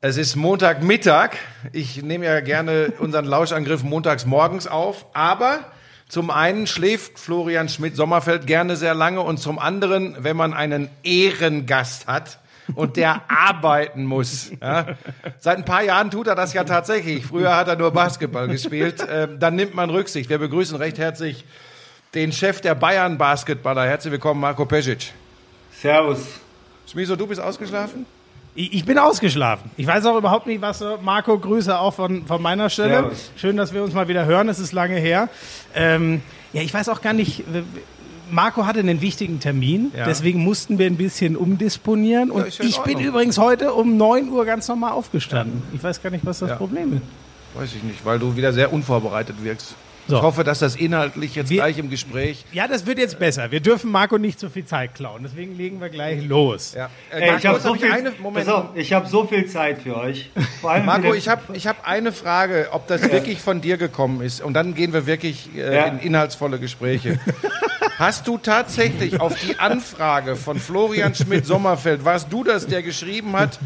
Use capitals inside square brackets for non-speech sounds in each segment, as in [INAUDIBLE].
Es ist Montagmittag. Ich nehme ja gerne unseren Lauschangriff montags morgens auf, aber zum einen schläft Florian Schmidt-Sommerfeld gerne sehr lange und zum anderen, wenn man einen Ehrengast hat und der [LAUGHS] arbeiten muss. Ja. Seit ein paar Jahren tut er das ja tatsächlich. Früher hat er nur Basketball gespielt. Ähm, dann nimmt man Rücksicht. Wir begrüßen recht herzlich den Chef der Bayern Basketballer. Herzlich willkommen, Marco Pesic. Servus. Schmiso, du bist ausgeschlafen? Ich, ich bin ausgeschlafen. Ich weiß auch überhaupt nicht, was. Marco, Grüße auch von, von meiner Stelle. Servus. Schön, dass wir uns mal wieder hören. Es ist lange her. Ähm, ja, ich weiß auch gar nicht. Marco hatte einen wichtigen Termin, Ja. deswegen mussten wir ein bisschen umdisponieren. Und ja ich bin übrigens heute um 9 Uhr ganz normal aufgestanden. Ich weiß gar nicht, was das Ja. Problem ist. Weiß ich nicht, weil du wieder sehr unvorbereitet wirkst. So. Ich hoffe, dass das inhaltlich jetzt Wir- gleich im Gespräch. Ja, das wird jetzt besser. Wir dürfen Marco nicht zu viel Zeit klauen. Deswegen legen wir gleich los. Ja. Äh, Ey, ganz ich habe so, viel, eine, Moment. pass auf, ich hab so viel Zeit für euch. Vor allem Marco, ich habe ich hab eine Frage, ob das wirklich von dir gekommen ist. Und dann gehen wir wirklich äh, Ja. in inhaltsvolle Gespräche. [LAUGHS] Hast du tatsächlich auf die Anfrage von Florian Schmidt-Sommerfeld, warst du das, der geschrieben hat,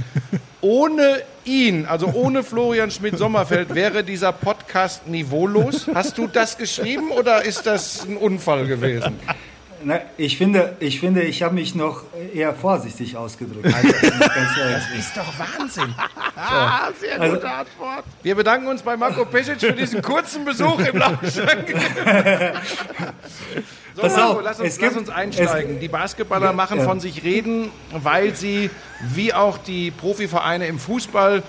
ohne ihn, also ohne Florian Schmidt-Sommerfeld, wäre dieser Podcast niveaulos? Hast du das geschrieben oder ist das ein Unfall gewesen? Na, ich finde, ich, finde, ich habe mich noch eher vorsichtig ausgedrückt. Also, ganz ehrlich. Ist doch Wahnsinn. Ah, sehr Also- gute Antwort. Wir bedanken uns bei Marco Pesic für diesen kurzen Besuch im Lauschangriff. So, Pass Marco, auf, lass uns, es lass gibt- uns einsteigen. es- die Basketballer machen ja. von sich reden, weil sie, wie auch die Profivereine im Fußball,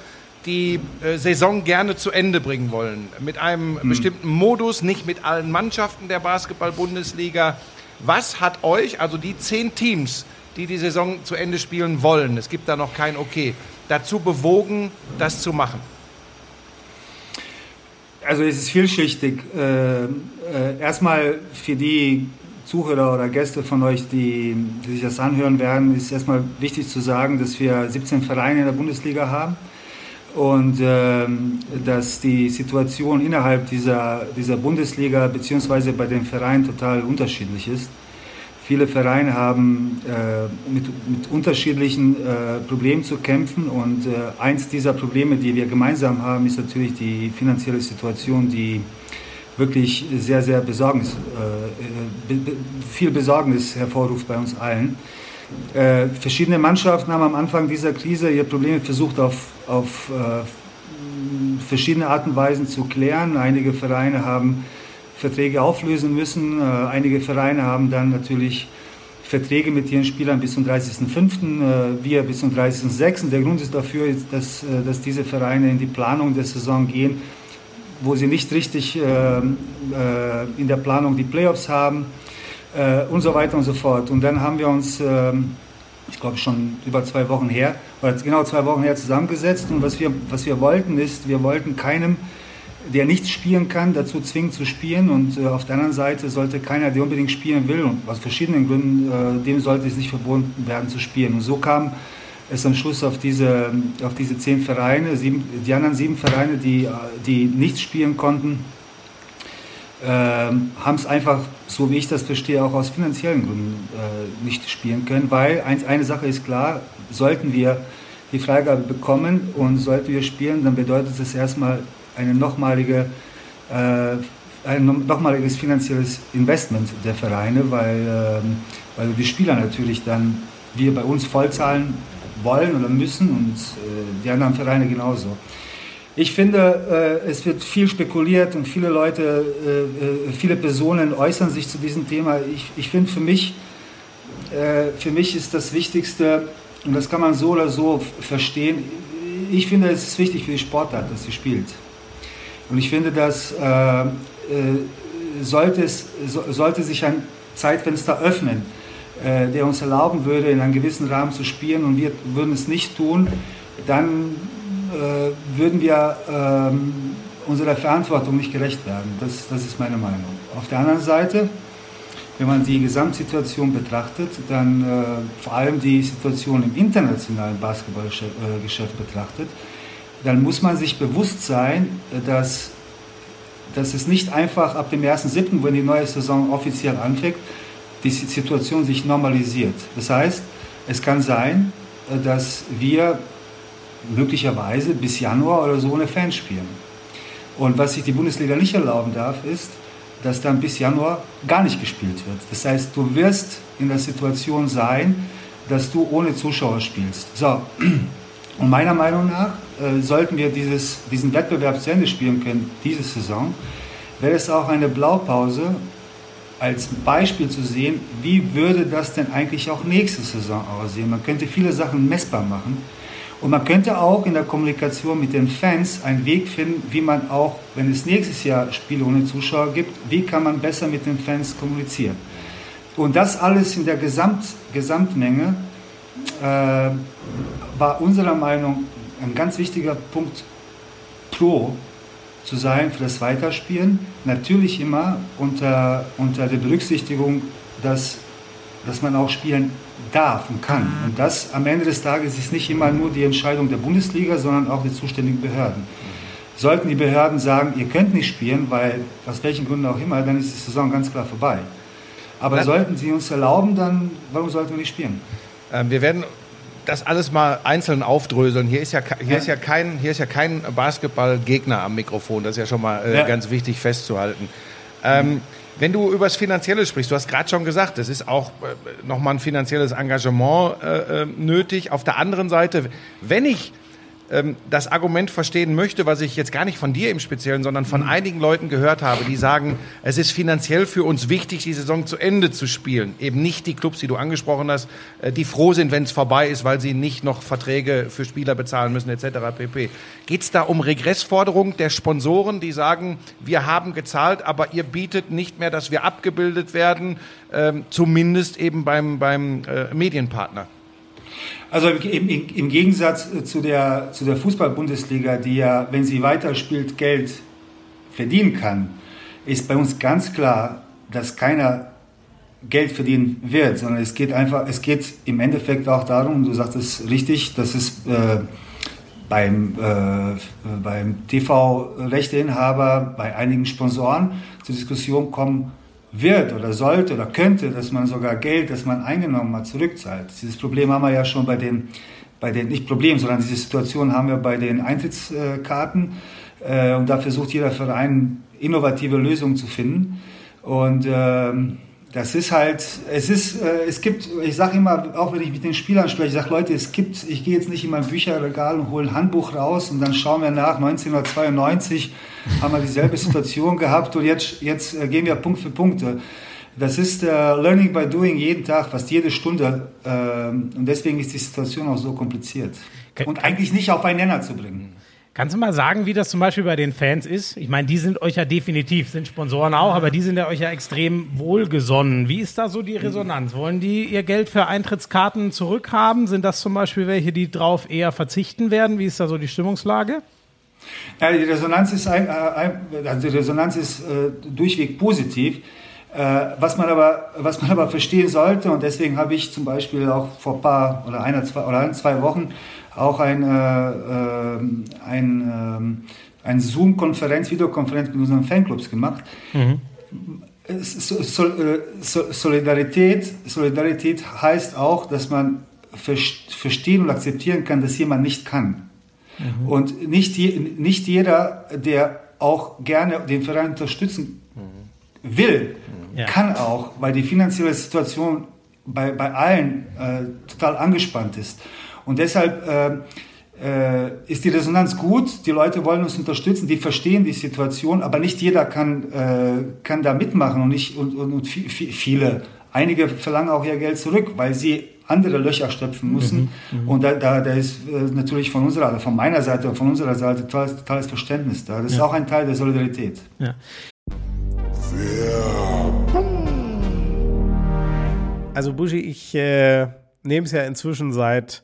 die äh, Saison gerne zu Ende bringen wollen. Mit einem Hm. bestimmten Modus, nicht mit allen Mannschaften der Basketball-Bundesliga. Was hat euch, also die zehn Teams, die die Saison zu Ende spielen wollen, es gibt da noch kein Okay, dazu bewogen, das zu machen? Also es ist vielschichtig. Äh, äh, erstmal für die Zuhörer oder Gäste von euch, die, die sich das anhören werden, ist erstmal wichtig zu sagen, dass wir 17 Vereine in der Bundesliga haben und ähm, dass die Situation innerhalb dieser, dieser Bundesliga beziehungsweise bei den Vereinen total unterschiedlich ist. Viele Vereine haben äh, mit, mit unterschiedlichen äh, Problemen zu kämpfen und äh, eins dieser Probleme, die wir gemeinsam haben, ist natürlich die finanzielle Situation, die wirklich sehr, sehr Besorgnis, äh, be, be, viel Besorgnis hervorruft bei uns allen. Äh, verschiedene Mannschaften haben am Anfang dieser Krise ihre Probleme versucht auf, auf äh, verschiedene Arten und Weisen zu klären. Einige Vereine haben Verträge auflösen müssen. Äh, einige Vereine haben dann natürlich Verträge mit ihren Spielern bis zum 30.05., äh, wir bis zum 30.06. Der Grund ist dafür, dass, äh, dass diese Vereine in die Planung der Saison gehen, wo sie nicht richtig äh, äh, in der Planung die Playoffs haben und so weiter und so fort. Und dann haben wir uns, ähm, ich glaube schon über zwei Wochen her, oder genau zwei Wochen her zusammengesetzt und was wir, was wir wollten ist, wir wollten keinem der nicht spielen kann, dazu zwingen zu spielen. Und äh, auf der anderen Seite sollte keiner, der unbedingt spielen will, und aus verschiedenen Gründen, äh, dem sollte es nicht verboten werden zu spielen. Und so kam es am Schluss auf diese, auf diese zehn Vereine, sieben, die anderen sieben Vereine, die, äh, die nicht spielen konnten, äh, haben es einfach, so wie ich das verstehe, auch aus finanziellen Gründen äh, nicht spielen können, weil eins, eine Sache ist klar, sollten wir die Freigabe bekommen und sollten wir spielen, dann bedeutet es erstmal eine nochmalige, äh, ein no- nochmaliges finanzielles Investment der Vereine, weil, ähm, weil die Spieler natürlich dann wir bei uns vollzahlen wollen oder müssen und äh, die anderen Vereine genauso. Ich finde, äh, es wird viel spekuliert und viele Leute, äh, äh, viele Personen äußern sich zu diesem Thema. Ich, ich finde für mich, äh, für mich ist das Wichtigste, und das kann man so oder so verstehen, ich finde, es ist wichtig für die Sportart, dass sie spielt. Und ich finde, dass äh, äh, sollte, es, so, sollte sich ein Zeitfenster öffnen, äh, der uns erlauben würde, in einem gewissen Rahmen zu spielen und wir würden es nicht tun, dann äh, würden wir ähm, unserer Verantwortung nicht gerecht werden. Das, das ist meine Meinung. Auf der anderen Seite, wenn man die Gesamtsituation betrachtet, dann äh, vor allem die Situation im internationalen Basketballgeschäft äh, betrachtet, dann muss man sich bewusst sein, äh, dass, dass es nicht einfach ab dem 1.7., wenn die neue Saison offiziell anfängt, die Situation sich normalisiert. Das heißt, es kann sein, äh, dass wir möglicherweise bis Januar oder so ohne Fans spielen. Und was sich die Bundesliga nicht erlauben darf, ist, dass dann bis Januar gar nicht gespielt wird. Das heißt, du wirst in der Situation sein, dass du ohne Zuschauer spielst. So, und meiner Meinung nach äh, sollten wir dieses, diesen Wettbewerb zu Ende spielen können, diese Saison, wäre es auch eine Blaupause als Beispiel zu sehen, wie würde das denn eigentlich auch nächste Saison aussehen. Man könnte viele Sachen messbar machen. Und man könnte auch in der Kommunikation mit den Fans einen Weg finden, wie man auch, wenn es nächstes Jahr Spiele ohne Zuschauer gibt, wie kann man besser mit den Fans kommunizieren. Und das alles in der Gesamt, Gesamtmenge war unserer Meinung ein ganz wichtiger Punkt pro zu sein für das Weiterspielen. Natürlich immer unter, unter der Berücksichtigung, dass, dass man auch spielen darf und kann. Und das am Ende des Tages ist nicht immer nur die Entscheidung der Bundesliga, sondern auch der zuständigen Behörden. Sollten die Behörden sagen, ihr könnt nicht spielen, weil aus welchen Gründen auch immer, dann ist die Saison ganz klar vorbei. Aber sollten sie uns erlauben, dann warum sollten wir nicht spielen? Ähm, wir werden das alles mal einzeln aufdröseln. Hier ist ja, hier ist ja kein, hier ist ja kein Basketballgegner am Mikrofon. Das ist ja schon mal äh, ja. ganz wichtig festzuhalten. Ähm, wenn du über das Finanzielle sprichst, du hast gerade schon gesagt, es ist auch äh, nochmal ein finanzielles Engagement äh, äh, nötig. Auf der anderen Seite, wenn ich ähm, das Argument verstehen möchte, was ich jetzt gar nicht von dir im Speziellen, sondern von mhm. einigen Leuten gehört habe, die sagen, es ist finanziell für uns wichtig, die Saison zu Ende zu spielen. Eben nicht die Clubs, die du angesprochen hast, äh, die froh sind, wenn es vorbei ist, weil sie nicht noch Verträge für Spieler bezahlen müssen etc. pp. Geht es da um Regressforderungen der Sponsoren, die sagen, wir haben gezahlt, aber ihr bietet nicht mehr, dass wir abgebildet werden, ähm, zumindest eben beim, beim äh, Medienpartner? Also im, im, Gegensatz äh, zu der, zu der Fußball-Bundesliga, die ja, wenn sie weiterspielt, Geld verdienen kann, ist bei uns ganz klar, dass keiner Geld verdienen wird, sondern es geht einfach, es geht im Endeffekt auch darum, du sagst es richtig, dass es äh, beim, äh, beim TV-Rechteinhaber, bei einigen Sponsoren zur Diskussion kommen wird oder sollte oder könnte, dass man sogar Geld, das man eingenommen hat, zurückzahlt. Dieses Problem haben wir ja schon bei den, bei den nicht Problem, sondern diese Situation haben wir bei den Eintrittskarten. Äh, und da versucht jeder Verein innovative Lösungen zu finden. Und ähm, das ist halt, es ist, äh, es gibt, ich sage immer, auch wenn ich mit den Spielern spreche, ich sage, Leute, es gibt, ich gehe jetzt nicht in mein Bücherregal und hole ein Handbuch raus und dann schauen wir nach, 1992 haben wir dieselbe Situation [LAUGHS] gehabt und jetzt, jetzt äh, gehen wir Punkt für Punkt. Das ist äh, Learning by Doing jeden Tag, fast jede Stunde. Äh, und deswegen ist die Situation auch so kompliziert. Und eigentlich nicht auf einen Nenner zu bringen. Kannst du mal sagen, wie das zum Beispiel bei den Fans ist? Ich meine, die sind euch ja definitiv, sind Sponsoren auch, aber die sind ja euch ja extrem wohlgesonnen. Wie ist da so die Resonanz? Wollen die ihr Geld für Eintrittskarten zurückhaben? Sind das zum Beispiel welche, die drauf eher verzichten werden? Wie ist da so die Stimmungslage? Ja, die Resonanz ist, ein, äh, also die Resonanz ist äh, durchweg positiv. Äh, was, man aber, was man aber verstehen sollte, und deswegen habe ich zum Beispiel auch vor ein paar oder einer, zwei, oder ein, zwei Wochen auch ein, äh, äh ein, äh, ein Zoom-Konferenz, Videokonferenz mit unseren Fanclubs gemacht. Mhm. Solidarität, Solidarität heißt auch, dass man verstehen und akzeptieren kann, dass jemand nicht kann. Mhm. Und nicht, nicht jeder, der auch gerne den Verein unterstützen mhm. will, mhm. ja. kann auch, weil die finanzielle Situation bei, bei allen äh, total angespannt ist. Und deshalb äh, äh, ist die Resonanz gut, die Leute wollen uns unterstützen, die verstehen die Situation, aber nicht jeder kann, äh, kann da mitmachen und, nicht, und, und, und viele. Einige verlangen auch ihr Geld zurück, weil sie andere Löcher stopfen müssen. Mhm, mhm. und da, da, da ist äh, natürlich von unserer, also von meiner Seite, von unserer Seite totales, totales Verständnis da. Das ja. ist auch ein Teil der Solidarität. Ja. Also Buschi, ich äh, nehme es ja inzwischen seit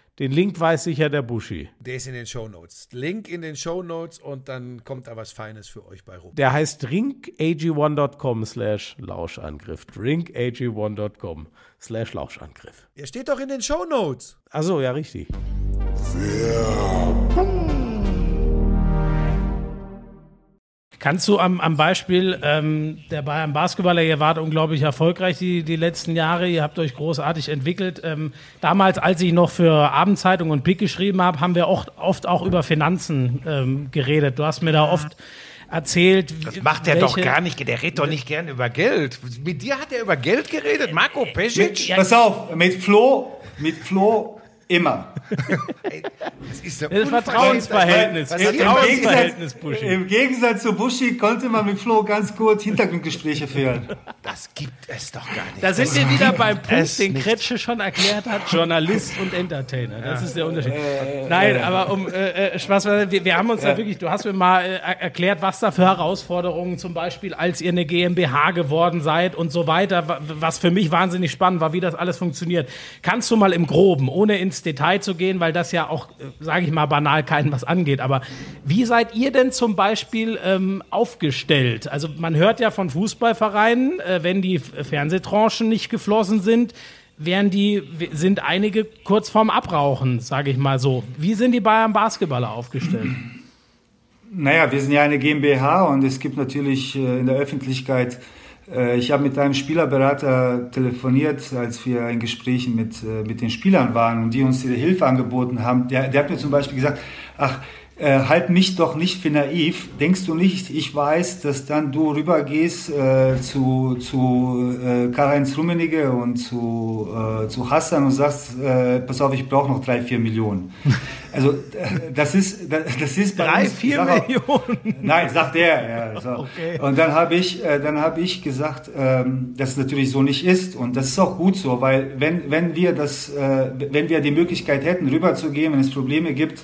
den Link weiß sicher der Buschi. Der ist in den Shownotes. Link in den Shownotes und dann kommt da was Feines für euch bei rum. Der heißt drinkag1.com slash Lauschangriff. drinkag1.com slash Lauschangriff. Er steht doch in den Shownotes. Achso, ja, richtig. Kannst du am, am Beispiel ähm, der Bayern Basketballer, ihr wart unglaublich erfolgreich die, die letzten Jahre, ihr habt euch großartig entwickelt. Ähm, damals, als ich noch für Abendzeitung und Pick geschrieben habe, haben wir oft, oft auch über Finanzen ähm, geredet. Du hast mir da oft erzählt. Das macht er doch gar nicht. Der redet doch nicht gern über Geld. Mit dir hat er über Geld geredet, Marco Pesic. Ja, Pass auf, mit Flo, mit Flo immer. Das ist ja Das Vertrauensverhältnis. Was Im, hat im, er aus- Verhältnis, Gegensatz, Buschi. Im Gegensatz zu Buschi konnte man mit Flo ganz gut Hintergrundgespräche führen. Das gibt es doch gar nicht. Da sind wir wieder beim Punkt, den nicht. Kretsche schon erklärt hat, Journalist und Entertainer. Das ist der Unterschied. Nein, aber um äh, äh, Spaß, wir, wir haben uns da wirklich, du hast mir mal äh, erklärt, was da für Herausforderungen zum Beispiel, als ihr eine GmbH geworden seid und so weiter, wa- was für mich wahnsinnig spannend war, wie das alles funktioniert. Kannst du mal im Groben, ohne ins Detail zu gehen, weil das ja auch, sage ich mal, banal keinen was angeht, aber wie seid ihr denn zum Beispiel ähm, aufgestellt? Also man hört ja von Fußballvereinen, äh, wenn die Fernsehtranchen nicht geflossen sind, wären die, sind einige kurz vorm Abrauchen, sage ich mal so. Wie sind die Bayern Basketballer aufgestellt? Naja, wir sind ja eine GmbH und es gibt natürlich äh, in der Öffentlichkeit, äh, ich habe mit einem Spielerberater telefoniert, als wir in Gesprächen mit, äh, mit den Spielern waren und die uns ihre Hilfe angeboten haben. Der, der hat mir zum Beispiel gesagt, ach, äh, halt mich doch nicht für naiv. Denkst du nicht, ich weiß, dass dann du rübergehst äh, zu, zu äh, Karl-Heinz Rummenigge und zu, äh, zu Hassan und sagst, äh, pass auf, ich brauche noch drei, vier Millionen. [LAUGHS] Also äh, das ist, das ist bei Drei, uns, vier sag Millionen. [LAUGHS] Nein, sagt er. Ja, so. [LAUGHS] Okay. Und dann habe ich, äh, dann habe ich gesagt, ähm, dass es natürlich so nicht ist und das ist auch gut so, weil wenn wenn wir das, äh, wenn wir die Möglichkeit hätten, rüberzugehen, wenn es Probleme gibt,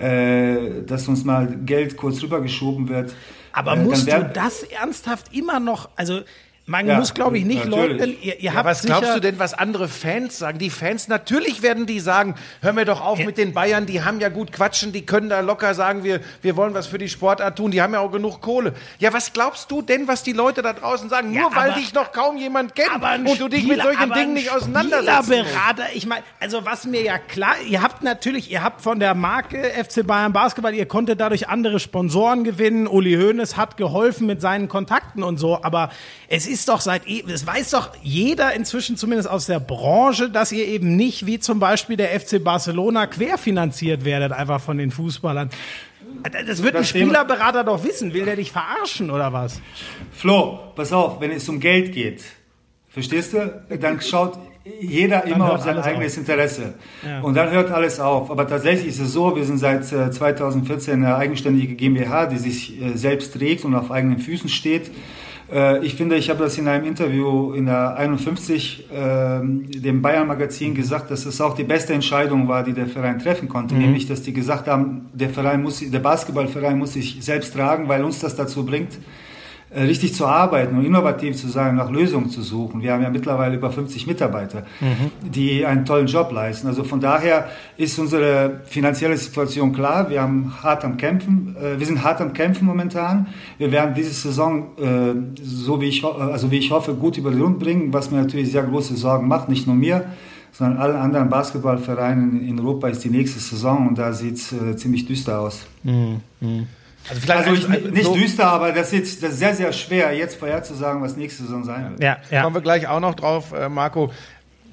äh, dass uns mal Geld kurz rübergeschoben wird. Aber äh, musst du das ernsthaft immer noch, also man Ja, muss, glaube ich, nicht natürlich. leugnen, ihr, ihr Ja, habt was glaubst sicher, du denn, was andere Fans sagen? Die Fans, natürlich werden die sagen, hör mir doch auf mit den Bayern, die haben ja gut quatschen, die können da locker sagen, wir, wir wollen was für die Sportart tun, die haben ja auch genug Kohle. Ja, was glaubst du denn, was die Leute da draußen sagen? Ja, Nur weil aber- dich noch kaum jemand kennt und du dich mit Spieler- solchen Dingen nicht auseinandersetzt. Spielerberater, ich meine, also was mir ja klar, ihr habt natürlich, ihr habt von der Marke FC Bayern Basketball, ihr konntet dadurch andere Sponsoren gewinnen. Uli Hoeneß hat geholfen mit seinen Kontakten und so, aber es ist doch seit, es weiß doch jeder inzwischen zumindest aus der Branche, dass ihr eben nicht wie zum Beispiel der FC Barcelona querfinanziert werdet, einfach von den Fußballern. Das wird ein Spielerberater doch wissen. Will der dich verarschen oder was? Flo, pass auf, wenn es um Geld geht, verstehst du? Dann schaut jeder immer hört auf sein eigenes auf. Interesse. Ja. Und dann hört alles auf. Aber tatsächlich ist es so, wir sind seit äh, 2014 eine eigenständige GmbH, die sich äh, selbst trägt und auf eigenen Füßen steht. Äh, ich finde, ich habe das in einem Interview in der 51 äh, dem Bayern-Magazin gesagt, dass es auch die beste Entscheidung war, die der Verein treffen konnte, mhm. nämlich, dass die gesagt haben, der Verein muss, der Basketballverein muss sich selbst tragen, weil uns das dazu bringt, richtig zu arbeiten und innovativ zu sein, nach Lösungen zu suchen. Wir haben ja mittlerweile über 50 Mitarbeiter, mhm. die einen tollen Job leisten. Also von daher ist unsere finanzielle Situation klar. Wir haben hart am Kämpfen. Äh, wir sind hart am Kämpfen momentan. Wir werden diese Saison, äh, so wie ich, also wie ich hoffe, gut über die Runde bringen, was mir natürlich sehr große Sorgen macht. Nicht nur mir, sondern allen anderen Basketballvereinen in Europa ist die nächste Saison und da sieht es ziemlich düster aus. Mhm. Also, vielleicht also nicht, nicht so düster, aber das ist, das ist sehr, sehr schwer, jetzt vorherzusagen, was nächste Saison sein wird. Ja, ja. Kommen wir gleich auch noch drauf, äh, Marco.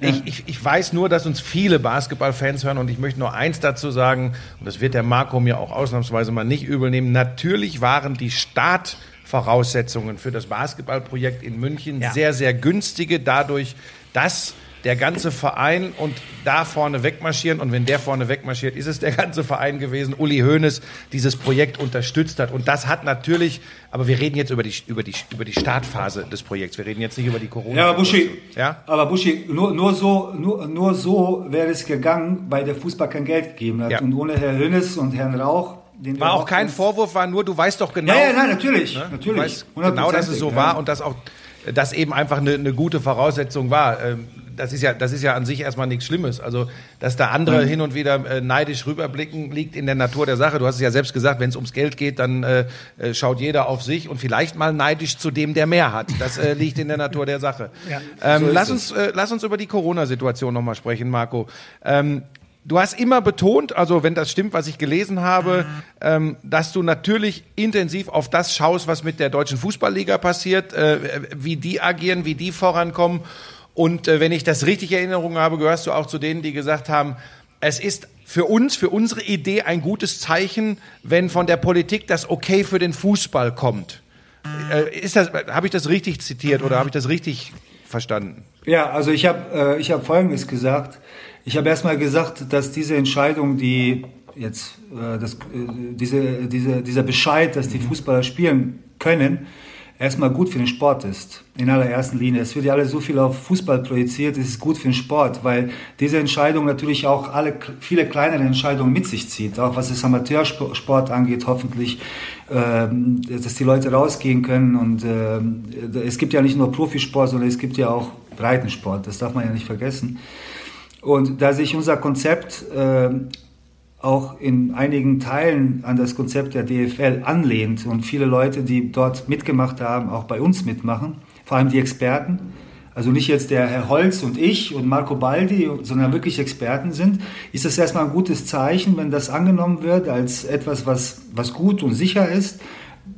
Ja. Ich, ich, ich weiß nur, dass uns viele Basketballfans hören und ich möchte nur eins dazu sagen, und das wird der Marco mir auch ausnahmsweise mal nicht übel nehmen. Natürlich waren die Startvoraussetzungen für das Basketballprojekt in München ja. sehr, sehr günstige, dadurch, dass der ganze Verein und da vorne wegmarschieren. Und wenn der vorne wegmarschiert, ist es der ganze Verein gewesen. Uli Hoeneß dieses Projekt unterstützt hat. Und das hat natürlich, aber wir reden jetzt über die, über die, über die Startphase des Projekts. Wir reden jetzt nicht über die Corona. Ja, aber Buschi, ja? aber Buschi, nur, nur so, nur, nur so wäre es gegangen, weil der Fußball kein Geld gegeben hat. Ja. Und ohne Herr Hoeneß und Herrn Rauch war auch kein Vorwurf, war nur, du weißt doch genau. Ja, ja, nein, natürlich. Ne? natürlich. Genau, dass es so ja. war und dass auch das eben einfach eine, eine gute Voraussetzung war. Ähm, das ist ja, das ist ja an sich erstmal nichts Schlimmes. Also, dass da andere mhm. hin und wieder äh, neidisch rüberblicken, liegt in der Natur der Sache. Du hast es ja selbst gesagt, wenn es ums Geld geht, dann äh, äh, schaut jeder auf sich und vielleicht mal neidisch zu dem, der mehr hat. Das äh, [LAUGHS] liegt in der Natur der Sache. Ja, ähm, so lass, uns, äh, lass uns über die Corona-Situation nochmal sprechen, Marco. Ähm, Du hast immer betont, also wenn das stimmt, was ich gelesen habe, ähm, dass du natürlich intensiv auf das schaust, was mit der deutschen Fußballliga passiert, äh, wie die agieren, wie die vorankommen. Und äh, wenn ich das richtig in Erinnerung habe, gehörst du auch zu denen, die gesagt haben, es ist für uns, für unsere Idee ein gutes Zeichen, wenn von der Politik das Okay für den Fußball kommt. Äh, ist das, habe ich das richtig zitiert oder habe ich das richtig verstanden? Ja, also ich habe äh, ich hab Folgendes gesagt. Ich habe erstmal gesagt, dass diese Entscheidung, die jetzt äh, das, äh, diese, diese, dieser Bescheid, dass die Fußballer spielen können, erstmal gut für den Sport ist. In allererster Linie. Es wird ja alles so viel auf Fußball projiziert, es ist gut für den Sport, weil diese Entscheidung natürlich auch alle, viele kleinere Entscheidungen mit sich zieht. Auch was das Amateursport angeht, hoffentlich, äh, dass die Leute rausgehen können. Und äh, es gibt ja nicht nur Profisport, sondern es gibt ja auch Breitensport. Das darf man ja nicht vergessen. Und da sich unser Konzept äh, auch in einigen Teilen an das Konzept der DFL anlehnt und viele Leute, die dort mitgemacht haben, auch bei uns mitmachen, vor allem die Experten, also nicht jetzt der Herr Holz und ich und Marco Baldi, sondern wirklich Experten sind, ist das erstmal ein gutes Zeichen, wenn das angenommen wird als etwas, was, was gut und sicher ist,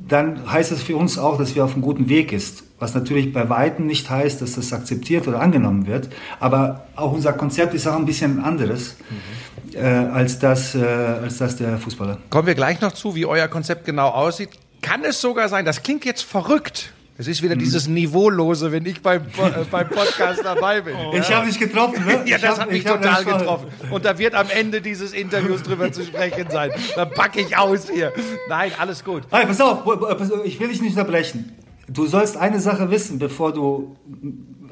dann heißt das für uns auch, dass wir auf einem guten Weg ist. Was natürlich bei Weitem nicht heißt, dass das akzeptiert oder angenommen wird. Aber auch unser Konzept ist auch ein bisschen anderes. Mhm äh, als, das, äh, als das der Fußballer. Kommen wir gleich noch zu, wie euer Konzept genau aussieht. Kann es sogar sein, das klingt jetzt verrückt, es ist wieder dieses Niveaulose, wenn ich beim, äh, beim Podcast dabei bin. Oh, [LAUGHS] ich ja. habe dich getroffen, ne? ja, das hab, hat mich total getroffen. Und da wird am Ende dieses Interviews drüber zu sprechen sein. Dann packe ich aus hier. Nein, alles gut. Hey, pass auf, ich will dich nicht unterbrechen. Du sollst eine Sache wissen, bevor du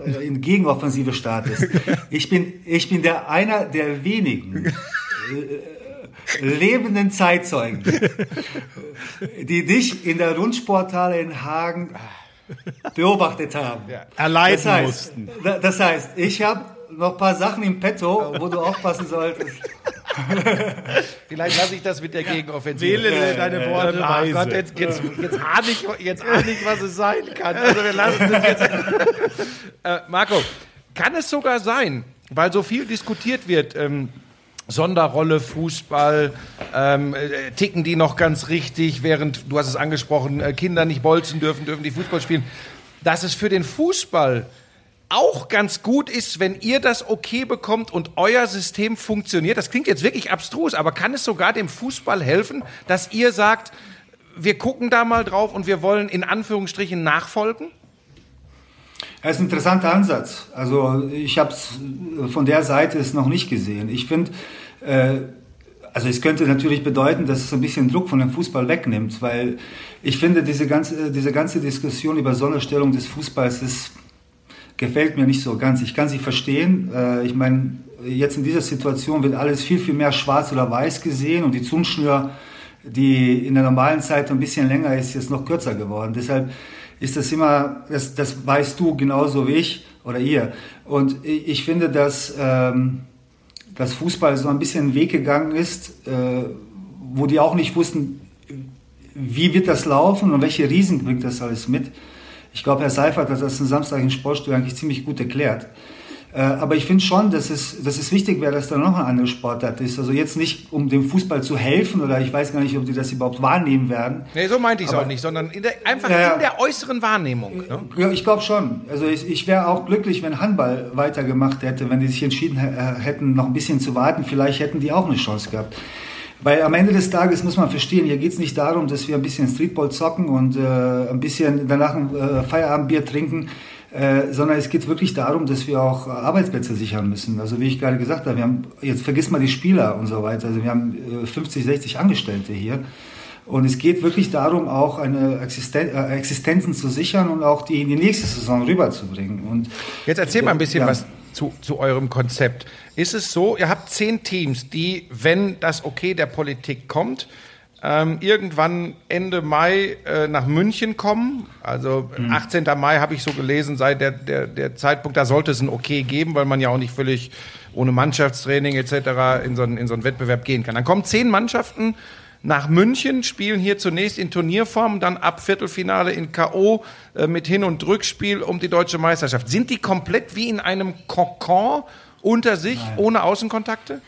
äh, in Gegenoffensive startest. [LAUGHS] Ich bin, ich bin der einer der wenigen äh, lebenden Zeitzeugen, [LAUGHS] die dich in der Rundsporthalle in Hagen beobachtet haben. Ja. Erleiden das heißt, mussten. Das heißt, ich habe noch ein paar Sachen im Petto, wo du aufpassen solltest. [LAUGHS] Vielleicht lasse ich das mit der Gegenoffensive. Wähle deine Worte äh, Gott, jetzt, jetzt, jetzt, ahne ich, jetzt ahne ich, was es sein kann. Also wir lassen das jetzt. [LAUGHS] äh, Marco, kann es sogar sein, weil so viel diskutiert wird, ähm, Sonderrolle Fußball, ähm, äh, ticken die noch ganz richtig, während, du hast es angesprochen, äh, Kinder nicht bolzen dürfen, dürfen die Fußball spielen, dass es für den Fußball auch ganz gut ist, wenn ihr das okay bekommt und euer System funktioniert. Das klingt jetzt wirklich abstrus, aber kann es sogar dem Fußball helfen, dass ihr sagt, wir gucken da mal drauf und wir wollen in Anführungsstrichen nachfolgen? Das ist ein interessanter Ansatz. Also ich habe es von der Seite es noch nicht gesehen. Ich finde, äh, also es könnte natürlich bedeuten, dass es ein bisschen Druck von dem Fußball wegnimmt, weil ich finde, diese ganze, diese ganze Diskussion über Sonderstellung des Fußballs ist, gefällt mir nicht so ganz. Ich kann sie verstehen. Äh, ich meine, jetzt in dieser Situation wird alles viel, viel mehr schwarz oder weiß gesehen und die Zungenschnür, die in der normalen Zeit ein bisschen länger ist, ist noch kürzer geworden. Deshalb ist das immer, das, das weißt du genauso wie ich oder ihr. Und ich finde, dass, ähm, dass Fußball so ein bisschen einen Weg gegangen ist, äh, wo die auch nicht wussten, wie wird das laufen und welche Risiken bringt das alles mit. Ich glaube, Herr Seifert hat das am Samstag im Sportstudio eigentlich ziemlich gut erklärt. Äh, aber ich finde schon, dass es, dass es wichtig wäre, dass da noch eine andere Sportart ist. Also jetzt nicht, um dem Fußball zu helfen oder ich weiß gar nicht, ob die das überhaupt wahrnehmen werden. Nee, so meinte ich es auch nicht, sondern in der, einfach Ja, in der äußeren Wahrnehmung. Ne? Ja, ich glaube schon. Also ich, ich wäre auch glücklich, wenn Handball weitergemacht hätte, wenn die sich entschieden hä- hätten, noch ein bisschen zu warten. Vielleicht hätten die auch eine Chance gehabt. Weil am Ende des Tages muss man verstehen, hier geht es nicht darum, dass wir ein bisschen Streetball zocken und äh, ein bisschen danach ein äh, Feierabendbier trinken, äh, sondern es geht wirklich darum, dass wir auch äh, Arbeitsplätze sichern müssen. Also wie ich gerade gesagt habe, wir haben, jetzt vergiss mal die Spieler und so weiter, also wir haben äh, 50, 60 Angestellte hier. Und es geht wirklich darum, auch eine Existen äh, Existenzen zu sichern und auch die in die nächste Saison rüberzubringen. Und Jetzt erzähl mal ein bisschen Ja. was zu, zu eurem Konzept. Ist es so, ihr habt zehn Teams, die, wenn das Okay der Politik kommt, ähm, irgendwann Ende Mai äh, nach München kommen. Also 18. Mai habe ich so gelesen, sei der, der, der Zeitpunkt, da sollte es ein Okay geben, weil man ja auch nicht völlig ohne Mannschaftstraining etc. in so einen, in so einen Wettbewerb gehen kann. Dann kommen zehn Mannschaften nach München, spielen hier zunächst in Turnierform, dann ab Viertelfinale in K.O. Äh, mit Hin- und Rückspiel um die deutsche Meisterschaft. Sind die komplett wie in einem Kokon unter sich, ohne Außenkontakte?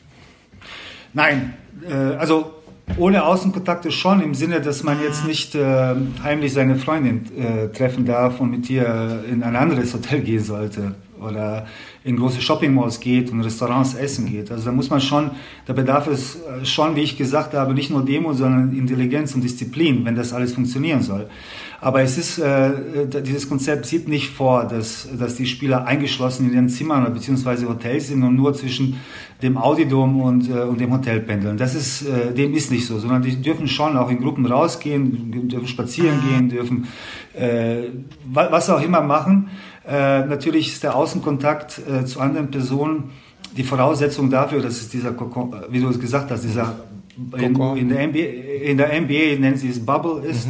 Nein, äh, also ohne Außenkontakte schon im Sinne, dass man jetzt nicht äh, heimlich seine Freundin äh, treffen darf und mit ihr in ein anderes Hotel gehen sollte oder in große Shoppingmalls geht und Restaurants essen geht. Also da muss man schon, da bedarf es äh, schon, wie ich gesagt habe, nicht nur Demo, sondern Intelligenz und Disziplin, wenn das alles funktionieren soll. Aber es ist, äh, dieses Konzept sieht nicht vor, dass, dass die Spieler eingeschlossen in ihren Zimmern oder beziehungsweise Hotels sind und nur zwischen dem Audidom und, äh, und dem Hotel pendeln. Das ist, äh, dem ist nicht so, sondern die dürfen schon auch in Gruppen rausgehen, dürfen spazieren gehen, dürfen äh, wa- was auch immer machen. Äh, natürlich ist der Außenkontakt äh, zu anderen Personen die Voraussetzung dafür, dass es dieser, äh, wie du es gesagt hast, dieser in, in, der NBA, in der NBA nennen sie es Bubble ist.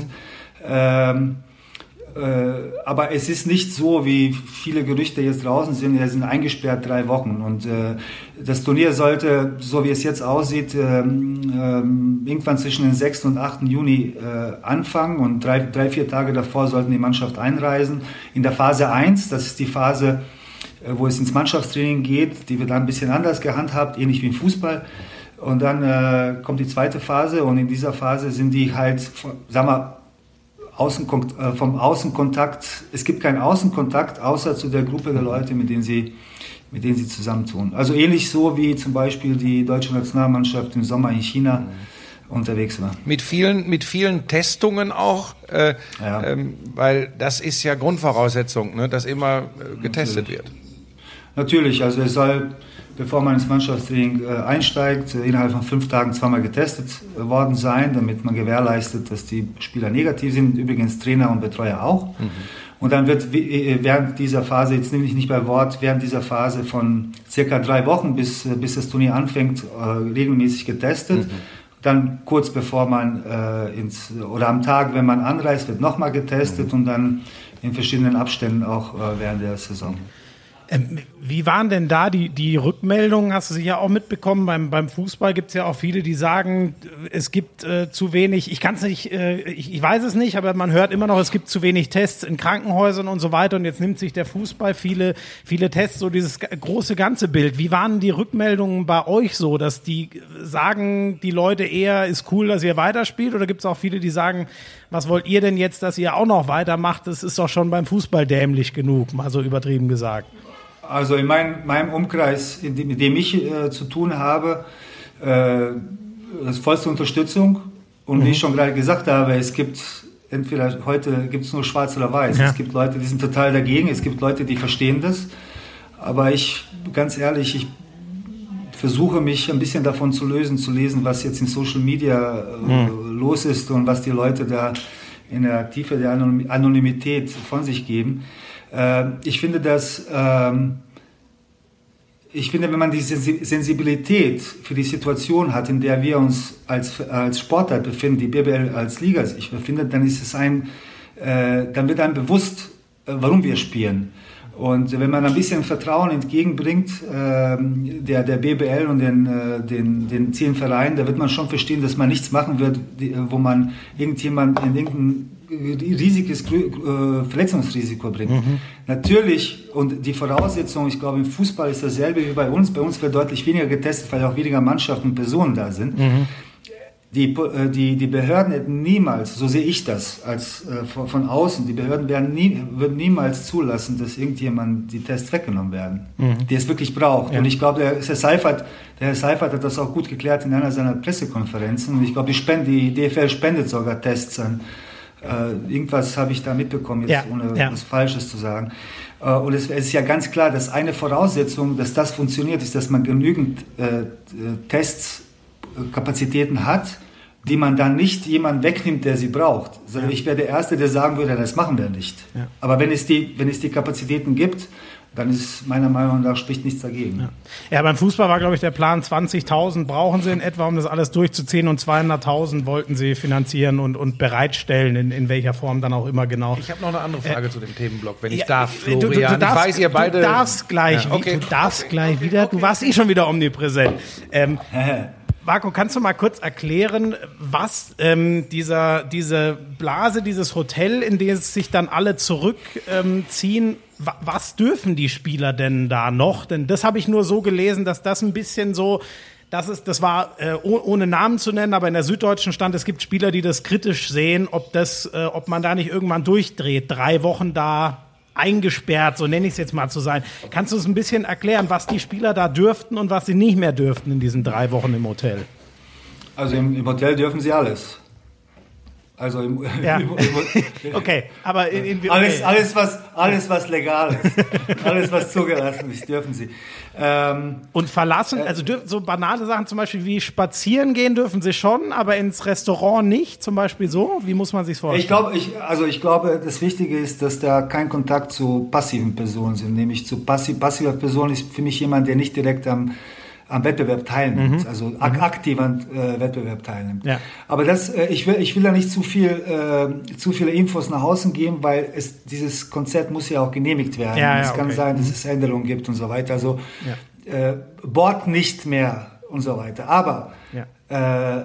Ähm, äh, aber es ist nicht so, wie viele Gerüchte jetzt draußen sind. Wir sind eingesperrt drei Wochen. Und äh, das Turnier sollte, so wie es jetzt aussieht, ähm, ähm, irgendwann zwischen den 6. und 8. Juni äh, anfangen. Und drei, drei, vier Tage davor sollten die Mannschaft einreisen. In der Phase 1, das ist die Phase, äh, wo es ins Mannschaftstraining geht, die wird dann ein bisschen anders gehandhabt, ähnlich wie im Fußball. Und dann äh, kommt die zweite Phase und in dieser Phase sind die halt, sagen wir, Außenkon äh, vom Außenkontakt, es gibt keinen Außenkontakt außer zu der Gruppe der Leute, mit denen sie, mit denen sie zusammentun. Also ähnlich so wie zum Beispiel die deutsche Nationalmannschaft im Sommer in China unterwegs war. Mit vielen, mit vielen Testungen auch, äh, Ja. ähm, weil das ist ja Grundvoraussetzung, ne, dass immer äh, getestet wird. Natürlich, also es soll, bevor man ins Mannschaftstraining äh, einsteigt, äh, innerhalb von fünf Tagen zweimal getestet äh, worden sein, damit man gewährleistet, dass die Spieler negativ sind. Übrigens Trainer und Betreuer auch. Und dann wird äh, während dieser Phase, jetzt nehme ich nicht bei Wort, während dieser Phase von circa drei Wochen, bis, bis das Turnier anfängt, regelmäßig getestet. Dann kurz bevor man äh, ins, oder am Tag, wenn man anreist, wird nochmal getestet und dann in verschiedenen Abständen auch äh, während der Saison. Ähm, wie waren denn da die, die Rückmeldungen? Hast du sicher auch mitbekommen? Beim, beim Fußball gibt es ja auch viele, die sagen, es gibt äh, zu wenig, ich kann es nicht, äh, ich, ich weiß es nicht, aber man hört immer noch, es gibt zu wenig Tests in Krankenhäusern und so weiter. Und jetzt nimmt sich der Fußball viele, viele Tests, so dieses große ganze Bild. Wie waren die Rückmeldungen bei euch so, dass die sagen, die Leute eher, ist cool, dass ihr weiterspielt? Oder gibt es auch viele, die sagen, was wollt ihr denn jetzt, dass ihr auch noch weitermacht? Das ist doch schon beim Fußball dämlich genug, mal so übertrieben gesagt. Also in meinem, meinem Umkreis, in dem, mit dem ich äh, zu tun habe, äh, das ist vollste Unterstützung. Und wie ich schon gerade gesagt habe, es gibt entweder heute gibt es nur schwarz oder weiß. Ja. Es gibt Leute, die sind total dagegen, es gibt Leute, die verstehen das. Aber ich, ganz ehrlich, ich versuche mich ein bisschen davon zu lösen, zu lesen, was jetzt in Social Media äh, mhm. los ist und was die Leute da in der Tiefe der Anonymität von sich geben. Äh, ich finde, dass ähm, ich finde, wenn man diese Sensibilität für die Situation hat, in der wir uns als, als Sportler befinden, die BBL als Liga sich befindet, dann ist es ein, äh, dann wird einem bewusst, äh, warum wir spielen. Und wenn man ein bisschen Vertrauen entgegenbringt äh, der, der BBL und den, äh, den, den zehn Vereinen, da wird man schon verstehen, dass man nichts machen wird, die, wo man irgendjemand in irgendein riesiges äh, Verletzungsrisiko bringt. Mhm. Natürlich, und die Voraussetzung, ich glaube, im Fußball ist dasselbe wie bei uns. Bei uns wird deutlich weniger getestet, weil auch weniger Mannschaften und Personen da sind. Mhm die, äh, die, die Behörden hätten niemals, so sehe ich das als äh, von, von, außen, die Behörden werden nie, würden niemals zulassen, dass irgendjemand die Tests weggenommen werden, mhm. die es wirklich braucht. Ja. Und ich glaube, der, der, Seifert, der Herr Seifert hat das auch gut geklärt in einer seiner Pressekonferenzen. Und ich glaube, die, Spende, die DFL spendet sogar Tests an. Äh, irgendwas habe ich da mitbekommen, jetzt ja. ohne ja. was Falsches zu sagen. Äh, und es, es, ist ja ganz klar, dass eine Voraussetzung, dass das funktioniert, ist, dass man genügend äh, Tests Kapazitäten hat, die man dann nicht jemand wegnimmt, der sie braucht. Also ja. Ich wäre der Erste, der sagen würde, das machen wir nicht. Aber wenn es, die, wenn es die Kapazitäten gibt, dann ist meiner Meinung nach spricht nichts dagegen. Ja, ja beim Fußball war, glaube ich, der Plan 20.000 brauchen sie in etwa, um das alles durchzuziehen und 200.000 wollten sie finanzieren und, und bereitstellen, in, in welcher Form dann auch immer genau. Ich habe noch eine andere Frage äh, zu dem Themenblock, wenn ich ja, darf, Florian. Du, du, du darfst, ich weiß, ihr beide... Du darfst gleich, ja, okay. du darfst okay, gleich okay, wieder, du warst eh schon wieder omnipräsent. Ähm, [LAUGHS] Marco, kannst du mal kurz erklären, was ähm, dieser, diese Blase, dieses Hotel, in das sich dann alle zurückziehen, ähm, was dürfen die Spieler denn da noch? Denn das habe ich nur so gelesen, dass das ein bisschen so das ist, das war äh, ohne Namen zu nennen, aber in der Süddeutschen stand, es gibt Spieler, die das kritisch sehen, ob das, äh, ob man da nicht irgendwann durchdreht, drei Wochen da eingesperrt, so nenne ich es jetzt mal zu sein. Kannst du uns ein bisschen erklären, was die Spieler da dürften und was sie nicht mehr dürften in diesen drei Wochen im Hotel? Also im, im Hotel dürfen sie alles. Also im, ja. [LAUGHS] im, im, okay, aber in, in, okay. alles, alles was alles was legal ist, alles was zugelassen ist, dürfen sie. Ähm, und verlassen, also dürfen, so banale Sachen zum Beispiel wie spazieren gehen dürfen sie schon, aber ins Restaurant nicht, zum Beispiel so. Wie muss man sich vorstellen? Ich glaube, ich, also ich glaube, das Wichtige ist, dass da kein Kontakt zu passiven Personen sind, nämlich zu passiv, passiver Person ist für mich jemand, der nicht direkt am am Wettbewerb teilnimmt, mhm. also ak mhm. aktiv am äh, Wettbewerb teilnimmt. Ja. Aber das, äh, ich will, ich will da nicht zu viel, äh, zu viele Infos nach außen geben, weil es dieses Konzept muss ja auch genehmigt werden. Ja, es ja, kann okay. sein, dass mhm. es Änderungen gibt und so weiter. Also äh, Bord nicht mehr und so weiter. Aber äh,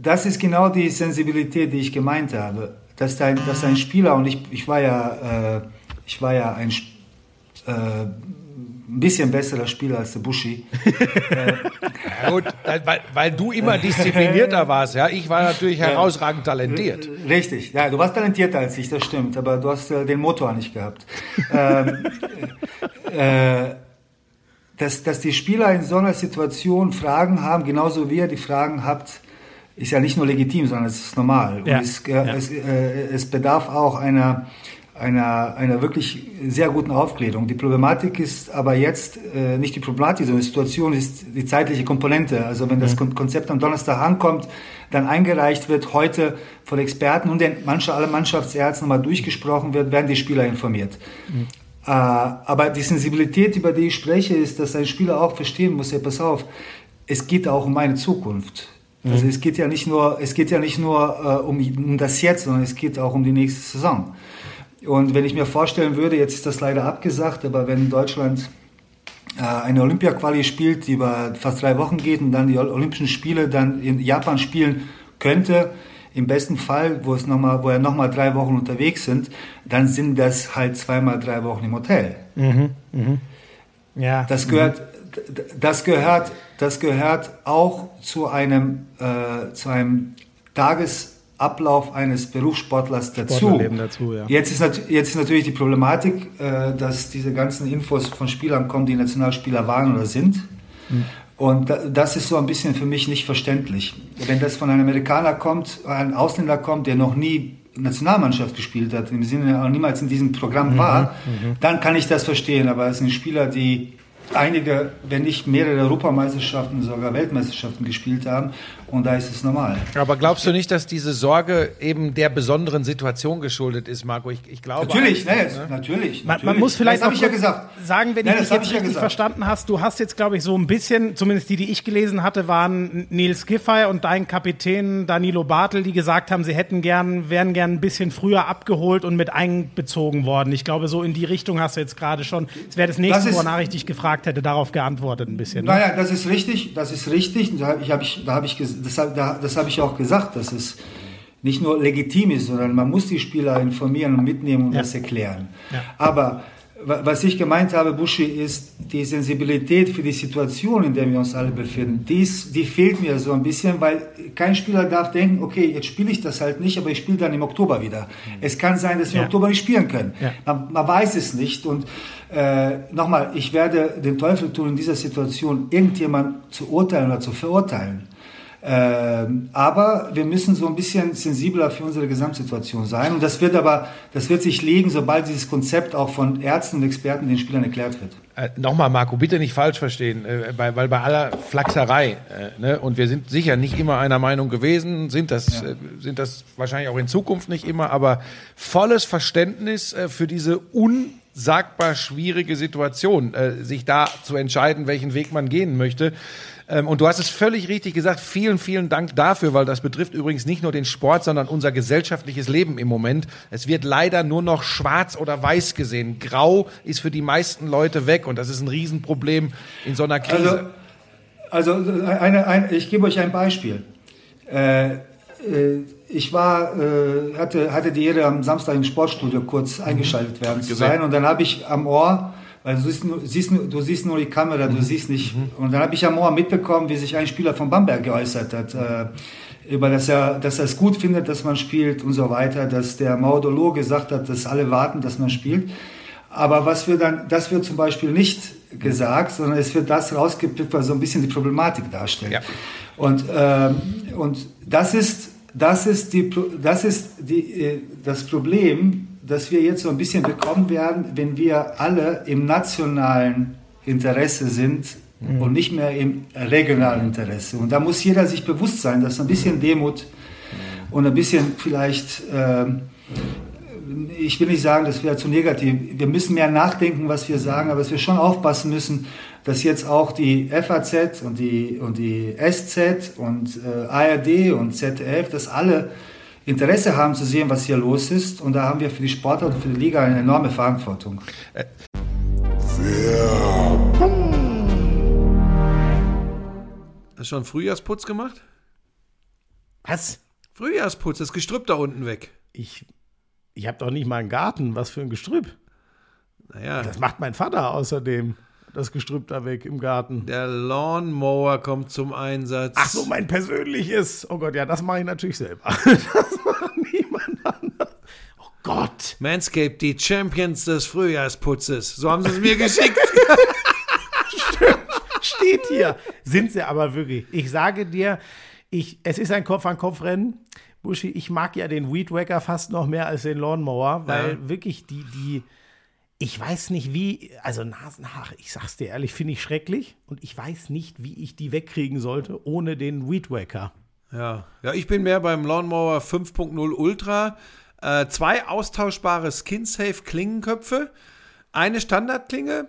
das ist genau die Sensibilität, die ich gemeint habe. Dass ein, dass ein Spieler und ich, ich war ja, äh, ich war ja ein äh, ein bisschen besserer Spieler als der Buschi. [LAUGHS] ja, gut, weil, weil, du immer disziplinierter warst, ja. Ich war natürlich herausragend talentiert. Richtig, ja, du warst talentierter als ich, das stimmt, aber du hast äh, den Motor nicht gehabt. ähm, [LAUGHS] äh, dass, dass die Spieler in so einer Situation Fragen haben, genauso wie ihr die Fragen habt, ist ja nicht nur legitim, sondern es ist normal. Ja. Und es, äh, ja. es, äh, es bedarf auch einer einer, einer wirklich sehr guten Aufklärung. Die Problematik ist aber jetzt äh, nicht die Problematik, sondern die Situation ist die zeitliche Komponente. Also wenn das mhm. Konzept am Donnerstag ankommt, dann eingereicht wird, heute von Experten und den manche, alle Mannschaftsärzten nochmal durchgesprochen wird, werden die Spieler informiert. Mhm. Äh, aber die Sensibilität, über die ich spreche, ist, dass ein Spieler auch verstehen muss, ja, pass auf, es geht auch um meine Zukunft. Mhm. Also es geht ja nicht nur, es geht ja nicht nur äh, um, um das Jetzt, sondern es geht auch um die nächste Saison. Und wenn ich mir vorstellen würde, jetzt ist das leider abgesagt, aber wenn Deutschland äh, eine Olympia-Quali spielt, die über fast drei Wochen geht und dann die Olympischen Spiele dann in Japan spielen könnte, im besten Fall, wo, es noch mal, wo er nochmal drei Wochen unterwegs sind, dann sind das halt zweimal drei Wochen im Hotel. Mhm, mh. Ja. Das gehört, mhm. das gehört, das gehört auch zu einem, äh, zu einem Tages Ablauf eines Berufssportlers dazu. dazu ja. jetzt, ist jetzt ist natürlich die Problematik, äh, dass diese ganzen Infos von Spielern kommen, die Nationalspieler waren oder sind. Mhm. Und das ist so ein bisschen für mich nicht verständlich. Wenn das von einem Amerikaner kommt, ein Ausländer kommt, der noch nie Nationalmannschaft gespielt hat, im Sinne auch niemals in diesem Programm mhm. war, mhm. dann kann ich das verstehen. Aber es sind Spieler, die einige, wenn nicht mehrere Europameisterschaften, sogar Weltmeisterschaften gespielt haben. Und da ist es normal. Aber glaubst du nicht, dass diese Sorge eben der besonderen Situation geschuldet ist, Marco? Ich, ich glaube. Natürlich, ne, natürlich. natürlich. Man, man muss vielleicht das noch ich ja gesagt. sagen, wenn Nein, ich das dich jetzt ich ja richtig gesagt. verstanden hast, du hast jetzt, glaube ich, so ein bisschen, zumindest die, die ich gelesen hatte, waren Nils Giffey und dein Kapitän Danilo Bartel, die gesagt haben, sie hätten gern, wären gern ein bisschen früher abgeholt und mit einbezogen worden. Ich glaube, so in die Richtung hast du jetzt gerade schon. Es wäre das nächste, Das wonach ich dich gefragt hätte, darauf geantwortet ein bisschen. Ne? Nein, das ist richtig, das ist richtig. Da habe ich, hab ich, da hab ich, ges- das, das habe ich auch gesagt, dass es nicht nur legitim ist, sondern man muss die Spieler informieren und mitnehmen und Ja. das erklären. Ja. Aber wa- was ich gemeint habe, Buschi, ist die Sensibilität für die Situation, in der wir uns alle befinden. Die, ist, die fehlt mir so ein bisschen, weil kein Spieler darf denken, okay, jetzt spiele ich das halt nicht, aber ich spiele dann im Oktober wieder. Es kann sein, dass wir Ja. im Oktober nicht spielen können. Ja. Man, man weiß es nicht. Und äh, nochmal, ich werde den Teufel tun, in dieser Situation irgendjemand zu urteilen oder zu verurteilen. Ähm, aber wir müssen so ein bisschen sensibler für unsere Gesamtsituation sein. Und das wird aber, das wird sich legen, sobald dieses Konzept auch von Ärzten und Experten den Spielern erklärt wird. Äh, Nochmal, Marco, bitte nicht falsch verstehen, äh, bei, weil bei aller Flachserei, äh, ne, und wir sind sicher nicht immer einer Meinung gewesen, sind das, äh, sind das wahrscheinlich auch in Zukunft nicht immer, aber volles Verständnis äh, für diese unsagbar schwierige Situation, äh, sich da zu entscheiden, welchen Weg man gehen möchte. Ähm, und du hast es völlig richtig gesagt. Vielen, vielen Dank dafür, weil das betrifft übrigens nicht nur den Sport, sondern unser gesellschaftliches Leben im Moment. Es wird leider nur noch schwarz oder weiß gesehen. Grau ist für die meisten Leute weg und das ist ein Riesenproblem in so einer Krise. Also, also eine, ein, ich gebe euch ein Beispiel. Äh, äh, ich war, äh, hatte, hatte die Ehre, am Samstag im Sportstudio kurz eingeschaltet werden zu sein. Und dann habe ich am Ohr, weil du siehst, nur, siehst, nur- du siehst nur die Kamera, du siehst nicht. Und dann habe ich am Ohr mitbekommen, wie sich ein Spieler von Bamberg geäußert hat. Äh, über dass er, dass er es gut findet, dass man spielt und so weiter, dass der Maudolo gesagt hat, dass alle warten, dass man spielt. Aber was wir dann, das wird zum Beispiel nicht gesagt, sondern es wird das rausgepippt, was so ein bisschen die Problematik darstellt. Ja. Und, ähm, und das ist, das ist, die, das, ist die, äh, das Problem, das wir jetzt so ein bisschen bekommen werden, wenn wir alle im nationalen Interesse sind und nicht mehr im regionalen Interesse. Und da muss jeder sich bewusst sein, dass ein bisschen Demut und ein bisschen vielleicht, ähm, ich will nicht sagen, das wäre zu negativ. Wir müssen mehr nachdenken, was wir sagen, aber dass wir schon aufpassen müssen, dass jetzt auch die FAZ und die, und die SZ und äh, ARD und ZDF, dass alle Interesse haben zu sehen, was hier los ist. Und da haben wir für die Sportler und für die Liga eine enorme Verantwortung. Hast du schon Frühjahrsputz gemacht? Was? Frühjahrsputz, das Gestrüpp da unten weg. Ich, ich habe doch nicht mal einen Garten. Was für ein Gestrüpp. Naja, Das macht mein Vater außerdem. Das Gestrüpp da weg im Garten. der Lawnmower kommt zum Einsatz. Ach so, mein persönliches. Oh Gott, ja, das mache ich natürlich selber. [LAUGHS] Das macht niemand anders. Oh Gott. Manscaped, die Champions des Frühjahrsputzes. So haben sie es mir [LAUGHS] geschickt. Steht hier. Sind sie aber wirklich. Ich sage dir, ich, es ist ein Kopf-an-Kopf-Rennen. Buschi, ich mag ja den Weed Wacker fast noch mehr als den Lawnmower, weil Ja. wirklich die, die, ich weiß nicht wie, also Nasenhaare, ich sag's dir ehrlich, finde ich schrecklich und ich weiß nicht, wie ich die wegkriegen sollte ohne den Weed Wacker. Ja. ja, ich bin mehr beim Lawnmower 5.0 Ultra. Äh, zwei austauschbare Skin-Safe Klingenköpfe, eine Standardklinge,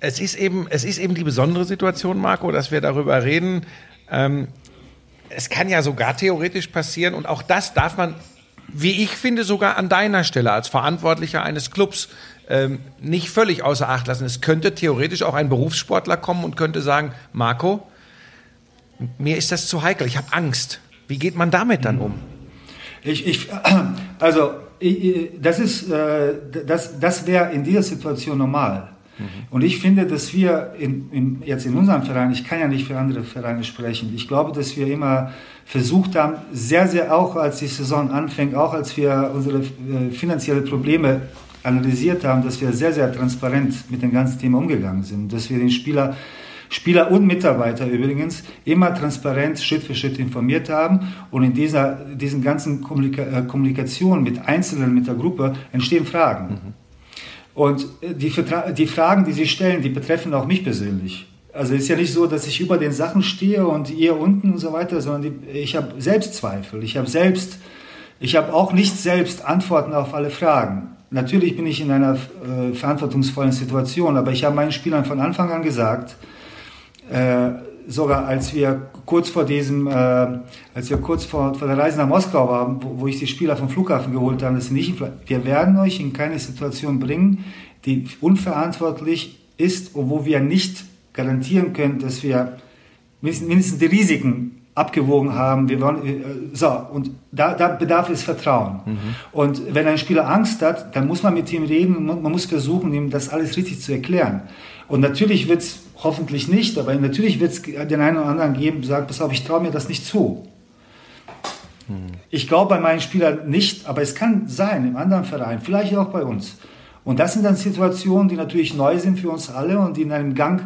Es ist eben, es ist eben die besondere Situation, Marco, dass wir darüber reden. Ähm, es kann ja sogar theoretisch passieren und auch das darf man, wie ich finde, sogar an deiner Stelle als Verantwortlicher eines Clubs ähm, nicht völlig außer Acht lassen. Es könnte theoretisch auch ein Berufssportler kommen und könnte sagen, Marco, mir ist das zu heikel, ich habe Angst. Wie geht man damit dann um? Ich, ich, also, ich, das ist, äh, das, das wäre in dieser Situation normal. Mhm. Und ich finde, dass wir in, in, jetzt in unserem Verein, ich kann ja nicht für andere Vereine sprechen, ich glaube, dass wir immer versucht haben, sehr, sehr auch als die Saison anfängt, auch als wir unsere äh, finanziellen Probleme analysiert haben, dass wir sehr, sehr transparent mit dem ganzen Thema umgegangen sind, dass wir den Spieler Spieler und Mitarbeiter übrigens immer transparent Schritt für Schritt informiert haben. Und in dieser diesen ganzen Kommunika äh, Kommunikation mit Einzelnen, mit der Gruppe entstehen Fragen. Mhm. Und äh, die, die Fragen, die Sie stellen, die betreffen auch mich persönlich. Also ist ja nicht so, dass ich über den Sachen stehe und ihr unten und so weiter, sondern die, ich habe Selbstzweifel. Ich habe selbst, ich habe auch nicht selbst Antworten auf alle Fragen. Natürlich bin ich in einer äh, verantwortungsvollen Situation, aber ich habe meinen Spielern von Anfang an gesagt, äh, sogar als wir kurz vor diesem, äh, als wir kurz vor, vor der Reise nach Moskau waren, wo, wo ich die Spieler vom Flughafen geholt habe, dass nicht, wir werden euch in keine Situation bringen, die unverantwortlich ist und wo wir nicht garantieren können, dass wir mindestens die Risiken abgewogen haben. Wir wollen, äh, so, und da, da bedarf es Vertrauen. Mhm. Und wenn ein Spieler Angst hat, dann muss man mit ihm reden und man muss versuchen, ihm das alles richtig zu erklären. Und natürlich wird es hoffentlich nicht, aber natürlich wird es den einen oder anderen geben, sagt, pass auf, ich traue mir das nicht zu. Mhm. Ich glaube bei meinen Spielern nicht, aber es kann sein im anderen Verein, vielleicht auch bei uns. Und das sind dann Situationen, die natürlich neu sind für uns alle und die in einem Gang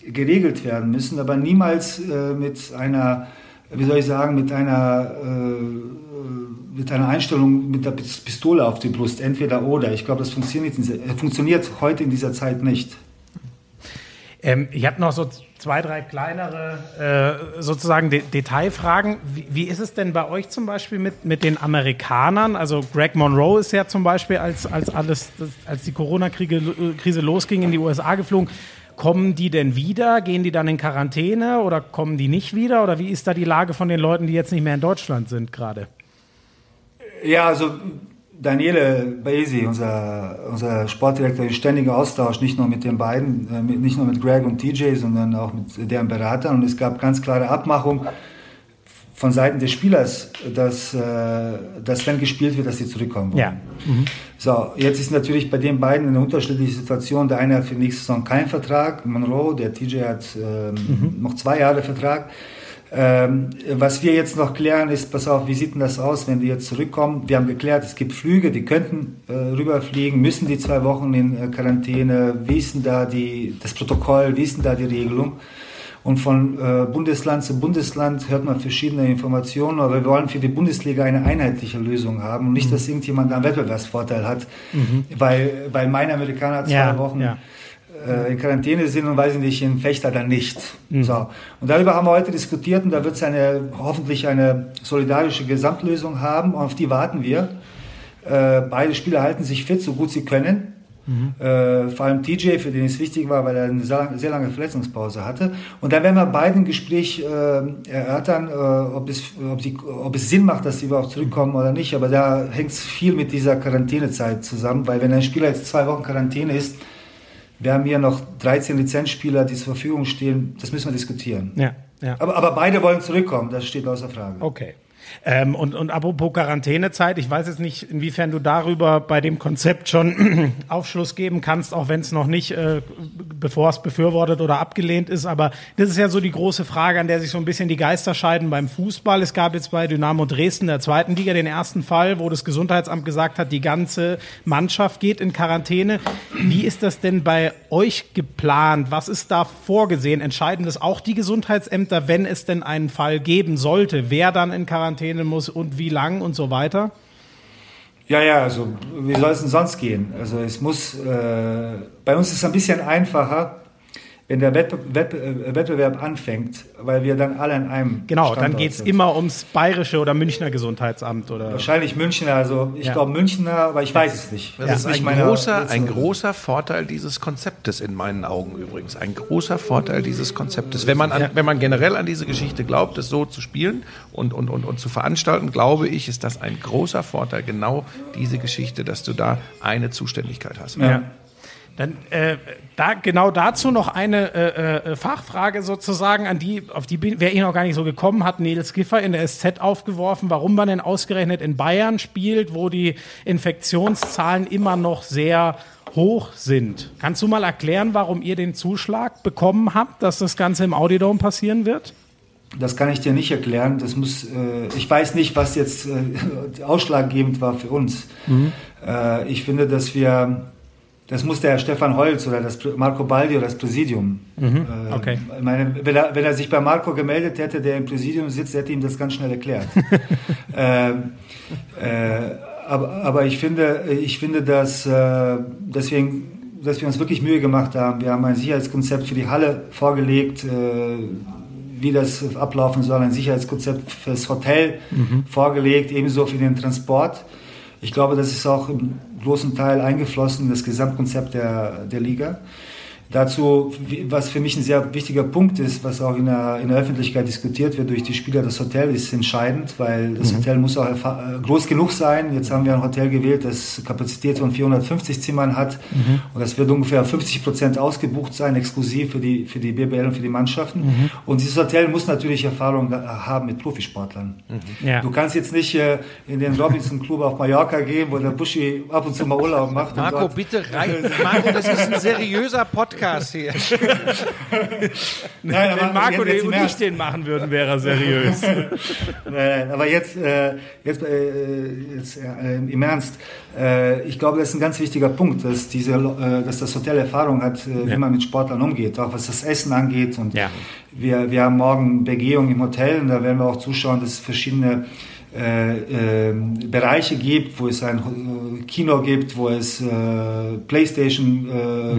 geregelt werden müssen, aber niemals äh, mit einer wie soll ich sagen, mit einer, äh, mit einer Einstellung mit der Pistole auf die Brust, entweder oder. Ich glaube, das funktioniert, funktioniert heute in dieser Zeit nicht. Ähm, ich habe noch so zwei, drei kleinere äh, sozusagen De Detailfragen. Wie, wie, ist es denn bei euch zum Beispiel mit, mit den Amerikanern? Also Greg Monroe ist ja zum Beispiel, als, als, alles, als die Corona-Krise losging, in die USA geflogen. Kommen die denn wieder? Gehen die dann in Quarantäne oder kommen die nicht wieder? Oder wie ist da die Lage von den Leuten, die jetzt nicht mehr in Deutschland sind gerade? Ja, also Daniele Baisi, unser, unser Sportdirektor, in ständiger Austausch, nicht nur mit den beiden, äh, nicht nur mit Greg und TJ, sondern auch mit deren Beratern. Und es gab ganz klare Abmachung von Seiten des Spielers, dass, äh, dass wenn gespielt wird, dass sie zurückkommen wollen. Ja. Mhm. So, jetzt ist natürlich bei den beiden eine unterschiedliche Situation. Der eine hat für nächste Saison keinen Vertrag, Monroe, der TJ hat ähm, mhm. noch zwei Jahre Vertrag. Ähm, was wir jetzt noch klären ist, pass auf, wie sieht denn das aus, wenn die jetzt zurückkommen? Wir haben geklärt, es gibt Flüge, die könnten äh, rüberfliegen, müssen die zwei Wochen in äh, Quarantäne. Wie ist denn da die, das Protokoll, wie ist denn da die Regelung? Und von äh, Bundesland zu Bundesland hört man verschiedene Informationen, aber wir wollen für die Bundesliga eine einheitliche Lösung haben und nicht, mhm. dass irgendjemand einen Wettbewerbsvorteil hat, mhm. weil, weil mein Amerikaner zwei ja, Wochen ja. Äh, in Quarantäne sind und weiß ich nicht, in Fechter dann nicht. Mhm. So. Und darüber haben wir heute diskutiert und da wird es eine, hoffentlich eine solidarische Gesamtlösung haben und auf die warten wir. Äh, beide Spieler halten sich fit, so gut sie können. Mhm. Äh, vor allem TJ, für den es wichtig war, weil er eine sehr, sehr lange Verletzungspause hatte. Und dann werden wir beide im Gespräch äh, erörtern, äh, ob, es, ob, die, ob es Sinn macht, dass sie überhaupt zurückkommen oder nicht. Aber da hängt es viel mit dieser Quarantänezeit zusammen, weil wenn ein Spieler jetzt zwei Wochen Quarantäne ist, wir haben hier noch 13 Lizenzspieler, die zur Verfügung stehen. Das müssen wir diskutieren. Ja, ja. Aber, aber beide wollen zurückkommen, das steht außer Frage. Okay. Ähm, und, und apropos Quarantänezeit, ich weiß jetzt nicht, inwiefern du darüber bei dem Konzept schon [CLEARS THROAT] Aufschluss geben kannst, auch wenn es noch nicht, äh, bevor es befürwortet oder abgelehnt ist. Aber das ist ja so die große Frage, an der sich so ein bisschen die Geister scheiden beim Fußball. Es gab jetzt bei Dynamo Dresden der zweiten Liga den ersten Fall, wo das Gesundheitsamt gesagt hat, die ganze Mannschaft geht in Quarantäne. Wie ist das denn bei euch geplant? Was ist da vorgesehen? Entscheiden das auch die Gesundheitsämter, wenn es denn einen Fall geben sollte? Wer dann in Quarantäne Quarantäne muss und wie lang und so weiter? Ja, ja, also wie soll es denn sonst gehen? Also es muss, äh, bei uns ist es ein bisschen einfacher, wenn der Wettbewerb, Wettbewerb anfängt, weil wir dann alle in einem Genau, Standort dann geht es immer ums bayerische oder Münchner Gesundheitsamt oder. Wahrscheinlich Münchner, also ich Ja. glaube Münchner, aber ich weiß es nicht. Das ist nicht ein meine- großer, ein großer Vorteil dieses Konzeptes in meinen Augen übrigens. Ein großer Vorteil dieses Konzeptes. Wenn man, an, wenn man generell an diese Geschichte glaubt, es so zu spielen und, und, und, und zu veranstalten, glaube ich, ist das ein großer Vorteil, genau diese Geschichte, dass du da eine Zuständigkeit hast. Ja. Dann äh, da, genau dazu noch eine äh, äh, Fachfrage sozusagen, an die, auf die wäre ich noch gar nicht so gekommen, hat Nils Giffer in der SZ aufgeworfen, warum man denn ausgerechnet in Bayern spielt, wo die Infektionszahlen immer noch sehr hoch sind. Kannst du mal erklären, warum ihr den Zuschlag bekommen habt, dass das Ganze im Audidome passieren wird? Das kann ich dir nicht erklären. Das muss, äh, ich weiß nicht, was jetzt äh, [LAUGHS] ausschlaggebend war für uns. Mhm. Äh, ich finde, dass wir, das muss der Stefan Holz oder das Marco Baldi oder das Präsidium. Äh, Mhm. okay. Ich meine, wenn er, wenn er sich bei Marco gemeldet hätte, der im Präsidium sitzt, hätte ihm das ganz schnell erklärt. [LAUGHS] ähm, äh, aber, aber ich finde, ich finde, dass äh, deswegen, dass wir uns wirklich Mühe gemacht haben. Wir haben ein Sicherheitskonzept für die Halle vorgelegt. Äh, wie das ablaufen soll, ein Sicherheitskonzept fürs Hotel vorgelegt, ebenso für den Transport. Ich glaube, das ist auch im großen Teil eingeflossen in das Gesamtkonzept der, der Liga. Dazu, was für mich ein sehr wichtiger Punkt ist, was auch in der, in der Öffentlichkeit diskutiert wird durch die Spieler, das Hotel ist entscheidend, weil das Hotel muss auch äh, groß genug sein. Jetzt haben wir ein Hotel gewählt, das Kapazität von 450 Zimmern hat und das wird ungefähr 50 Prozent ausgebucht sein, exklusiv für die, für die BBL und für die Mannschaften. Und dieses Hotel muss natürlich Erfahrung haben mit Profisportlern. Ja. Du kannst jetzt nicht äh, in den Robinson Club auf Mallorca gehen, wo der Buschi ab und zu mal Urlaub macht. und Marco, bitte rein. Marco, das ist ein seriöser Podcast hier. [LAUGHS] Nein, Wenn Marco jetzt- den jetzt und ich den machen würden, wäre er seriös. [LAUGHS] Nein, nein, aber jetzt, äh, jetzt, äh, jetzt äh, im Ernst, äh, ich glaube, das ist ein ganz wichtiger Punkt, dass, diese, äh, dass das Hotel Erfahrung hat, äh, wie man mit Sportlern umgeht, auch was das Essen angeht. Und Ja. wir, wir haben morgen Begehung im Hotel und da werden wir auch zuschauen, dass verschiedene äh, äh, Bereiche gibt, wo es ein äh, Kino gibt, wo es äh, Playstation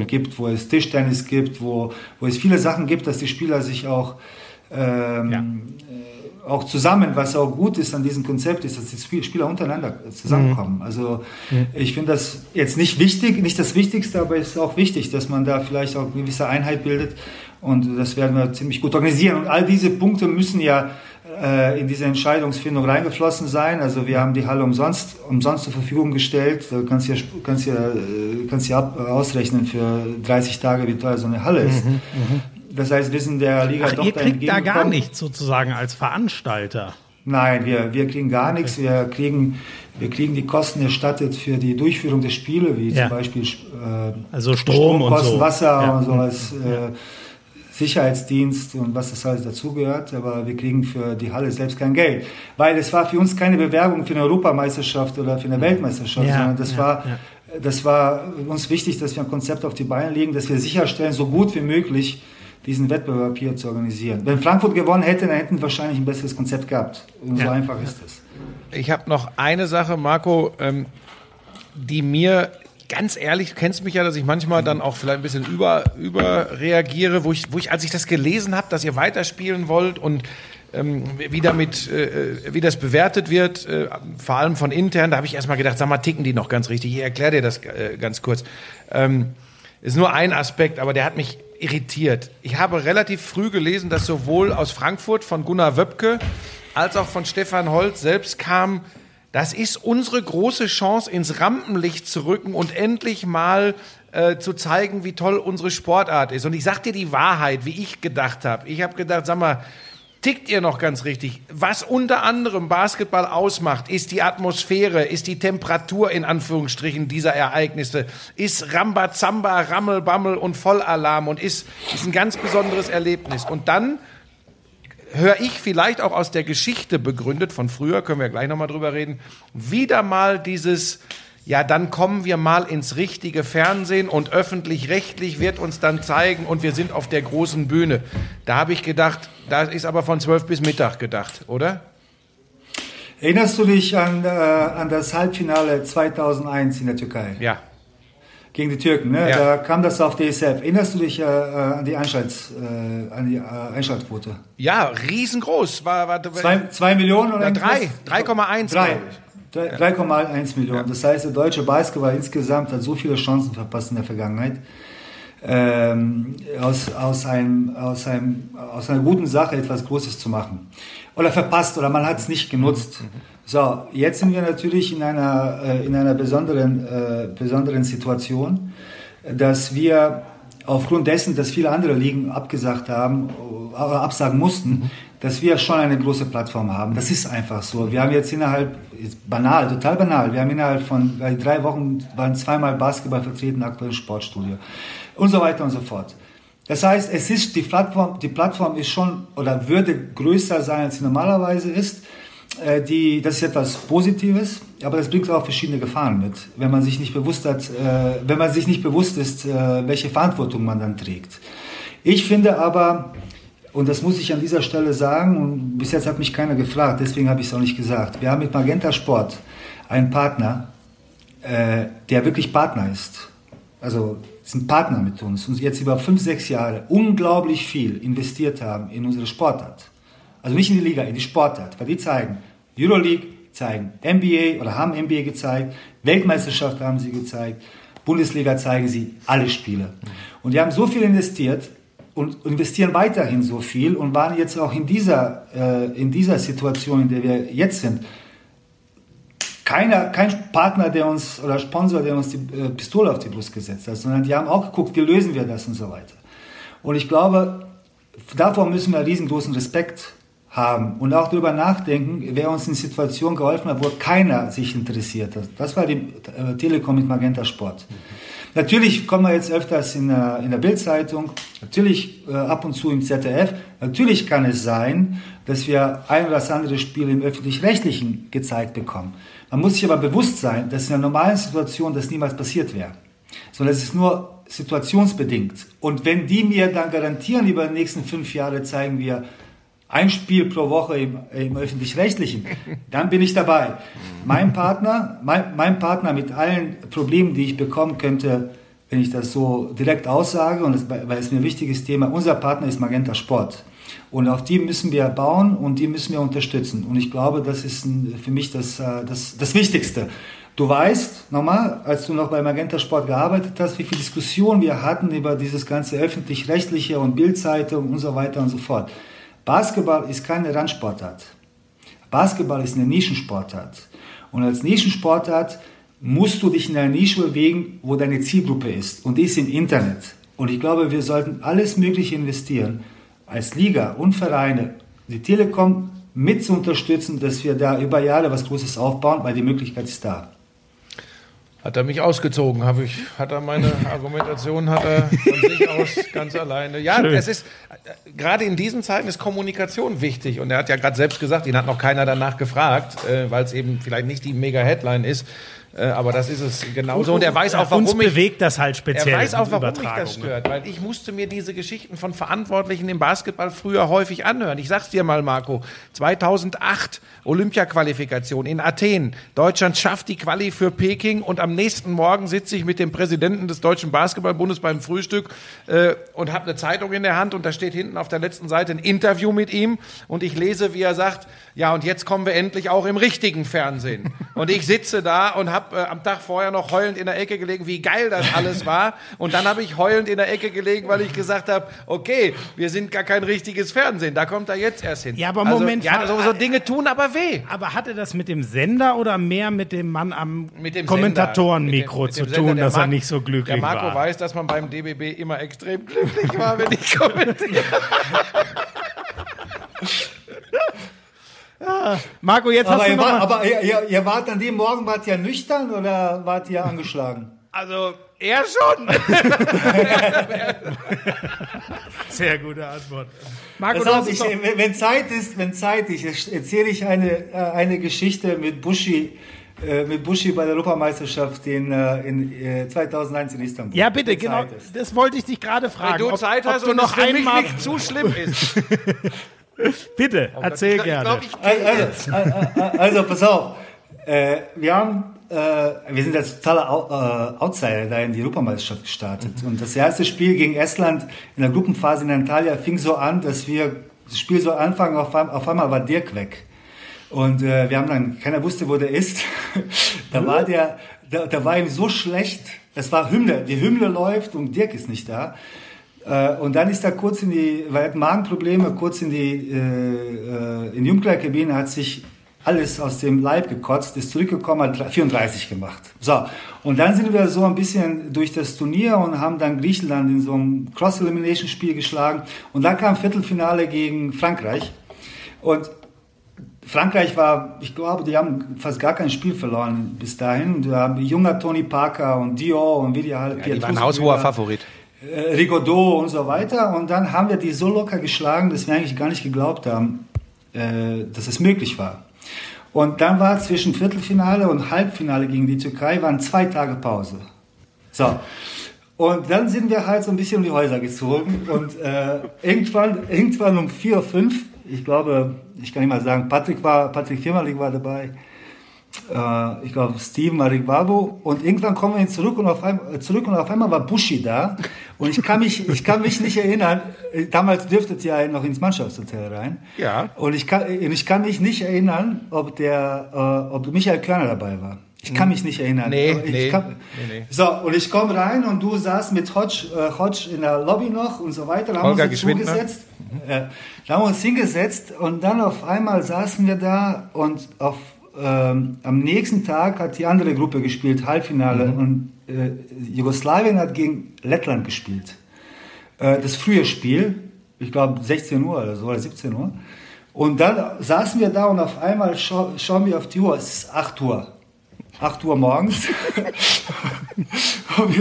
äh, gibt, wo es Tischtennis gibt, wo, wo es viele Sachen gibt, dass die Spieler sich auch ähm, Ja. äh, auch zusammen, was auch gut ist an diesem Konzept, ist, dass die Spiel- Spieler untereinander zusammenkommen. Also ich finde das jetzt nicht wichtig, nicht das Wichtigste, aber es ist auch wichtig, dass man da vielleicht auch eine gewisse Einheit bildet und das werden wir ziemlich gut organisieren. Und all diese Punkte müssen ja äh, in diese Entscheidungsfindung reingeflossen sein. Also wir haben die Halle umsonst, umsonst zur Verfügung gestellt. Du kannst ja, kannst ja, äh, kannst ja ab, ausrechnen für 30 Tage, wie teuer so eine Halle ist. Das heißt, wir sind der Liga Ach, doch ihr kriegt da gar nichts sozusagen als Veranstalter. Nein, wir, wir kriegen gar nichts. Wir kriegen, wir kriegen die Kosten erstattet für die Durchführung der Spiele, wie Ja. zum Beispiel äh, Also Strom und Stromkosten, so. Wasser Ja. und sowas, äh, Sicherheitsdienst und was das alles dazugehört. Aber wir kriegen für die Halle selbst kein Geld. Weil es war für uns keine Bewerbung für eine Europameisterschaft oder für eine Weltmeisterschaft, Ja, sondern das ja, war, ja. das war uns wichtig, dass wir ein Konzept auf die Beine legen, dass wir sicherstellen, so gut wie möglich diesen Wettbewerb hier zu organisieren. Wenn Frankfurt gewonnen hätte, dann hätten wir wahrscheinlich ein besseres Konzept gehabt. Und so Ja. einfach ist es. Ich habe noch eine Sache, Marco, ähm, die mir ganz ehrlich, du kennst mich ja, dass ich manchmal dann auch vielleicht ein bisschen über, überreagiere, wo ich, wo ich, als ich das gelesen habe, dass ihr weiterspielen wollt und ähm, wie damit, äh, wie das bewertet wird, äh, vor allem von intern, da habe ich erstmal gedacht, sag mal, ticken die noch ganz richtig? Ich erkläre dir das äh, ganz kurz. Ähm, ist nur ein Aspekt, aber der hat mich irritiert. Ich habe relativ früh gelesen, dass sowohl aus Frankfurt von Gunnar Wöpke als auch von Stefan Holz selbst kam, das ist unsere große Chance, ins Rampenlicht zu rücken und endlich mal äh, zu zeigen, wie toll unsere Sportart ist. Und ich sag dir die Wahrheit, wie ich gedacht habe. Ich habe gedacht, sag mal, tickt ihr noch ganz richtig? Was unter anderem Basketball ausmacht, ist die Atmosphäre, ist die Temperatur in Anführungsstrichen dieser Ereignisse, ist Rambazamba, Rammelbammel und Vollalarm und ist, ist ein ganz besonderes Erlebnis. Und dann höre ich vielleicht auch aus der Geschichte begründet von früher, können wir gleich nochmal drüber reden, wieder mal dieses, ja, dann kommen wir mal ins richtige Fernsehen und öffentlich-rechtlich wird uns dann zeigen und wir sind auf der großen Bühne. Da habe ich gedacht, da ist aber von zwölf bis Mittag gedacht, oder? Erinnerst du dich an, äh, an das Halbfinale 2001 in der Türkei? Ja. Gegen die Türken, ne? Ja. Da kam das auf DSF. Erinnerst du dich äh, äh, an die, Einschalts, äh, an die äh, Einschaltquote? Ja, riesengroß. War, war, Zwei, zwei Millionen oder Ja, drei. irgendwas? 3,1, Drei. glaub ich. Drei- 3,1 Millionen. Das heißt, der deutsche Basketball insgesamt hat so viele Chancen verpasst in der Vergangenheit. Ähm, aus, aus, einem, aus, einem, aus einer guten Sache etwas Großes zu machen. Oder verpasst, oder man hat es nicht genutzt. So, jetzt sind wir natürlich in einer, äh, in einer besonderen, äh, besonderen Situation, dass wir aufgrund dessen, dass viele andere Ligen abgesagt haben, äh, absagen mussten, dass wir schon eine große Plattform haben. Das ist einfach so. Wir haben jetzt innerhalb, ist banal, total banal, wir haben innerhalb von äh, drei Wochen waren zweimal Basketball vertreten, aktuell Sportstudio und so weiter und so fort. Das heißt, es ist die Plattform, die Plattform ist schon oder würde größer sein, als sie normalerweise ist. Äh, Die, das ist etwas Positives, aber das bringt auch verschiedene Gefahren mit, wenn man sich nicht bewusst hat, äh, wenn man sich nicht bewusst ist, äh, welche Verantwortung man dann trägt. Ich finde aber, und das muss ich an dieser Stelle sagen, und bis jetzt hat mich keiner gefragt, deswegen habe ich es auch nicht gesagt. Wir haben mit Magenta Sport einen Partner, äh, der wirklich Partner ist. Also ist ein Partner mit uns und jetzt über fünf, sechs Jahre unglaublich viel investiert haben in unsere Sportart. Also nicht in die Liga, in die Sportart, weil die zeigen Euroleague, zeigen NBA oder haben NBA gezeigt, Weltmeisterschaft haben sie gezeigt, Bundesliga zeigen sie alle Spiele. Und die haben so viel investiert und investieren weiterhin so viel und waren jetzt auch in dieser, äh, in dieser Situation, in der wir jetzt sind, keiner, kein Partner, der uns oder Sponsor, der uns die äh, Pistole auf die Brust gesetzt hat, sondern die haben auch geguckt, wie lösen wir das und so weiter. Und ich glaube, davor müssen wir riesengroßen Respekt haben und auch darüber nachdenken, wer uns in Situationen geholfen hat, wo keiner sich interessiert hat. Das war die äh, Telekom mit Magenta Sport. Natürlich kommen wir jetzt öfters in der, in der Bildzeitung, natürlich äh, ab und zu im ZDF. Natürlich kann es sein, dass wir ein oder das andere Spiel im öffentlich-rechtlichen gezeigt bekommen. Man muss sich aber bewusst sein, dass in einer normalen Situation das niemals passiert wäre, sondern es ist nur situationsbedingt. Und wenn die mir dann garantieren, über die nächsten fünf Jahre zeigen wir ein Spiel pro Woche im, im öffentlich-rechtlichen, dann bin ich dabei. Mein Partner, mein, mein Partner mit allen Problemen, die ich bekommen könnte, wenn ich das so direkt aussage, und das, weil es mir ein wichtiges Thema, unser Partner ist Magenta Sport. Und auf die müssen wir bauen und die müssen wir unterstützen. Und ich glaube, das ist für mich das, äh, das, das Wichtigste. Du weißt, nochmal, als du noch bei Magenta Sport gearbeitet hast, wie viel Diskussion wir hatten über dieses ganze öffentlich-rechtliche und Bildzeitung und so weiter und so fort. Basketball ist keine Randsportart. Basketball ist eine Nischensportart. Und als Nischensportart musst du dich in einer Nische bewegen, wo deine Zielgruppe ist. Und die ist im Internet. Und ich glaube, wir sollten alles Mögliche investieren, als Liga und Vereine, die Telekom mit zu unterstützen, dass wir da über Jahre was Großes aufbauen, weil die Möglichkeit ist da. Hat er mich ausgezogen, habe ich, hat er meine [LAUGHS] Argumentation, hat er von sich aus ganz alleine. Ja, es ist, äh, gerade in diesen Zeiten ist Kommunikation wichtig. Und er hat ja gerade selbst gesagt, ihn hat noch keiner danach gefragt, äh, weil es eben vielleicht nicht die Mega-Headline ist. Äh, aber das ist es genauso. Und er weiß auch, warum Uns ich, bewegt das halt speziell. er weiß auch, warum mich das Übertragungen. stört, weil ich musste mir diese Geschichten von Verantwortlichen im Basketball früher häufig anhören. Ich sag's dir mal, Marco. 2008 Olympiaqualifikation in Athen. Deutschland schafft die Quali für Peking und am nächsten Morgen sitze ich mit dem Präsidenten des Deutschen Basketballbundes beim Frühstück äh, und habe eine Zeitung in der Hand und da steht hinten auf der letzten Seite ein Interview mit ihm und ich lese, wie er sagt, ja und jetzt kommen wir endlich auch im richtigen Fernsehen. Und ich sitze da und habe äh, am Tag vorher noch heulend in der Ecke gelegen, wie geil das alles war. Und dann habe ich heulend in der Ecke gelegen, weil ich gesagt habe, okay, wir sind gar kein richtiges Fernsehen. Da kommt er jetzt erst hin. Ja, aber also, Moment, Ja, so, so Dinge tun aber weh. Aber hatte das mit dem Sender oder mehr mit dem Mann am dem Kommentatorenmikro Sender. Zu Sender. tun, Der dass er Mar- nicht so glücklich Der Marco war? weiß, dass man beim DBB immer extrem glücklich war, wenn ich kommentiere. [LAUGHS] Marco, jetzt Aber, hast du ihr, noch war, aber ihr, ihr, ihr wart an dem Morgen, wart ihr nüchtern oder wart ihr angeschlagen? Also, er schon. [LAUGHS] Sehr gute Antwort. Marco, du auf, ich, wenn wenn Zeit ist, wenn Zeit ist, erzähle ich eine, äh, eine Geschichte mit Buschi, äh, mit Buschi bei der Europameisterschaft in, äh, in äh, 2001 in Istanbul. ja, bitte, Wenn genau. Das wollte ich dich gerade Wenn fragen. du ob, Zeit ob hast du und noch es für mich einmal. nicht zu schlimm ist. [LAUGHS] [LAUGHS] Bitte, erzähl ich, gerne. Ich glaub, ich Also, also, also pass auf. Äh, wir haben, äh, wir sind als totaler Au- äh, Outsider da in die Europameisterschaft gestartet. Und das erste Spiel gegen Estland in der Gruppenphase in Antalya fing so an, dass wir das Spiel so anfangen, auf, auf einmal war Dirk weg. Und äh, wir haben dann, keiner wusste, wo der ist. [LAUGHS] da war der, da, da war ihm so schlecht. Es war Hymne, die Hymne läuft und Dirk ist nicht da. Äh, und dann ist er kurz in die, weil er hat Magenprobleme, kurz in die, äh, äh, in die Umkleidekabine, hat sich alles aus dem Leib gekotzt, ist zurückgekommen, hat 34 gemacht. So, und dann sind wir so ein bisschen durch das Turnier und haben dann Griechenland in so einem Cross-Elimination-Spiel geschlagen. Und dann kam Viertelfinale gegen Frankreich. Und Frankreich war, ich glaube, die haben fast gar kein Spiel verloren bis dahin. Und da haben junger Tony Parker und Dior und wie die alle Ja, die waren ein haushoher Favorit. Äh, Rigaudot und so weiter. Und dann haben wir die so locker geschlagen, dass wir eigentlich gar nicht geglaubt haben, äh, dass es möglich war. Und dann war zwischen Viertelfinale und Halbfinale gegen die Türkei waren zwei Tage Pause. So. Und dann sind wir halt so ein bisschen um die Häuser gezogen und äh, irgendwann, irgendwann um vier, fünf, ich glaube, ich kann nicht mal sagen, Patrick war, Patrick Firmalik war dabei, äh, ich glaube, Steven Maribabo und irgendwann kommen wir zurück und auf einmal, zurück und auf einmal war Bushi da und ich kann mich, ich kann mich nicht erinnern, äh, damals dürftet ihr noch ins Mannschaftshotel rein. Ja. Und ich kann, ich kann mich nicht erinnern, ob der, äh, ob Michael Körner dabei war. Ich kann mich nicht erinnern. Nee, nee, kann, nee, nee. So, und ich komme rein und du saßt mit Hodge, äh, Hodge in der Lobby noch und so weiter. Da haben wir uns zugesetzt. Äh, da haben wir uns hingesetzt und dann auf einmal saßen wir da und auf, ähm, am nächsten Tag hat die andere Gruppe gespielt, Halbfinale. Mhm. Und äh, Jugoslawien hat gegen Lettland gespielt. Äh, das frühe Spiel, ich glaube 16 Uhr oder so, oder 17 Uhr. Und dann saßen wir da und auf einmal schau, schauen wir auf die Uhr, es ist 8 Uhr. 8 Uhr morgens. [LAUGHS] Und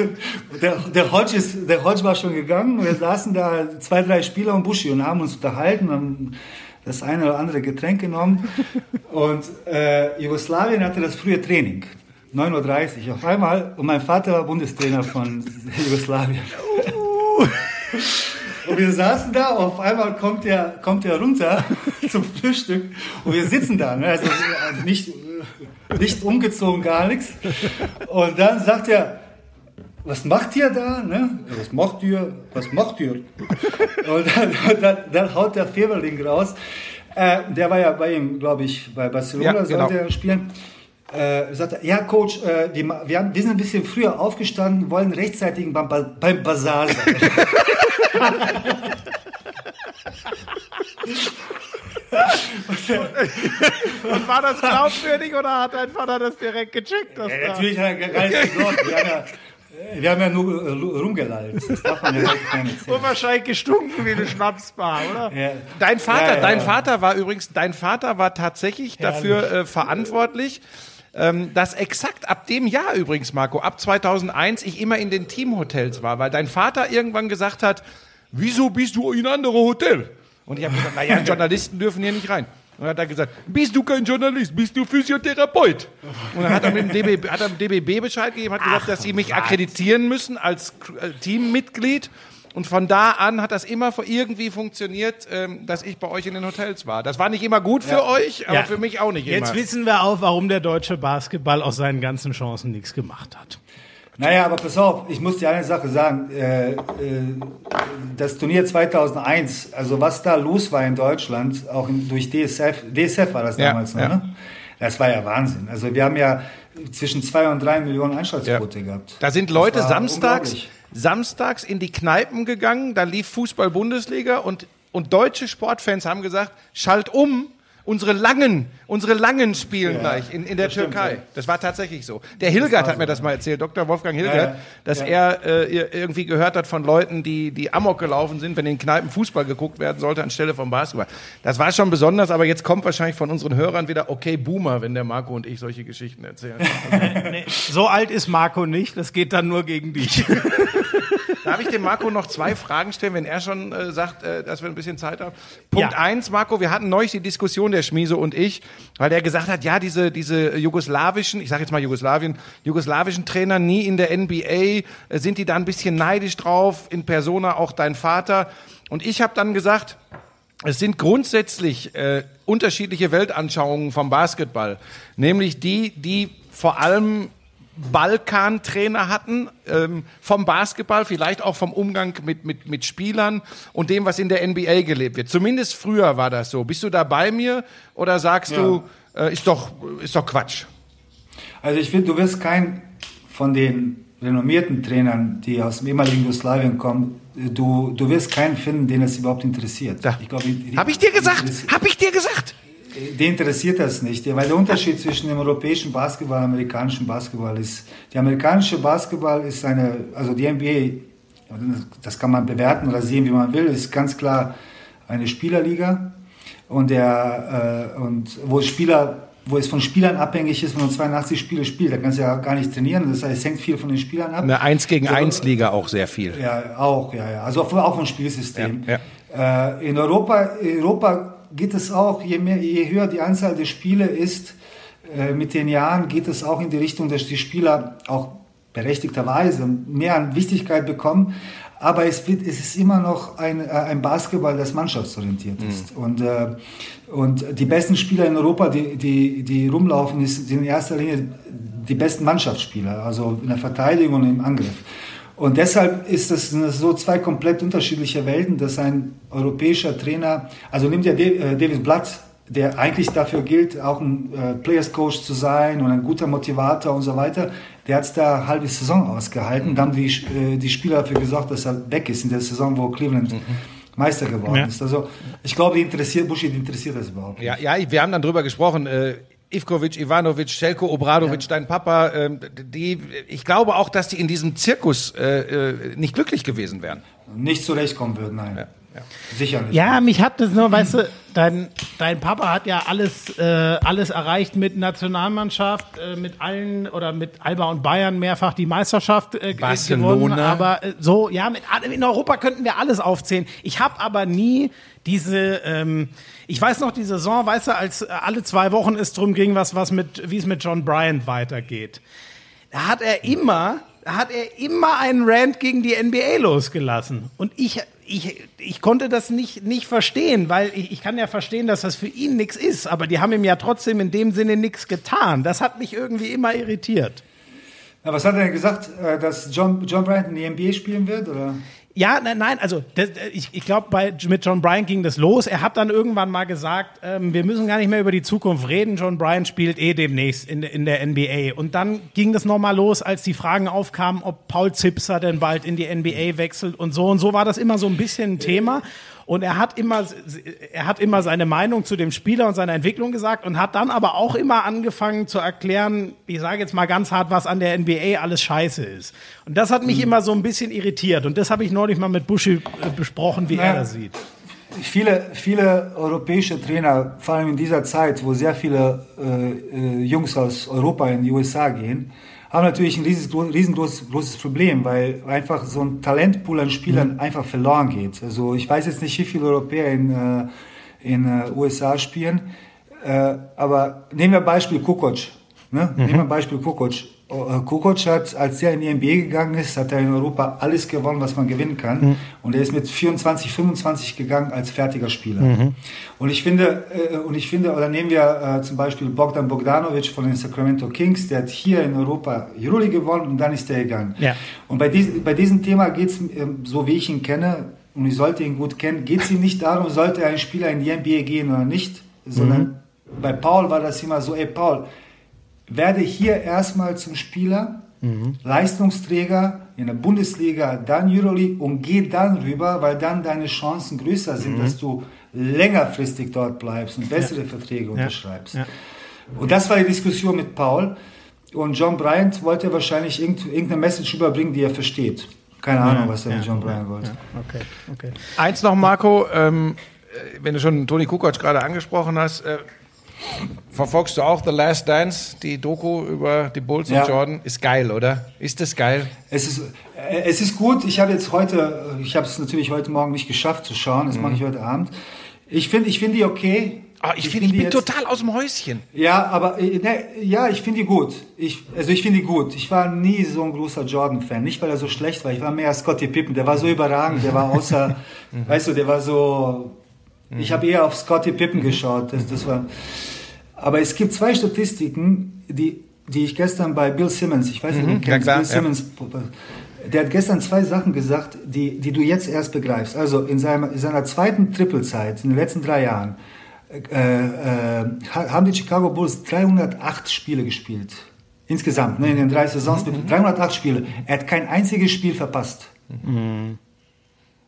der, der, Hodge ist, der Hodge war schon gegangen und wir saßen da, zwei, drei Spieler und Buschi und haben uns unterhalten, haben das eine oder andere Getränk genommen. Und äh, Jugoslawien hatte das frühe Training. 9.30 Uhr auf einmal. Und mein Vater war Bundestrainer von [LAUGHS] Jugoslawien. Und wir saßen da, auf einmal kommt er, kommt er runter [LAUGHS] zum Frühstück und wir sitzen da, ne? also nicht, nicht umgezogen, gar nichts. Und dann sagt er, was macht ihr da? Ne? Was macht ihr? Was macht ihr? Und dann, dann, dann haut der Feverling raus. Äh, der war ja bei ihm, glaube ich, bei Barcelona Ja, genau. sollte er spielen. Äh, sagt er, ja, Coach, äh, wir, ma- wir, haben, wir sind ein bisschen früher aufgestanden, wollen rechtzeitig beim, beim Basar sein. Und war das glaubwürdig oder hat dein Vater das direkt gecheckt? Ja, da natürlich hat er gar nichts geglaubt. Wir haben ja, nur äh, rumgelallt. Das darf man ja heute und wahrscheinlich gestunken wie eine Schnapsbar, oder? Ja. Dein Vater, Ja, ja, dein. Vater war übrigens, dein Vater war tatsächlich dafür äh, verantwortlich, ähm, dass exakt ab dem Jahr übrigens, Marco, ab 2001 ich immer in den Teamhotels war, weil dein Vater irgendwann gesagt hat, wieso bist du in andere Hotel? Und ich habe gesagt, naja, [LAUGHS] Journalisten dürfen hier nicht rein. Und hat er gesagt, bist du kein Journalist, bist du Physiotherapeut? Und dann hat er mit dem DBB, hat er dem DBB Bescheid gegeben, hat gesagt, dass sie mich akkreditieren müssen als äh, Teammitglied. Und von da an hat das immer irgendwie funktioniert, ähm, dass ich bei euch in den Hotels war. Das war nicht immer gut für euch, aber Ja. für mich auch nicht Jetzt immer. wissen wir auch, warum der deutsche Basketball aus seinen ganzen Chancen nichts gemacht hat. Naja, aber pass auf, ich muss dir eine Sache sagen. Äh, äh, das Turnier 2001, also was da los war in Deutschland, auch in, durch DSF, DSF war das Ja, damals noch, ja. ne? Das war ja Wahnsinn. Also wir haben ja zwischen zwei und drei Millionen Einschaltquote gehabt. Da sind Leute samstags, samstags in die Kneipen gegangen, da lief Fußball-Bundesliga und, und deutsche Sportfans haben gesagt, schalt um, unsere Langen, unsere Langen spielen gleich in, in der das stimmt, Türkei. ja. Das war tatsächlich so. Der Hilgert hat mir das mal erzählt, Dr. Wolfgang Hilgert, Ja, ja. dass Ja. er äh, irgendwie gehört hat von Leuten, die, die Amok gelaufen sind, wenn in Kneipen Fußball geguckt werden sollte anstelle vom Basketball. Das war schon besonders, aber jetzt kommt wahrscheinlich von unseren Hörern wieder, okay, Boomer, wenn der Marco und ich solche Geschichten erzählen. [LAUGHS] Nee, so alt ist Marco nicht, das geht dann nur gegen dich. [LAUGHS] Darf ich dem Marco noch zwei Fragen stellen, wenn er schon äh, sagt, äh, dass wir ein bisschen Zeit haben? Punkt Ja. eins, Marco, wir hatten neulich die Diskussion, der Schmiese und ich, weil der gesagt hat, ja, diese, diese jugoslawischen, ich sage jetzt mal Jugoslawien, jugoslawischen Trainer nie in der NBA, äh, sind die da ein bisschen neidisch drauf, in Persona auch dein Vater. Und ich habe dann gesagt, es sind grundsätzlich äh, unterschiedliche Weltanschauungen vom Basketball. Nämlich die, die vor allem Balkan-Trainer hatten, ähm, vom Basketball, vielleicht auch vom Umgang mit, mit, mit Spielern und dem, was in der NBA gelebt wird. Zumindest früher war das so. Bist du da bei mir oder sagst Ja. du, äh, ist, doch, ist doch Quatsch? Also ich finde, du wirst kein von den renommierten Trainern, die aus dem ehemaligen Jugoslawien kommen, du, du wirst keinen finden, den es überhaupt interessiert. Da. Ich glaube, die- Hab ich dir gesagt? Hab ich dir gesagt? Die interessiert das nicht, weil der Unterschied zwischen dem europäischen Basketball und dem amerikanischen Basketball ist, der amerikanische Basketball ist eine, also die NBA, das kann man bewerten oder sehen, wie man will, ist ganz klar eine Spielerliga und der, äh, und wo Spieler, wo es von Spielern abhängig ist, wenn man 82 Spiele spielt, da kannst du ja gar nicht trainieren, das heißt, es hängt viel von den Spielern ab. Eine 1 gegen 1 Liga auch sehr viel. Ja, auch, ja, ja. Also auch vom Spielsystem. Ja, Äh, in Europa, in Europa geht es auch, je, mehr, je höher die Anzahl der Spiele ist, äh, mit den Jahren geht es auch in die Richtung, dass die Spieler auch berechtigterweise mehr an Wichtigkeit bekommen. Aber es, wird, es ist immer noch ein, äh, ein Basketball, das mannschaftsorientiert ist. Und, äh, und die besten Spieler in Europa, die, die, die rumlaufen, sind in erster Linie die besten Mannschaftsspieler, also in der Verteidigung und im Angriff. Und deshalb ist das so zwei komplett unterschiedliche Welten, dass ein europäischer Trainer, also nimmt ja äh, David Blatt, der eigentlich dafür gilt, auch ein äh, Players Coach zu sein und ein guter Motivator und so weiter, der hat es da halbe Saison ausgehalten. Dann haben die, äh, die Spieler dafür gesorgt, dass er weg ist in der Saison, wo Cleveland Meister geworden Ja. ist. Also ich glaube, die interessiert, Bushi die interessiert das überhaupt nicht. Ja, ja, wir haben dann drüber gesprochen. Äh, Ivkovic, Ivanovic, Selko Obradovic, dein Papa, ähm, die, ich glaube auch, dass die in diesem Zirkus äh, äh, nicht glücklich gewesen wären. Nicht zurechtkommen würden, nein. Ja, ja. Sicher nicht. Ja, mich hat das nur, weißt du, dein, dein Papa hat ja alles, äh, alles erreicht mit Nationalmannschaft, äh, mit allen oder mit Alba und Bayern mehrfach die Meisterschaft äh, Barcelona. gewonnen. Aber äh, so, ja, mit, in Europa könnten wir alles aufzählen. Ich habe aber nie diese, ähm, ich weiß noch die Saison, weißt du, als alle zwei Wochen es drum ging, was, was mit, wie es mit John Bryant weitergeht. Da hat er immer, hat er immer einen Rant gegen die NBA losgelassen. Und ich, ich, ich konnte das nicht, nicht verstehen, weil ich, ich kann ja verstehen, dass das für ihn nichts ist, aber die haben ihm ja trotzdem in dem Sinne nichts getan. Das hat mich irgendwie immer irritiert. Ja, was hat er denn gesagt, äh, dass John, John Bryant in die NBA spielen wird? Oder? Ja, nein, nein, also das, ich, ich glaube, mit John Bryant ging das los. Er hat dann irgendwann mal gesagt, ähm, wir müssen gar nicht mehr über die Zukunft reden. John Bryant spielt eh demnächst in, in der NBA. Und dann ging das nochmal los, als die Fragen aufkamen, ob Paul Zipser denn bald in die NBA wechselt und so. Und so war das immer so ein bisschen ein Thema. Und er hat immer, er hat immer seine Meinung zu dem Spieler und seiner Entwicklung gesagt und hat dann aber auch immer angefangen zu erklären, ich sage jetzt mal ganz hart, was an der NBA alles scheiße ist. Und das hat mich immer so ein bisschen irritiert. Und das habe ich neulich mal mit Buschi äh, besprochen, wie Ja. er das sieht. Viele, viele europäische Trainer, vor allem in dieser Zeit, wo sehr viele äh, äh, Jungs aus Europa in die USA gehen, haben natürlich ein riesengroßes, riesengroßes großes Problem, weil einfach so ein Talentpool an Spielern einfach verloren geht. Also ich weiß jetzt nicht, wie viele Europäer in, äh, in äh, USA spielen, äh, aber nehmen wir Beispiel Kukoc. Ne? Nehmen wir Beispiel Kukoc. Äh, Kukoc hat, als er in die NBA gegangen ist, hat er in Europa alles gewonnen, was man gewinnen kann. Und er ist mit 24, 25 gegangen als fertiger Spieler. Und ich finde, äh, und ich finde, oder nehmen wir äh, zum Beispiel Bogdan Bogdanovic von den Sacramento Kings, der hat hier in Europa Euroleague gewonnen und dann ist er gegangen. Ja. Und bei, dies, bei diesem Thema geht es, so wie ich ihn kenne, und ich sollte ihn gut kennen, geht es ihm nicht darum, sollte ein Spieler in die NBA gehen oder nicht, sondern bei Paul war das immer so, ey Paul, werde hier erstmal zum Spieler, Leistungsträger in der Bundesliga, dann Euroleague und geh dann rüber, weil dann deine Chancen größer sind, dass du längerfristig dort bleibst und bessere Verträge unterschreibst. Ja. Und das war die Diskussion mit Paul. Und John Bryant wollte wahrscheinlich irgend- irgendeine Message überbringen, die er versteht. Keine Ahnung, was er mit John Bryant wollte. Okay, okay. Eins noch, Marco, ähm, äh, wenn du schon Toni Kukoc gerade angesprochen hast, äh, verfolgst du auch The Last Dance, die Doku über die Bulls Ja. und Jordan? Ist geil, oder? Ist das geil? Es ist, äh, es ist gut. Ich habe jetzt heute, äh, ich habe es natürlich heute Morgen nicht geschafft zu schauen. Das mache ich heute Abend. Ich finde, ich finde die okay. Ah, ich finde, ich die bin jetzt- total aus dem Häuschen. Ja, aber äh, ne, ja, ich finde die gut. Ich, also ich finde die gut. Ich war nie so ein großer Jordan-Fan. Nicht, weil er so schlecht war. Ich war mehr Scottie Pippen. Der war so überragend. Der war außer, [LAUGHS] weißt du, der war so Mhm. Ich habe eher auf Scottie Pippen geschaut. Das, das war, aber es gibt zwei Statistiken, die, die ich gestern bei Bill Simmons, ich weiß nicht, mhm, ja, klar, Bill Simmons, ja. der hat gestern zwei Sachen gesagt, die, die du jetzt erst begreifst. Also in seiner, in seiner zweiten Trippelzeit, in den letzten drei Jahren, äh, äh, haben die Chicago Bulls 308 Spiele gespielt. Insgesamt, ne, in den drei Saisons mit 308 Spiele. Er hat kein einziges Spiel verpasst. Mhm.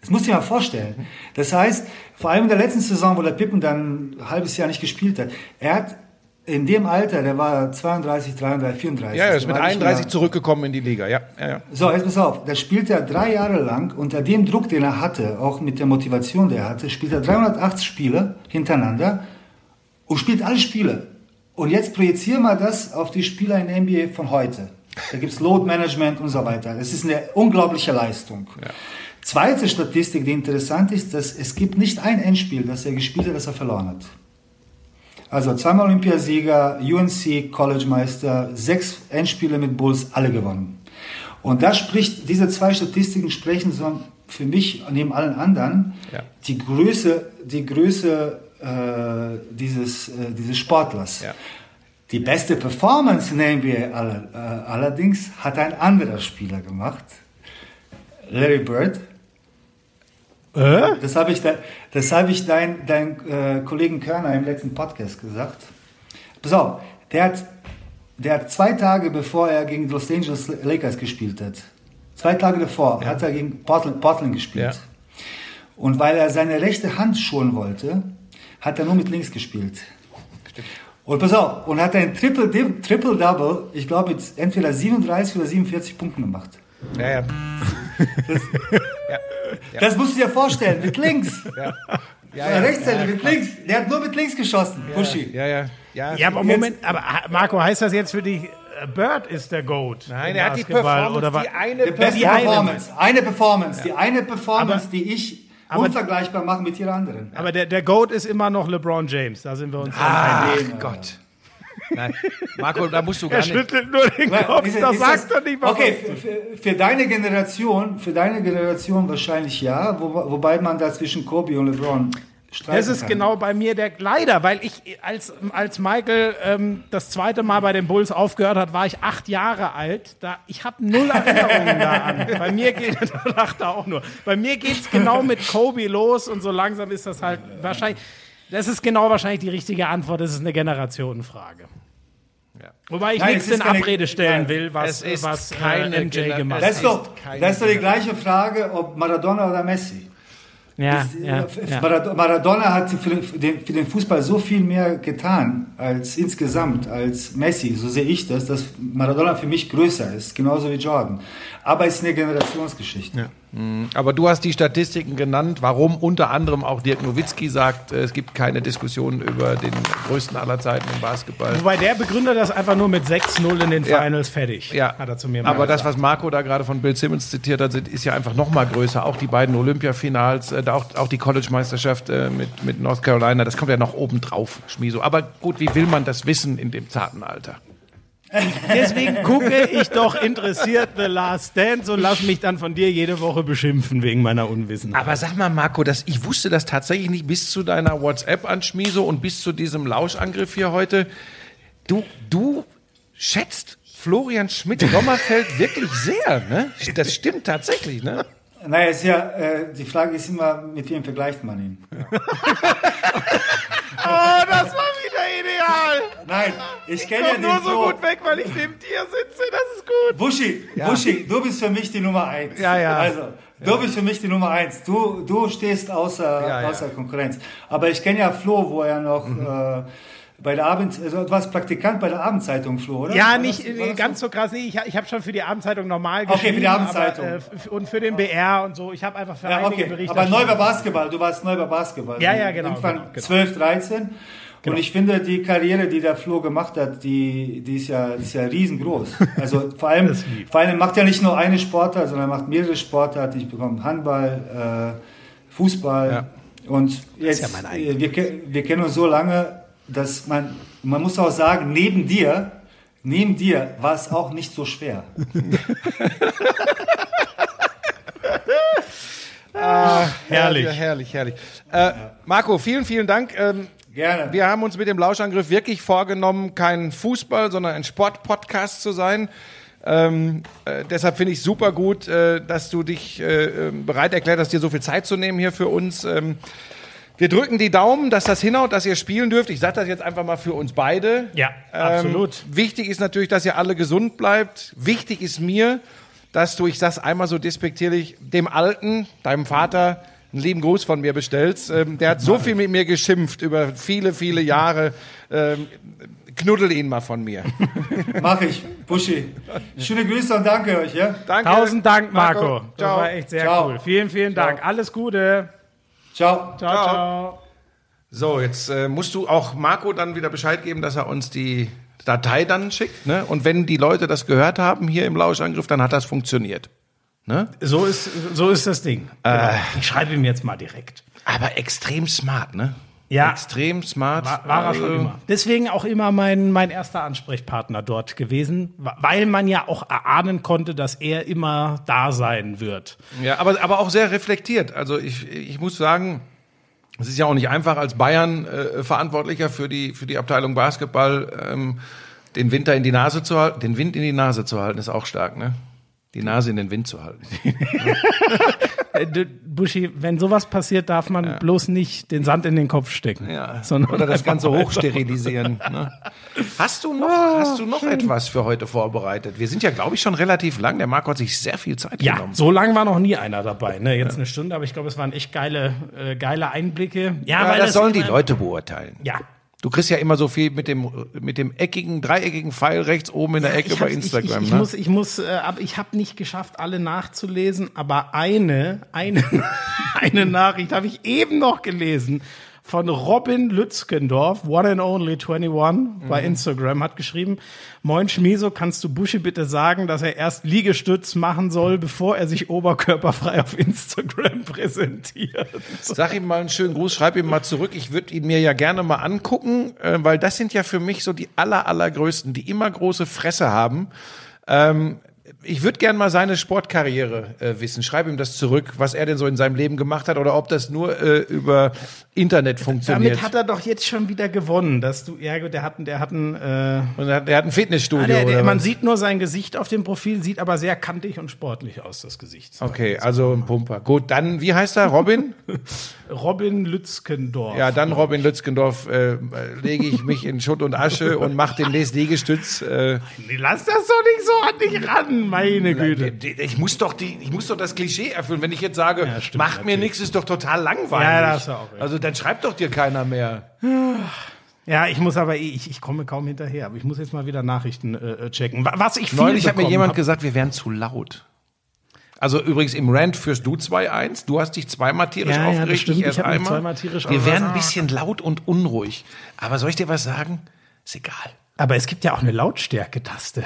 Das musst du dir mal vorstellen. Das heißt, vor allem in der letzten Saison, wo der Pippen dann ein halbes Jahr nicht gespielt hat, er hat in dem Alter, der war 32, 33, 34. Ja, er ist mit 31 zurückgekommen in die Liga, ja. ja, ja. So, jetzt pass auf, da spielt er drei Jahre lang unter dem Druck, den er hatte, auch mit der Motivation, die er hatte, spielt er 380 Spiele hintereinander und spielt alle Spiele. Und jetzt projizieren wir das auf die Spieler in der NBA von heute. Da gibt's Load Management und so weiter. Das ist eine unglaubliche Leistung. Ja. Zweite Statistik, die interessant ist, dass es gibt nicht ein Endspiel, das er gespielt hat, das er verloren hat. Also zweimal Olympiasieger, UNC College Meister, sechs Endspiele mit Bulls, alle gewonnen. Und da spricht, diese zwei Statistiken sprechen so für mich neben allen anderen ja. die Größe, die Größe äh, dieses, äh, dieses Sportlers. Ja. Die beste Performance in der NBA all, äh, allerdings hat ein anderer Spieler gemacht, Larry Bird. Äh? Das habe ich, de, das hab ich dein, dein äh, Kollegen Körner im letzten Podcast gesagt. Pass auf, der hat, der hat zwei Tage bevor er gegen Los Angeles Lakers gespielt hat, zwei Tage davor ja. hat er gegen Portland, Portland gespielt. Ja. Und weil er seine rechte Hand schonen wollte, hat er nur mit links gespielt. Stimmt. Und pass auf, und hat ein Triple, Triple Double, ich glaube, mit entweder 37 oder 47 Punkten gemacht. Ja, ja. Das, [LAUGHS] ja, ja. das musst du dir vorstellen, mit links. Ja. Ja, ja, Rechtshänder ja, mit links. Der hat nur mit links geschossen, ja, Buschi. Ja, ja. Ja, ja aber Moment, aber Marco, heißt das jetzt für dich, äh, Bird ist der Goat? Nein, er hat die Performance, oder die eine, die Performance. Eine Performance, die eine Performance, aber, die ich aber, unvergleichbar machen mit jeder anderen. Aber der, der GOAT ist immer noch LeBron James, da sind wir uns ah, einig. Gott. Nein, Marco, da musst du gar er nicht. Er schüttelt nur den Kopf, ist, das sagt er nicht mal. Okay, für, für, deine Generation, für deine Generation wahrscheinlich ja, wo, wobei man da zwischen Kobe und LeBron das ist kann. genau bei mir der leider, weil ich als als Michael ähm, das zweite Mal bei den Bulls aufgehört hat, war ich acht Jahre alt. Da ich habe null Erinnerungen da an. Bei mir geht [LAUGHS] da lacht er auch nur. Bei mir geht's genau mit Kobe los und so langsam ist das halt wahrscheinlich. Das ist genau wahrscheinlich die richtige Antwort. Das ist eine Generationenfrage. Ja. Wobei ich Nein, nichts in Abrede stellen will, was, was äh, MJ gemacht hat. Das ist doch, das ist doch die gleiche Frage, ob Maradona oder Messi. Ja, ja, ja. Maradona hat für den, für den, Fußball so viel mehr getan als insgesamt, als Messi, so sehe ich das, dass Maradona für mich größer ist, genauso wie Jordan. Aber es ist eine Generationsgeschichte. Ja. Mhm. Aber du hast die Statistiken genannt, warum unter anderem auch Dirk Nowitzki sagt, äh, es gibt keine Diskussion über den größten aller Zeiten im Basketball. Wobei der begründet das einfach nur mit 6-0 in den Finals ja. fertig. Ja, hat er zu mir Aber das, was Marco da gerade von Bill Simmons zitiert hat, ist ja einfach noch mal größer. Auch die beiden Olympiafinals, äh, auch, auch die College-Meisterschaft äh, mit, mit North Carolina, das kommt ja noch oben drauf, Schmieso. Aber gut, wie will man das wissen in dem zarten Alter? Deswegen gucke ich doch interessiert The Last Dance und lass mich dann von dir jede Woche beschimpfen wegen meiner Unwissenheit. Aber sag mal, Marco, das, ich wusste das tatsächlich nicht bis zu deiner WhatsApp an Schmieso und bis zu diesem Lauschangriff hier heute. Du, du schätzt Florian Schmidt-Sommerfeld [LAUGHS] wirklich sehr, ne? Das stimmt tatsächlich, ne? Naja, ist ja, äh, die Frage ist immer, mit wem vergleicht man ihn? Oh, [LAUGHS] ideal. Nein, ich kenne ja den nur so gut weg, weil ich neben dir sitze. Das ist gut. Buschi, ja. Buschi, du bist für mich die Nummer eins. Ja, ja. Also, du ja. bist für mich die Nummer eins. Du, du stehst außer, ja, außer Konkurrenz. Aber ich kenne ja Flo, wo er noch mhm. äh, bei der Abend, also du warst Praktikant bei der Abendzeitung, Flo, oder? Ja, nicht das, ganz so krass. Nee, ich, ich habe schon für die Abendzeitung normal geschrieben. Okay, für die Abendzeitung. Aber, äh, und für den BR und so. Ich habe einfach für ja, einige okay. Berichte. Aber neu bei Basketball, du warst neu bei Basketball. Ja, ja, genau. Irgendwann genau, genau. 12, 13. Genau. Und ich finde, die Karriere, die der Flo gemacht hat, die, die ist ja, die ist ja riesengroß. Also vor allem, [LAUGHS] vor allem macht er nicht nur eine Sportart, sondern er macht mehrere Sportarten. Ich bekomme Handball, äh, Fußball. Ja. Und jetzt, ja wir, wir kennen uns so lange, dass man, man muss auch sagen, neben dir, neben dir war es auch nicht so schwer. [LAUGHS] ah, Herrlich. Ja, herrlich, herrlich. Äh, Marco, vielen, vielen Dank. Ähm, Gerne. wir haben uns mit dem Lauschangriff wirklich vorgenommen, kein Fußball, sondern ein Sportpodcast zu sein. Ähm, äh, deshalb finde ich super gut, äh, dass du dich äh, äh, bereit erklärt hast, dir so viel Zeit zu nehmen hier für uns. Ähm, wir drücken die Daumen, dass das hinhaut, dass ihr spielen dürft. Ich sage das jetzt einfach mal für uns beide. Ja, absolut. Ähm, wichtig ist natürlich, dass ihr alle gesund bleibt. Wichtig ist mir, dass du, ich sag's einmal so despektierlich, dem Alten, deinem Vater, einen lieben Gruß von mir bestellst. Ähm, der hat so viel mit mir geschimpft über viele, viele Jahre. Ähm, knuddel ihn mal von mir. [LAUGHS] Mach ich. Buschi. Schöne Grüße und danke euch, ja? Danke. Tausend Dank, Marco. Das Ciao. war echt sehr Ciao. cool. Vielen, vielen Dank. Ciao. Alles Gute. Ciao. Ciao, Ciao. ciao. So, jetzt äh, musst du auch Marco dann wieder Bescheid geben, dass er uns die Datei dann schickt. Ne? Und wenn die Leute das gehört haben hier im Lauschangriff, dann hat das funktioniert. Ne? So ist, so ist das Ding. Genau. Ich schreibe ihm jetzt mal direkt. Aber extrem smart, ne? Ja. Extrem smart. War, war er schon Also, immer. Deswegen auch immer mein, mein erster Ansprechpartner dort gewesen, weil man ja auch erahnen konnte, dass er immer da sein wird. Ja, aber, aber auch sehr reflektiert. Also ich, ich muss sagen, es ist ja auch nicht einfach als Bayern äh, Verantwortlicher für die, für die Abteilung Basketball ähm, den Winter in die Nase zu halten. Den Wind in die Nase zu halten ist auch stark, ne? Die Nase in den Wind zu halten. [LAUGHS] Äh, Buschi, wenn sowas passiert, darf man bloß nicht den Sand in den Kopf stecken. Ja. Sondern Oder das Ganze hochsterilisieren. Ne? Hast du noch, hast du noch etwas für heute vorbereitet? Wir sind ja, glaube ich, schon relativ lang. Der Marco hat sich sehr viel Zeit Ja, genommen. so lang war noch nie einer dabei. Ne? Jetzt eine Stunde, aber ich glaube, es waren echt geile, äh, geile Einblicke. Ja, Ja, weil das sollen die Leute beurteilen. Ja. Du kriegst ja immer so viel mit dem, mit dem eckigen, dreieckigen Pfeil rechts oben in der Ecke Ich bei Instagram. Ich, ich, ich ne? muss, ich muss, äh, ich habe nicht geschafft, alle nachzulesen. Aber eine, eine, [LAUGHS] eine Nachricht habe ich eben noch gelesen von Robin Lützgendorf, One and Only 21 bei Instagram, hat geschrieben: Moin Schmieso, kannst du Buschi bitte sagen, dass er erst Liegestütz machen soll, bevor er sich oberkörperfrei auf Instagram [LAUGHS] präsentiert? Sag ihm mal einen schönen Gruß, schreib ihm mal zurück. Ich würde ihn mir ja gerne mal angucken, äh, weil das sind ja für mich so die aller, allergrößten, die immer große Fresse haben. Ähm, ich würde gerne mal seine Sportkarriere äh, wissen. Schreib ihm das zurück, was er denn so in seinem Leben gemacht hat oder ob das nur äh, über Internet funktioniert. Damit hat er doch jetzt schon wieder gewonnen, dass du, ja gut, der hat, der hat ein, äh, Und er hat, er hat ein Fitnessstudio. Ah, der, der, oder man was? sieht nur sein Gesicht auf dem Profil, sieht aber sehr kantig und sportlich aus, das Gesicht. Okay, also ein Pumper. Gut, dann, wie heißt er? Robin? [LAUGHS] Robin Lützkendorf. Ja, dann Robin Lützgendorf, äh, lege ich mich in Schutt und Asche und mache demnächst Liegestütz. Äh, Lass das doch nicht so an dich ran, meine Güte. ich muss doch die, ich muss doch das Klischee erfüllen. Wenn ich jetzt sage, Ja, stimmt, macht mir nichts, ist doch total langweilig. Ja, da hast du auch recht. Also dann schreibt doch dir keiner mehr. Ja, ich muss aber, ich, ich komme kaum hinterher, aber ich muss jetzt mal wieder Nachrichten äh, checken. Wa- Was ich viel Neulich hat mir jemand hab- gesagt, wir wären zu laut. Also übrigens im Rant führst du 2-1. Du hast dich zweimal tierisch Ja, ja, aufgeregt, stimmt. ich erst Ich einmal. zweimal tierisch wir werden ein bisschen laut und unruhig. Aber soll ich dir was sagen? Ist egal. Aber es gibt ja auch eine Lautstärke-Taste.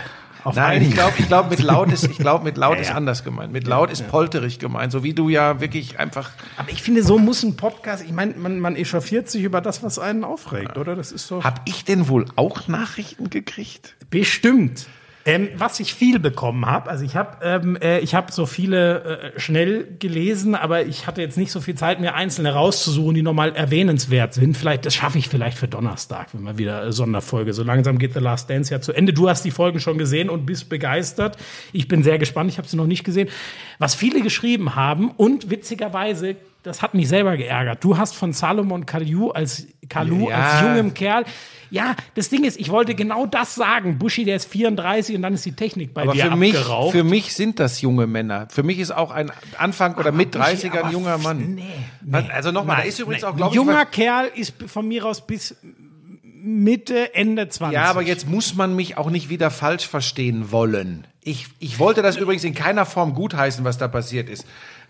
Auf Nein, ich glaube, ich glaub, mit laut ist, ich glaube, mit laut [LAUGHS] Ja, ist ja. anders gemeint. Mit laut ist polterig gemeint. So wie du ja wirklich einfach. Aber ich finde, so muss ein Podcast, ich meine, man, man echauffiert sich über das, was einen aufregt, oder? Das ist so. Hab ich denn wohl auch Nachrichten gekriegt? Bestimmt. Ähm, was ich viel bekommen habe, also ich habe ähm, äh, ich habe so viele äh, schnell gelesen, aber ich hatte jetzt nicht so viel Zeit, mir einzelne rauszusuchen, die nochmal erwähnenswert sind. Vielleicht, das schaffe ich vielleicht für Donnerstag, wenn wir wieder äh, Sonderfolge. So langsam geht The Last Dance ja zu Ende. Du hast die Folgen schon gesehen und bist begeistert. Ich bin sehr gespannt, ich habe sie noch nicht gesehen. Was viele geschrieben haben und witzigerweise, das hat mich selber geärgert. Du hast von Salomon Kalou als Kalou Ja. als jungem Kerl. Ja, das Ding ist, ich wollte genau das sagen. Buschi, der ist 34 und dann ist die Technik bei Aber dir für mich, abgeraucht. für mich sind das junge Männer. Für mich ist auch ein Anfang oder mit Buschi, 30er ein aber junger Mann. Nee, Was- also nochmal, da ist übrigens nee. auch, glaube Ein ich, junger was- Kerl ist von mir aus bis Mitte, Ende 20. Ja, aber jetzt muss man mich auch nicht wieder falsch verstehen wollen. Ich, ich wollte das übrigens in keiner Form gutheißen, was da passiert ist.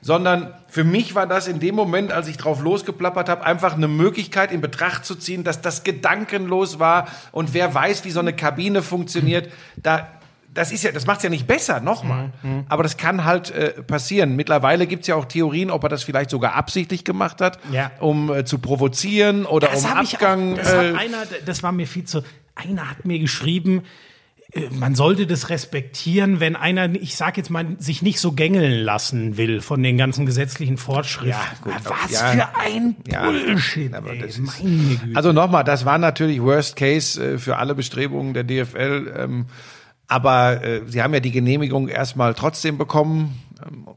Sondern für mich war das in dem Moment, als ich drauf losgeplappert habe, einfach eine Möglichkeit in Betracht zu ziehen, dass das gedankenlos war und wer weiß, wie so eine Kabine funktioniert. Da, das ist ja, das macht's ja nicht besser, nochmal. Mhm, Aber das kann halt äh, passieren. Mittlerweile gibt's ja auch Theorien, ob er das vielleicht sogar absichtlich gemacht hat, Ja. um äh, zu provozieren oder das um Abgang. Auch, das, äh, einer, das war mir viel zu. Einer hat mir geschrieben, man sollte das respektieren, wenn einer, ich sag jetzt mal, sich nicht so gängeln lassen will von den ganzen gesetzlichen Vorschriften. Ja, gut, Was ja. für ein Ja, Bullshit. aber ey. [LAUGHS] Also nochmal, das war natürlich Worst Case äh, für alle Bestrebungen der DFL. Ähm, aber äh, sie haben ja die Genehmigung erstmal trotzdem bekommen. Ähm,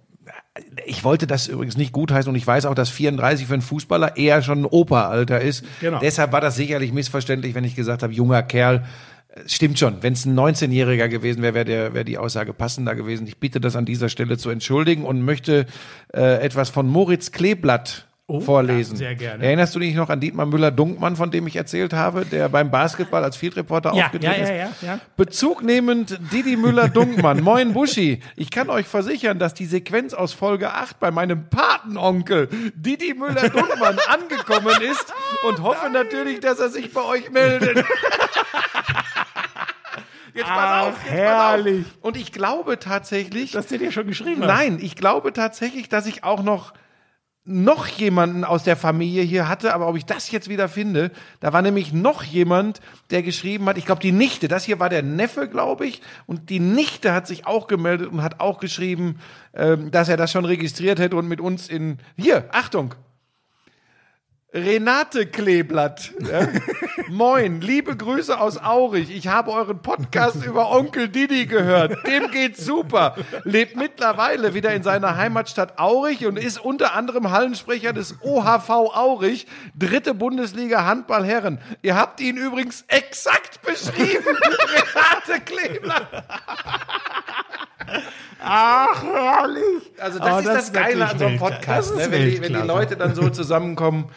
ich wollte das übrigens nicht gutheißen und ich weiß auch, dass 34 für einen Fußballer eher schon ein Operalter ist. Genau. Deshalb war das sicherlich missverständlich, wenn ich gesagt habe, junger Kerl. Äh, Stimmt schon. Wenn es ein 19-Jähriger gewesen wäre, wäre wäre die Aussage passender gewesen. Ich bitte das an dieser Stelle zu entschuldigen und möchte äh, etwas von Moritz Kleeblatt vorlesen. ja, sehr gerne. Erinnerst du dich noch an Dietmar Müller-Dunkmann, von dem ich erzählt habe, der beim Basketball als Field Reporter Ja, aufgetreten ja, ja, ist? ja, ja. Bezug nehmend Didi Müller-Dunkmann. [LAUGHS] Moin Buschi. Ich kann euch versichern, dass die Sequenz aus Folge 8 bei meinem Patenonkel Didi Müller-Dunkmann [LAUGHS] angekommen ist und hoffe natürlich, dass er sich bei euch meldet. [LAUGHS] Jetzt pass auf, jetzt herrlich. Pass auf. Und ich glaube tatsächlich, Dass der dir schon geschrieben hat. Nein, ich glaube tatsächlich, dass ich auch noch noch jemanden aus der Familie hier hatte, aber ob ich das jetzt wieder finde, da war nämlich noch jemand, der geschrieben hat, ich glaube die Nichte, das hier war der Neffe, glaube ich, und die Nichte hat sich auch gemeldet und hat auch geschrieben, ähm, dass er das schon registriert hätte und mit uns in, hier, Achtung, Renate Kleeblatt. Ja. [LAUGHS] Moin, liebe Grüße aus Aurich. Ich habe euren Podcast über Onkel Didi gehört. Dem geht's super. Lebt mittlerweile wieder in seiner Heimatstadt Aurich und ist unter anderem Hallensprecher des OHV Aurich, dritte Bundesliga Handball Herren. Ihr habt ihn übrigens exakt beschrieben. Renate Kleeblatt. Ach, herrlich. Also das Oh, ist das das, Geile an so einem. Podcast, ne? wenn, die, wenn die. Leute dann so zusammenkommen.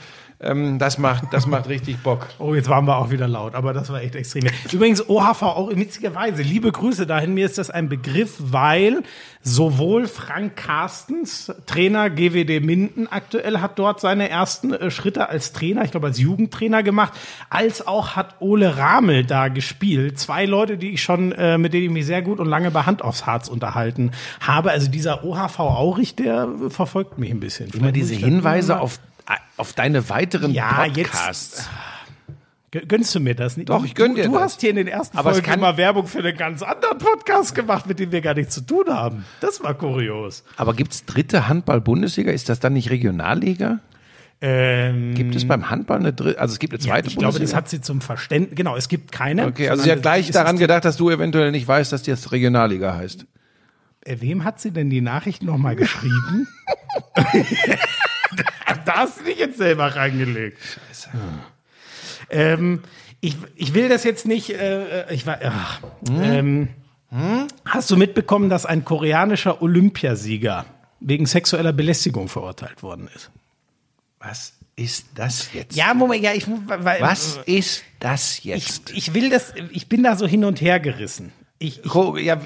Ähm, das macht, das macht richtig Bock. [LAUGHS] Oh, jetzt waren wir auch wieder laut, aber das war echt extrem. Übrigens, OHV auch witzigerweise. Liebe Grüße dahin. Mir ist das ein Begriff, weil sowohl Frank Carstens, Trainer GWD Minden aktuell, hat dort seine ersten äh, Schritte als Trainer, ich glaube als Jugendtrainer gemacht, als auch hat Ole Ramel da gespielt. Zwei Leute, die ich schon, äh, mit denen ich mich sehr gut und lange bei Hand aufs Harz unterhalten habe. Also dieser OHV Aurich, der verfolgt mich ein bisschen. Immer diese Hinweise auf, auf deine weiteren Ja, Podcasts. Gö- Gönnst du mir das nicht? Doch, ich gönn dir Du, du das. hast hier in den ersten Aber es Folgen immer Werbung für einen ganz anderen Podcast gemacht, mit dem wir gar nichts zu tun haben. Das war kurios. Aber gibt's dritte Handball-Bundesliga? Ist das dann nicht Regionalliga? Ähm, Gibt es beim Handball eine dritte, also es gibt eine ja, zweite ich glaube, das Bundesliga? hat sie zum Verständnis. Genau, es gibt keine. okay, also sie hat gleich daran gedacht, dass du eventuell nicht weißt, dass das Regionalliga heißt. Äh, Wem hat sie denn die Nachricht nochmal geschrieben? [LAUGHS] da hast du dich jetzt selber reingelegt. Scheiße. Ähm, ich, ich will das jetzt nicht. Äh, ich war. Ach, ähm, Hast du mitbekommen, dass ein koreanischer Olympiasieger wegen sexueller Belästigung verurteilt worden ist? Was ist das jetzt? Ja, Moment, ja, ich. Weil, Was ist das Ich, jetzt? ich will das. Ich bin da so hin und her gerissen. Ich, ich ja,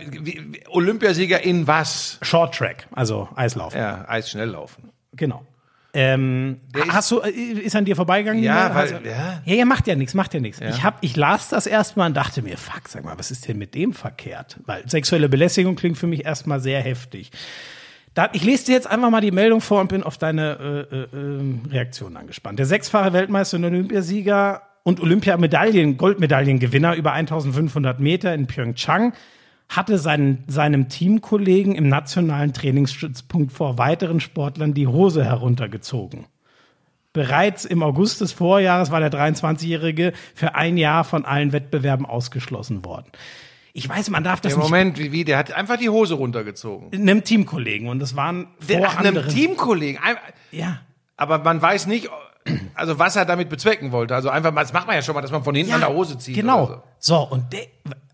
Olympiasieger in was? Short Track, also Eislaufen. Ja, Eisschnelllaufen. Genau. Ähm, ist- hast du, äh, ist an dir vorbeigegangen? Ja, weil- du- ja. ja, ja, macht ja nichts, macht ja nichts. Ich hab, ich las das erstmal und dachte mir, fuck, sag mal, was ist denn mit dem verkehrt? Weil sexuelle Belästigung klingt für mich erstmal sehr heftig. Da, ich lese dir jetzt einfach mal die Meldung vor und bin auf deine äh, äh, äh, Reaktion angespannt. Der sechsfache Weltmeister und Olympiasieger und Olympiamedaillen, Goldmedaillengewinner über 1500 Meter in Pyeongchang hatte seinen, seinem Teamkollegen im nationalen Trainingsstützpunkt vor weiteren Sportlern die Hose heruntergezogen. Bereits im August des Vorjahres war der 23-Jährige für ein Jahr von allen Wettbewerben ausgeschlossen worden. Ich weiß, man darf das Im nicht Moment, wie, wie, der hat einfach die Hose runtergezogen. einem Teamkollegen und das waren vor Der, ach, einem anderen. Teamkollegen. Ein- Ja. Aber man weiß nicht, also was er damit bezwecken wollte. Also einfach, mal- das macht man ja schon mal, dass man von hinten an der Hose zieht. Genau. oder So, und der,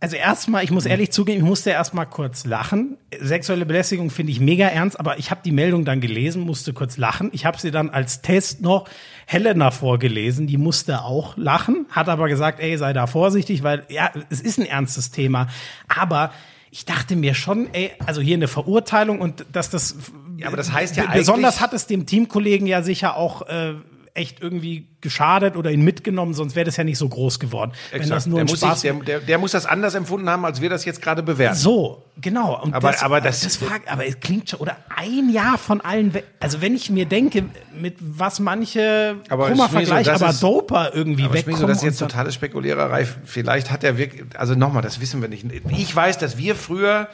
also erstmal, ich muss ehrlich zugeben, ich musste erstmal kurz lachen. Sexuelle Belästigung finde ich mega ernst, aber ich habe die Meldung dann gelesen, musste kurz lachen. Ich habe sie dann als Test noch Helena vorgelesen, die musste auch lachen, hat aber gesagt, ey, sei da vorsichtig, weil ja, es ist ein ernstes Thema. Aber ich dachte mir schon, ey, also hier eine Verurteilung und dass das Ja, aber das heißt ja besonders hat es dem Teamkollegen ja sicher auch äh, echt irgendwie geschadet oder ihn mitgenommen, sonst wäre das ja nicht so groß geworden. Wenn das nur der, muss Spaß sich, der, der, der muss das anders empfunden haben, als wir das jetzt gerade bewerten. so, genau. Und Aber- das, aber das- das frag, aber es klingt schon, oder ein Jahr von allen, also wenn ich mir denke, mit was manche, Aber Kummer Schmieso, Vergleich, das aber ist- Doper irgendwie Aber wegkommen. Schmiso, das ist jetzt totale Spekuliererei. Vielleicht hat er wirklich, also nochmal, das wissen wir nicht. Ich weiß, dass wir früher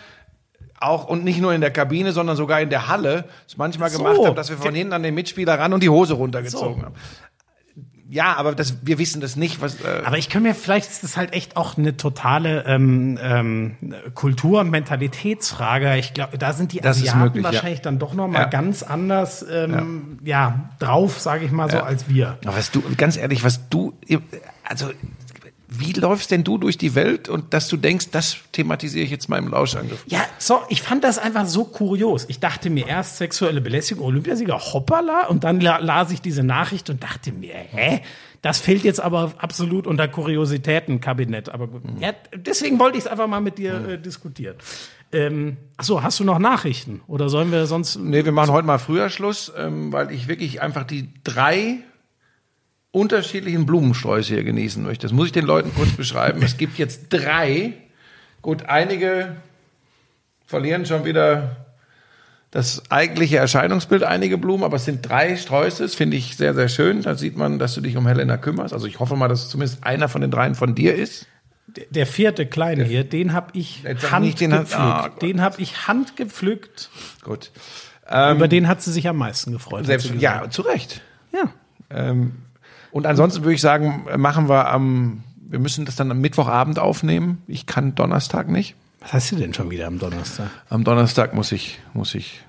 auch und nicht nur in der Kabine, sondern sogar in der Halle es manchmal So. gemacht haben, dass wir von hinten an den Mitspieler ran und die Hose runtergezogen So. haben. Ja, aber das, wir wissen das nicht. Was, äh, Aber ich kann mir, vielleicht ist das halt echt auch eine totale ähm, ähm, Kultur- und Mentalitätsfrage. Ich glaube, da sind die Das Asiaten möglich, ja. wahrscheinlich dann doch noch mal Ja. ganz anders ähm, ja. drauf, sage ich mal so, als wir. Aber was du, ganz ehrlich, was du, also, wie läufst denn du durch die Welt und dass du denkst, das thematisiere ich jetzt mal im Lauschangriff? Ja, so, ich fand das einfach so kurios. Ich dachte mir erst sexuelle Belästigung, Olympiasieger, hoppala, und dann la las ich diese Nachricht und dachte mir, hä? Das fällt jetzt aber absolut unter Kuriositätenkabinett. Aber gut. Ja, deswegen wollte ich es einfach mal mit dir äh, diskutieren. Ähm, achso, hast du noch Nachrichten? Oder sollen wir sonst. Nee, wir machen heute mal früher Schluss, ähm, weil ich wirklich einfach die drei unterschiedlichen Blumensträuße hier genießen möchte. Das muss ich den Leuten kurz beschreiben. Es gibt jetzt drei. Gut, einige verlieren schon wieder das eigentliche Erscheinungsbild, einige Blumen, aber es sind drei Sträuße. Das finde ich sehr, sehr schön. Da sieht man, dass du dich um Helena kümmerst. Also ich hoffe mal, dass zumindest einer von den dreien von dir ist. Der vierte kleine hier, den habe ich sag nicht, den handgepflückt. Ah, den habe ich handgepflückt. Gut. Über den hat sie sich am meisten gefreut. Selbst, ja, zu Recht. ja. Ähm, und ansonsten würde ich sagen, machen wir am, wir müssen das dann am Mittwochabend aufnehmen. Ich kann Donnerstag nicht. Was hast du denn schon wieder am Donnerstag? Am Donnerstag muss ich, muss ich,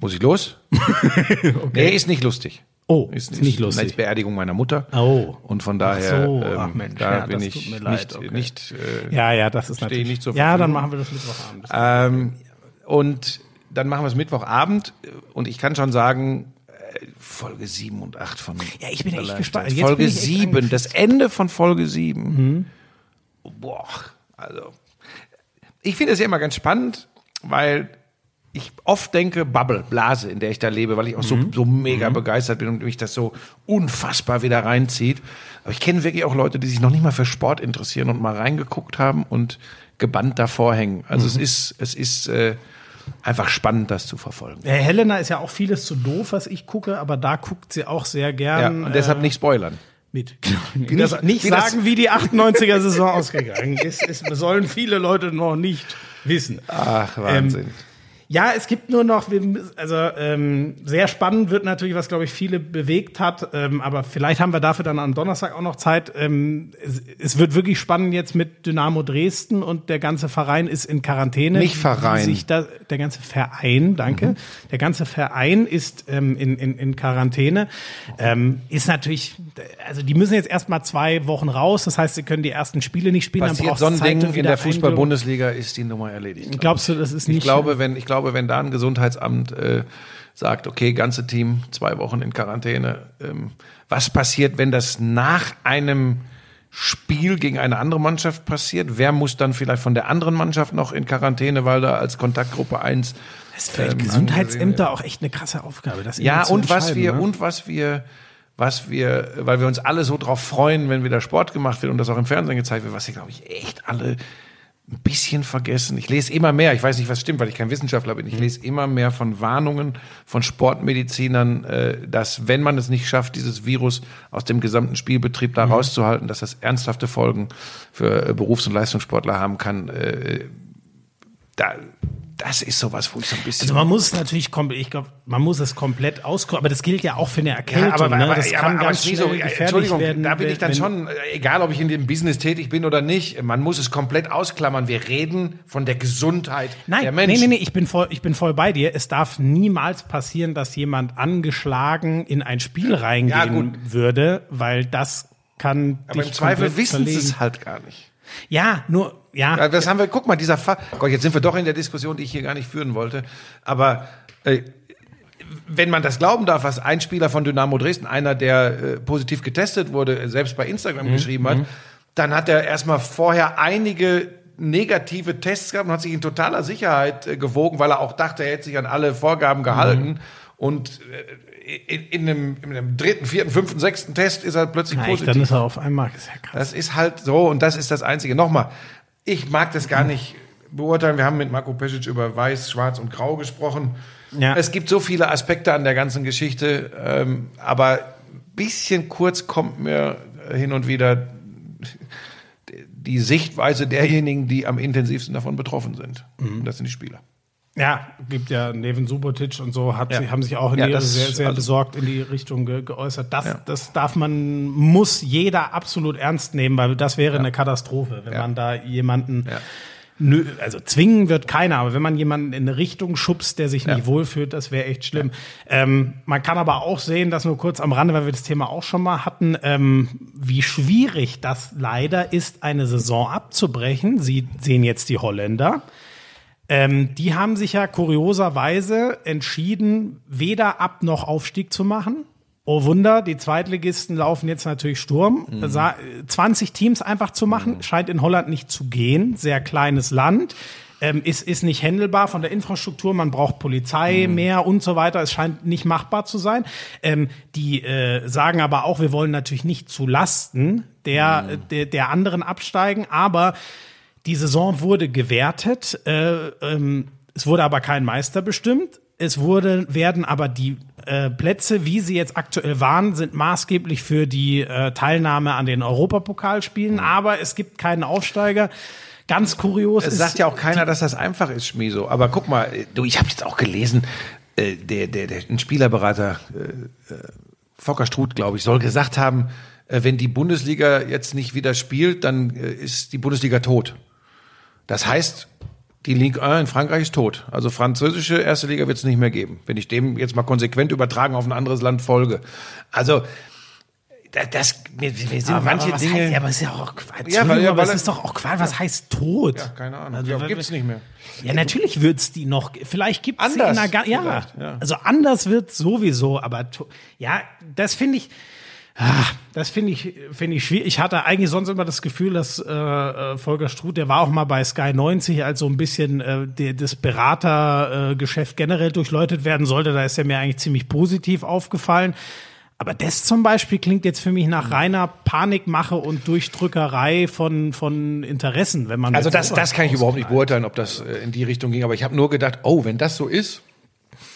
muss ich los. [LAUGHS] Nee, ist nicht lustig. Oh, ist nicht Das lustig. ist Beerdigung meiner Mutter. Oh. Und von daher, so, ähm, ach Mensch, da ja, bin das ich tut mir leid, nicht, okay. nicht äh, Ja, ja, das ist natürlich. nicht zur ja, dann machen wir das Mittwochabend. Ähm, und dann machen wir es Mittwochabend. Und ich kann schon sagen, Folge 7 und 8 von. Ja, ich bin echt gespannt. Jetzt Folge bin ich echt 7, angefixt. das Ende von Folge 7. Boah, also. Ich finde es ja immer ganz spannend, weil ich oft denke, Bubble, Blase, in der ich da lebe, weil ich auch so, so mega begeistert bin und mich das so unfassbar wieder reinzieht. Aber ich kenne wirklich auch Leute, die sich noch nicht mal für Sport interessieren und mal reingeguckt haben und gebannt davor hängen. Also es ist, es ist äh, einfach spannend, das zu verfolgen. Äh, Helena ist ja auch vieles zu doof, was ich gucke, aber da guckt sie auch sehr Ja, gern und deshalb äh, nicht spoilern. mit. [LAUGHS] Nicht, das, nicht wie das- sagen, wie die 98er-Saison ausgegangen ist. Es sollen viele Leute noch nicht wissen. Ach, Wahnsinn. Ja, es gibt nur noch, also ähm, sehr spannend wird natürlich, was glaube ich viele bewegt hat, ähm, aber vielleicht haben wir dafür dann am Donnerstag auch noch Zeit. Ähm, es, es wird wirklich spannend jetzt mit Dynamo Dresden und der ganze Verein ist in Quarantäne. Nicht Verein. Da, der ganze Verein, danke. Der ganze Verein ist ähm, in, in, in Quarantäne. Ähm, ist natürlich, also die müssen jetzt erst mal zwei Wochen raus, das heißt, sie können die ersten Spiele nicht spielen. Passiert braucht's so ein Ding in der Fußball-Bundesliga, ist die Nummer erledigt. Glaubst du, das ist nicht Ich glaube, wenn, ich glaube, wenn da ein Gesundheitsamt äh, sagt, okay, ganze Team zwei Wochen in Quarantäne, ähm, was passiert, wenn das nach einem Spiel gegen eine andere Mannschaft passiert? Wer muss dann vielleicht von der anderen Mannschaft noch in Quarantäne, weil da als Kontaktgruppe eins Das ist für ähm, Gesundheitsämter auch echt eine krasse Aufgabe. Das ja, und was wir, ne? und was wir, was wir, weil wir uns alle so drauf freuen, wenn wieder Sport gemacht wird und das auch im Fernsehen gezeigt wird, was wir, glaube ich, echt alle ein bisschen vergessen. Ich lese immer mehr, ich weiß nicht, was stimmt, weil ich kein Wissenschaftler bin, ich lese immer mehr von Warnungen von Sportmedizinern, äh, dass wenn man es nicht schafft, dieses Virus aus dem gesamten Spielbetrieb da rauszuhalten, dass das ernsthafte Folgen für äh, Berufs- und Leistungssportler haben kann. Da, das ist sowas, wo ich so ein bisschen Also man muss es natürlich komplett, ich glaube, man muss es komplett auskochen, aber das gilt ja auch für eine Erkältung. Ja, aber, ne? aber, das ja, kann aber, ganz aber gefährlich Entschuldigung, werden. da bin ich dann schon, äh, egal ob ich in dem Business tätig bin oder nicht, man muss es komplett ausklammern. Wir reden von der Gesundheit Nein, der Menschen. nee, nee, ich bin voll, ich bin voll bei dir. Es darf niemals passieren, dass jemand angeschlagen in ein Spiel reingehen Ja, würde, weil das kann aber im Zweifel wissen sie es halt gar nicht. Ja, nur, ja. Ja, das haben wir, guck mal, dieser Fall. Gott, jetzt sind wir doch in der Diskussion, die ich hier gar nicht führen wollte. Aber äh, wenn man das glauben darf, was ein Spieler von Dynamo Dresden, einer, der äh, positiv getestet wurde, selbst bei Instagram geschrieben hat, dann hat er erstmal vorher einige negative Tests gehabt und hat sich in totaler Sicherheit äh, gewogen, weil er auch dachte, er hätte sich an alle Vorgaben gehalten. Und äh, in, in, einem, in einem dritten, vierten, fünften, sechsten Test ist er plötzlich echt, positiv. dann ist er auf einmal. Das ist ja krass. Das ist halt so und das ist das Einzige. Nochmal, ich mag das gar nicht beurteilen. Wir haben mit Marco Pesic über Weiß, Schwarz und Grau gesprochen. Ja. Es gibt so viele Aspekte an der ganzen Geschichte, ähm, aber ein bisschen kurz kommt mir hin und wieder die Sichtweise derjenigen, die am intensivsten davon betroffen sind. Mhm. Und das sind die Spieler. Ja, gibt ja Neven Subotic und so, hat Ja. sie, haben sich auch in Ja, die, sehr, sehr besorgt in die Richtung ge geäußert. Das, Ja. das darf man, muss jeder absolut ernst nehmen, weil das wäre eine Katastrophe, wenn man da jemanden, nö, also zwingen wird keiner, aber wenn man jemanden in eine Richtung schubst, der sich nicht wohlfühlt, das wäre echt schlimm. Ähm, man kann aber auch sehen, das nur kurz am Rande, weil wir das Thema auch schon mal hatten, ähm, wie schwierig das leider ist, eine Saison abzubrechen. Sie sehen jetzt die Holländer. Ähm, die haben sich ja kurioserweise entschieden, weder Ab- noch Aufstieg zu machen. Oh Wunder, die Zweitligisten laufen jetzt natürlich Sturm. Sa- 20 Teams einfach zu machen, scheint in Holland nicht zu gehen. Sehr kleines Land. Ähm, ist, ist nicht händelbar von der Infrastruktur, man braucht Polizei mehr und so weiter. Es scheint nicht machbar zu sein. Ähm, die äh, sagen aber auch, wir wollen natürlich nicht zu Lasten der, der, der anderen absteigen, aber die Saison wurde gewertet, äh, ähm, es wurde aber kein Meister bestimmt. Es wurde, werden aber die äh, Plätze, wie sie jetzt aktuell waren, sind maßgeblich für die äh, Teilnahme an den Europapokalspielen. Aber es gibt keinen Aufsteiger. Ganz kurios. Es sagt ja auch keiner, dass das einfach ist, Schmiso. Aber guck mal, du, ich habe jetzt auch gelesen, äh, der, der, der ein Spielerberater, äh, äh, Volker Struth, glaube ich, soll gesagt haben, äh, wenn die Bundesliga jetzt nicht wieder spielt, dann äh, ist die Bundesliga tot. Das heißt, die Ligue 1 in Frankreich ist tot. Also französische erste Liga wird es nicht mehr geben, wenn ich dem jetzt mal konsequent übertragen auf ein anderes Land folge. Also da- das, wir, wir sind aber, manche aber Dinge. Heißt, ja, aber es ist ja auch Quatsch. Ja, weil- aber weil es ist doch auch Quatsch. Was heißt tot? ja, keine Ahnung. Also, ja, gibt's nicht mehr. Ja, natürlich wird's die noch. Vielleicht gibt's sie in Anders einer ga- ja, ja. also anders wird's sowieso, aber ja, das finde ich ah, das finde ich finde ich schwierig. Ich hatte eigentlich sonst immer das Gefühl, dass äh, äh, Volker Struth, der war auch mal bei Sky 90, als so ein bisschen äh, der, das Beratergeschäft äh, generell durchläutet werden sollte. Da ist er mir eigentlich ziemlich positiv aufgefallen. Aber das zum Beispiel klingt jetzt für mich nach reiner Panikmache und Durchdrückerei von, von Interessen, wenn man Also das, das kann ich überhaupt nicht beurteilen, ob das äh, in die Richtung ging. Aber ich habe nur gedacht, oh, wenn das so ist,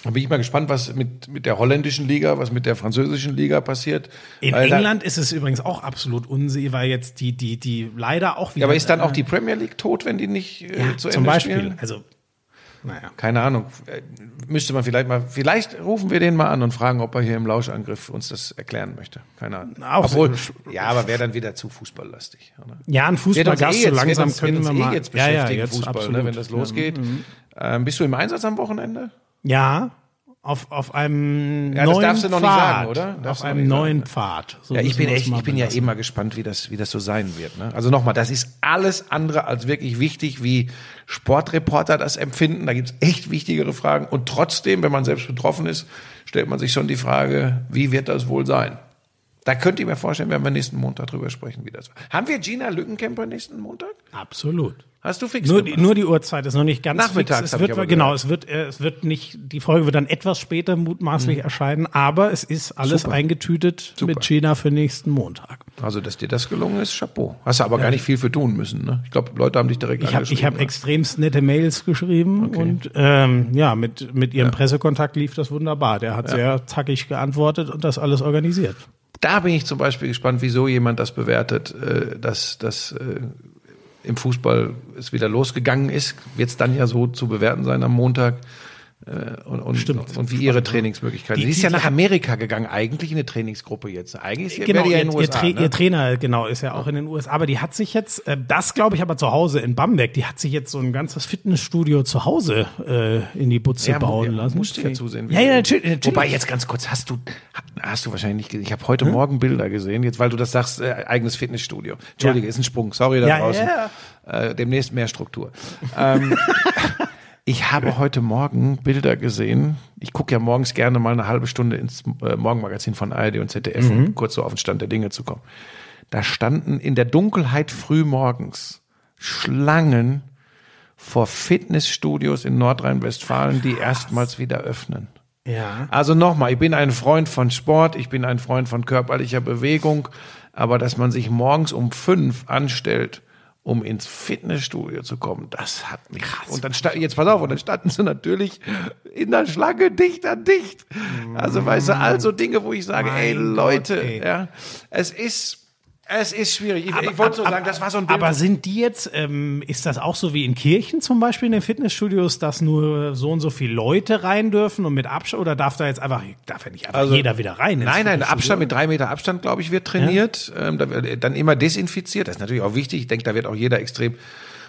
dann bin ich mal gespannt, was mit, mit der holländischen Liga, was mit der französischen Liga passiert. In Weil da- England ist es übrigens auch absolut unsee, weil jetzt die, die, die leider auch wieder. Ja, aber ist dann auch äh, die Premier League tot, wenn die nicht äh, ja, zu zum Ende Beispiel. spielen? Also, naja. Keine Ahnung. Äh, Müsste man vielleicht mal, vielleicht rufen wir den mal an und fragen, ob er hier im Lauschangriff uns das erklären möchte. Keine Ahnung. Auch Obwohl, ja, aber wäre dann wieder zu fußballlastig. Oder? Ja, ein Fußballgast eh so jetzt, langsam uns, können wird uns wir eh mal. jetzt ja, ja, beschäftigen, jetzt Fußball, ne, wenn das losgeht. Ähm, bist du im Einsatz am Wochenende? Ja, auf, auf einem Ja, das neuen darfst du noch nicht Pfad. sagen, oder? Darfst Auf einem nicht neuen sagen, Pfad. So Ja, ich bin echt, ich bin ja belassen. eh mal gespannt, wie das, wie das so sein wird. Ne? Also nochmal, das ist alles andere als wirklich wichtig, wie Sportreporter das empfinden. Da gibt's echt wichtigere Fragen. Und trotzdem, wenn man selbst betroffen ist, stellt man sich schon die Frage, wie wird das wohl sein? Da könnt ihr mir vorstellen, werden wir nächsten Montag drüber sprechen, wie das war. Haben wir Gina Lückenkämper nächsten Montag? Absolut. Hast du fix Nur die, nur die Uhrzeit ist noch nicht ganz Nachmittags fix. Es hab wird, ich aber genau, gehört. es wird, äh, es wird nicht, die Folge wird dann etwas später mutmaßlich erscheinen, aber es ist alles Super. eingetütet Super. mit Gina für nächsten Montag. Also, dass dir das gelungen ist, Chapeau. Hast du aber gar nicht viel für tun müssen. Ne? Ich glaube, Leute haben dich direkt Ich habe ich angeschrieben, hab ne? extremst nette Mails geschrieben und ähm, ja, mit, mit ihrem Pressekontakt lief das wunderbar. Der hat sehr zackig geantwortet und das alles organisiert. Da bin ich zum Beispiel gespannt, wieso jemand das bewertet, äh, dass, dass äh, im Fußball es wieder losgegangen ist. Wird es dann ja so zu bewerten sein am Montag. Äh, und, und, Stimmt. und wie ihre Trainingsmöglichkeiten. Die- Sie ist die- ja die nach Amerika gegangen, eigentlich in eine Trainingsgruppe jetzt. Eigentlich Genau, wäre die ja ihr, in den ihr, USA. Tra ne? ihr Trainer, genau, ist ja auch in den USA. Aber die hat sich jetzt, äh, das glaube ich aber zu Hause in Bamberg, die hat sich jetzt so ein ganzes Fitnessstudio zu Hause äh, in die Butze Ja, bauen ja, lassen. musst du ja zusehen. Ja, ja, natürlich. natürlich. Wobei jetzt ganz kurz, hast du, hast du wahrscheinlich nicht gesehen. Ich habe heute Morgen Bilder gesehen, jetzt weil du das sagst, äh, eigenes Fitnessstudio. Entschuldige, Ja. ist ein Sprung, sorry da draußen. Äh, demnächst mehr Struktur. ähm, [LAUGHS] [LAUGHS] ich habe heute Morgen Bilder gesehen. Ich gucke ja morgens gerne mal eine halbe Stunde ins äh, Morgenmagazin von ARD und ZDF, Mhm. um kurz so auf den Stand der Dinge zu kommen. Da standen in der Dunkelheit früh morgens Schlangen vor Fitnessstudios in Nordrhein-Westfalen, die erstmals wieder öffnen. Ja. Also nochmal, ich bin ein Freund von Sport, ich bin ein Freund von körperlicher Bewegung, aber dass man sich morgens um fünf anstellt, um ins Fitnessstudio zu kommen, das hat mich. Krass. Und dann sta- jetzt pass auf, und dann standen sie natürlich in der Schlange dicht an dicht. Also weißt du, also Dinge, wo ich sage, ey Mein Leute, Gott, ey. ja, es ist es ist schwierig. Ich, ich wollte so sagen, das war so ein Bild. Aber sind die jetzt, ähm, ist das auch so wie in Kirchen zum Beispiel in den Fitnessstudios, dass nur so und so viele Leute rein dürfen und mit Abstand, oder darf da jetzt einfach, darf ja nicht einfach Also- jeder wieder rein? Nein, nein? Abstand mit drei Meter Abstand, glaube ich, wird trainiert. Ähm, da wird dann immer desinfiziert. Das ist natürlich auch wichtig. Ich denke, da wird auch jeder extrem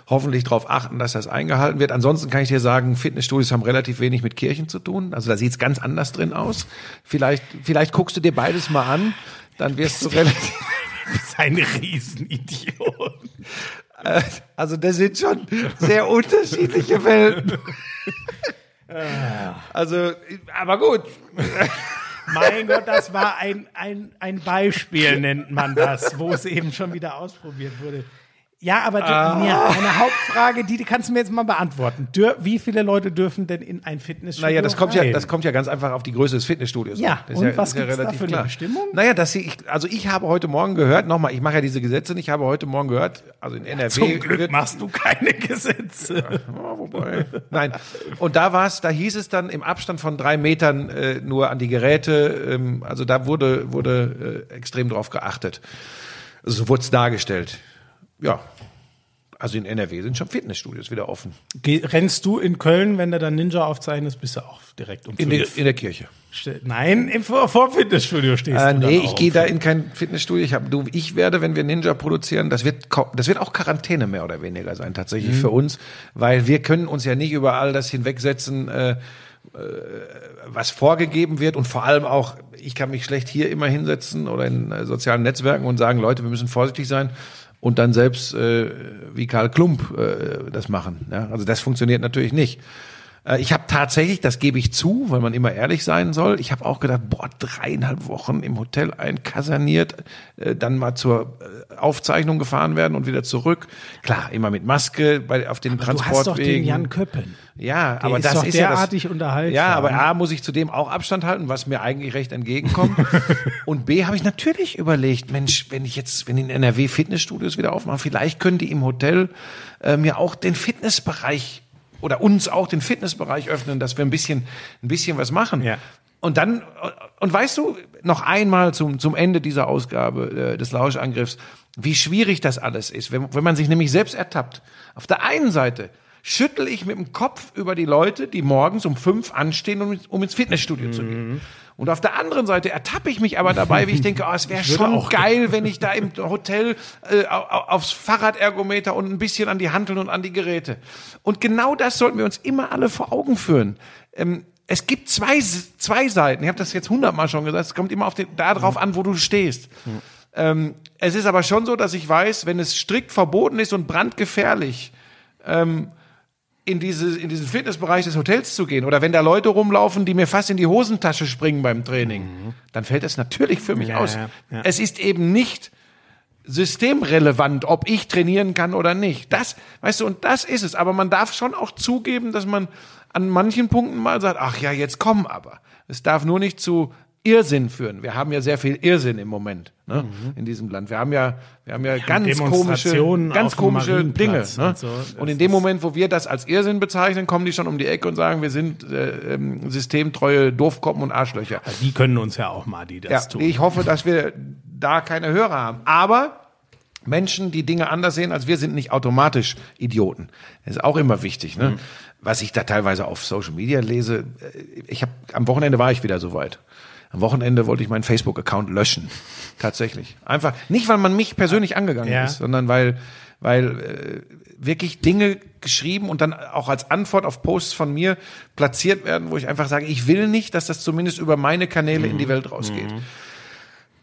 hoffentlich darauf achten, dass das eingehalten wird. Ansonsten kann ich dir sagen, Fitnessstudios haben relativ wenig mit Kirchen zu tun. Also da sieht es ganz anders drin aus. Vielleicht, vielleicht guckst du dir beides mal an, dann wirst du relativ. [LAUGHS] Bist ein Riesenidiot. Also das sind schon sehr unterschiedliche Welten. Also, aber gut. Mein Gott, das war ein, ein, ein Beispiel, nennt man das, wo es eben schon wieder ausprobiert wurde. Ja, aber Ah. ja, eine Hauptfrage, die kannst du mir jetzt mal beantworten. Dür wie viele Leute dürfen denn in ein Fitnessstudio Naja, das kommt ja, rein? das kommt ja ganz einfach auf die Größe des Fitnessstudios. Ja. Das und was gibt's da für eine Bestimmung? Naja, dass ich, also ich habe heute Morgen gehört, nochmal, ich mache ja diese Gesetze nicht, ich habe heute Morgen gehört, also in NRW. Zum Glück machst du keine Gesetze. Ja, wobei. Nein. Und da war es, da hieß es dann im Abstand von drei Metern äh, nur an die Geräte. Ähm, also da wurde, wurde äh, extrem drauf geachtet. So wurde es dargestellt. Ja. Also in NRW sind schon Fitnessstudios wieder offen. Geh, rennst du in Köln, wenn du dann Ninja aufzeichnest, bist du auch direkt um In, der, in der Kirche. Nein, im vor, Fitnessstudio stehst Äh, du. nee, ich gehe da in kein Fitnessstudio. Ich, hab, du, ich werde, wenn wir Ninja produzieren, das wird, das wird auch Quarantäne mehr oder weniger sein, tatsächlich für uns, weil wir können uns ja nicht über all das hinwegsetzen, äh, äh, was vorgegeben wird und vor allem auch, ich kann mich schlecht hier immer hinsetzen oder in äh, sozialen Netzwerken und sagen, Leute, wir müssen vorsichtig sein und dann selbst äh, wie Karl Klump äh, das machen. Ja? Also das funktioniert natürlich nicht. Äh, Ich habe tatsächlich, das gebe ich zu, weil man immer ehrlich sein soll, ich habe auch gedacht, boah, dreieinhalb Wochen im Hotel einkaserniert, äh, dann mal zur äh, Aufzeichnung gefahren werden und wieder zurück. Klar, immer mit Maske bei, auf den Du hast doch den Transportwegen. Jan Köppen. Ja, Der aber ist das doch ist ja das, derartig unterhaltsam. Ja, aber A muss ich zudem auch Abstand halten, was mir eigentlich recht entgegenkommt. [LAUGHS] und B habe ich natürlich überlegt, Mensch, wenn ich jetzt, wenn in NRW Fitnessstudios wieder aufmachen, vielleicht können die im Hotel äh, mir auch den Fitnessbereich oder uns auch den Fitnessbereich öffnen, dass wir ein bisschen, ein bisschen was machen. Ja. Und dann, und weißt du, noch einmal zum, zum Ende dieser Ausgabe äh, des Lauschangriffs, wie schwierig das alles ist, wenn, wenn man sich nämlich selbst ertappt. Auf der einen Seite schüttel ich mit dem Kopf über die Leute, die morgens um fünf anstehen, um, um ins Fitnessstudio zu gehen. Und auf der anderen Seite ertappe ich mich aber dabei, wie ich denke, oh, es [LAUGHS] wäre schon geil, wenn ich da im Hotel äh, au- au- aufs Fahrradergometer und ein bisschen an die Hanteln und an die Geräte. Und genau das sollten wir uns immer alle vor Augen führen. Ähm, es gibt zwei, zwei Seiten. Ich habe das jetzt hundertmal schon gesagt. Es kommt immer auf den, darauf an, wo du stehst. Ähm, es ist aber schon so, dass ich weiß, wenn es strikt verboten ist und brandgefährlich, ähm, in, diese, in diesen Fitnessbereich des Hotels zu gehen oder wenn da Leute rumlaufen, die mir fast in die Hosentasche springen beim Training, dann fällt es natürlich für mich Ja, aus. ja, ja. Es ist eben nicht systemrelevant, ob ich trainieren kann oder nicht. Das, weißt du, und das ist es. Aber man darf schon auch zugeben, dass man an manchen Punkten mal sagt, ach ja, jetzt komm aber. Es darf nur nicht zu Irrsinn führen. Wir haben ja sehr viel Irrsinn im Moment ne, in diesem Land. Wir haben ja, wir haben ja ganz komische, Demonstrationen ganz komische Dinge. Ne? und so. Und in dem Moment, wo wir das als Irrsinn bezeichnen, kommen die schon um die Ecke und sagen, wir sind äh, ähm, systemtreue Doofkoppen und Arschlöcher. Die können uns ja auch mal, die das Ja, tun. ich hoffe, dass wir da keine Hörer haben. Aber Menschen, die Dinge anders sehen als wir, sind nicht automatisch Idioten. Das ist auch immer wichtig. Ne? Was ich da teilweise auf Social Media lese, äh, ich habe am Wochenende war ich wieder soweit. Am Wochenende wollte ich meinen Facebook-Account löschen. [LAUGHS] Tatsächlich. Einfach nicht, weil man mich persönlich angegangen Ja. ist, sondern weil weil äh, wirklich Dinge geschrieben und dann auch als Antwort auf Posts von mir platziert werden, wo ich einfach sage, ich will nicht, dass das zumindest über meine Kanäle in die Welt rausgeht.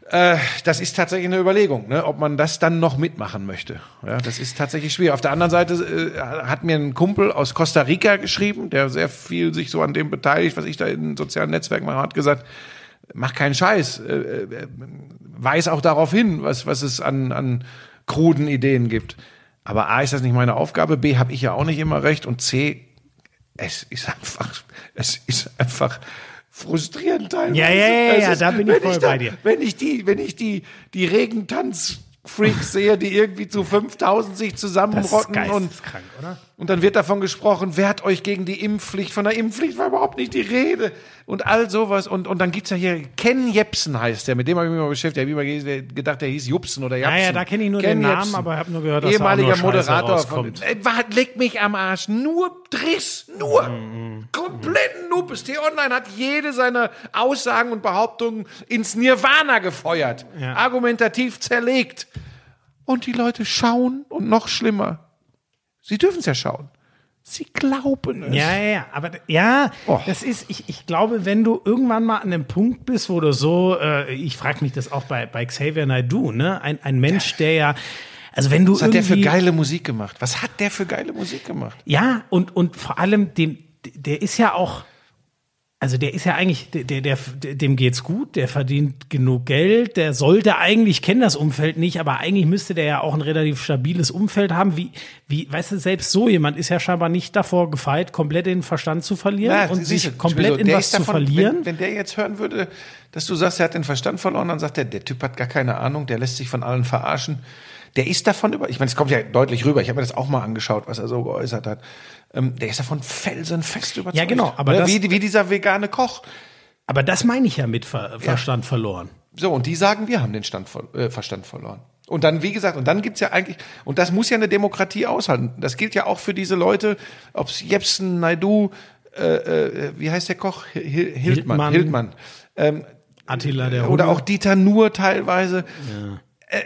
Äh, das ist tatsächlich eine Überlegung, ne, ob man das dann noch mitmachen möchte. Ja, das ist tatsächlich schwierig. Auf der anderen Seite äh, hat mir ein Kumpel aus Costa Rica geschrieben, der sehr viel sich so an dem beteiligt, was ich da in sozialen Netzwerken mache, hat gesagt, mach keinen Scheiß, äh, äh, weis auch darauf hin, was, was es an, an kruden Ideen gibt. Aber A ist das nicht meine Aufgabe, B habe ich ja auch nicht immer recht und C, es ist einfach, es ist einfach frustrierend teilweise. Ja, ja, ja, ja, ist- da bin ich voll da, bei dir. Wenn ich die, wenn ich die, die Regentanz Freaks sehe, die irgendwie zu 5000 sich Das ist zusammenrotten und, geisteskrank, oder? Und dann wird davon gesprochen, wehrt euch gegen die Impfpflicht. Von der Impfpflicht war überhaupt nicht die Rede. Und all sowas. Und, und dann gibt's ja hier, Ken Jepsen heißt der, mit dem habe ich mich mal beschäftigt. Ich habe immer gedacht, der hieß Jupsen oder Japsen. Naja, da kenne ich nur Ken den Namen, Jepsen. aber habe nur gehört, dass Ehemaliger da nur Moderator von, äh, leg mich am Arsch. Nur Driss. Nur. Kompletten Nupes. T-Online hat jede seiner Aussagen und Behauptungen ins Nirvana gefeuert. Ja. Argumentativ zerlegt. Und die Leute schauen und noch schlimmer. Sie dürfen es ja schauen. Sie glauben es. Ja, ja, ja, aber ja, Oh. das ist, ich, ich glaube, wenn du irgendwann mal an einem Punkt bist, wo du so, äh, ich frage mich das auch bei, bei Xavier Naidoo, ne, ein, ein Mensch, der ja, also wenn du Was hat der für geile Musik gemacht? Was hat der für geile Musik gemacht? Ja, und, und vor allem, dem, der ist ja auch, also der ist ja eigentlich, der, der, der, dem geht's gut, der verdient genug Geld, der sollte eigentlich, ich kenne das Umfeld nicht, aber eigentlich müsste der ja auch ein relativ stabiles Umfeld haben. Wie, wie, weißt du, selbst so jemand ist ja scheinbar nicht davor gefeit, komplett den Verstand zu verlieren und siehst sich du, komplett so, in was ist zu davon- verlieren. Wenn, wenn der jetzt hören würde, dass du sagst, er hat den Verstand verloren, dann sagt er, der Typ hat gar keine Ahnung, der lässt sich von allen verarschen. Der ist davon über, ich meine, es kommt ja deutlich rüber, ich habe mir das auch mal angeschaut, was er so geäußert hat. Ähm, der ist davon felsenfest überzeugt. Ja, genau, aber Ne, das- wie, wie dieser vegane Koch. aber das meine ich ja mit Ver Verstand verloren. So, und die sagen, wir haben den Stand, äh, Verstand verloren. Und dann, wie gesagt, und dann gibt's ja eigentlich, und das muss ja eine Demokratie aushalten. Das gilt ja auch für diese Leute, ob's Jepsen, Naidu, äh, äh, wie heißt der Koch? Hil Hildmann. Hildmann. Hildmann. Ähm, Attila der oder Hunde. auch Dieter Nuhr teilweise. Äh,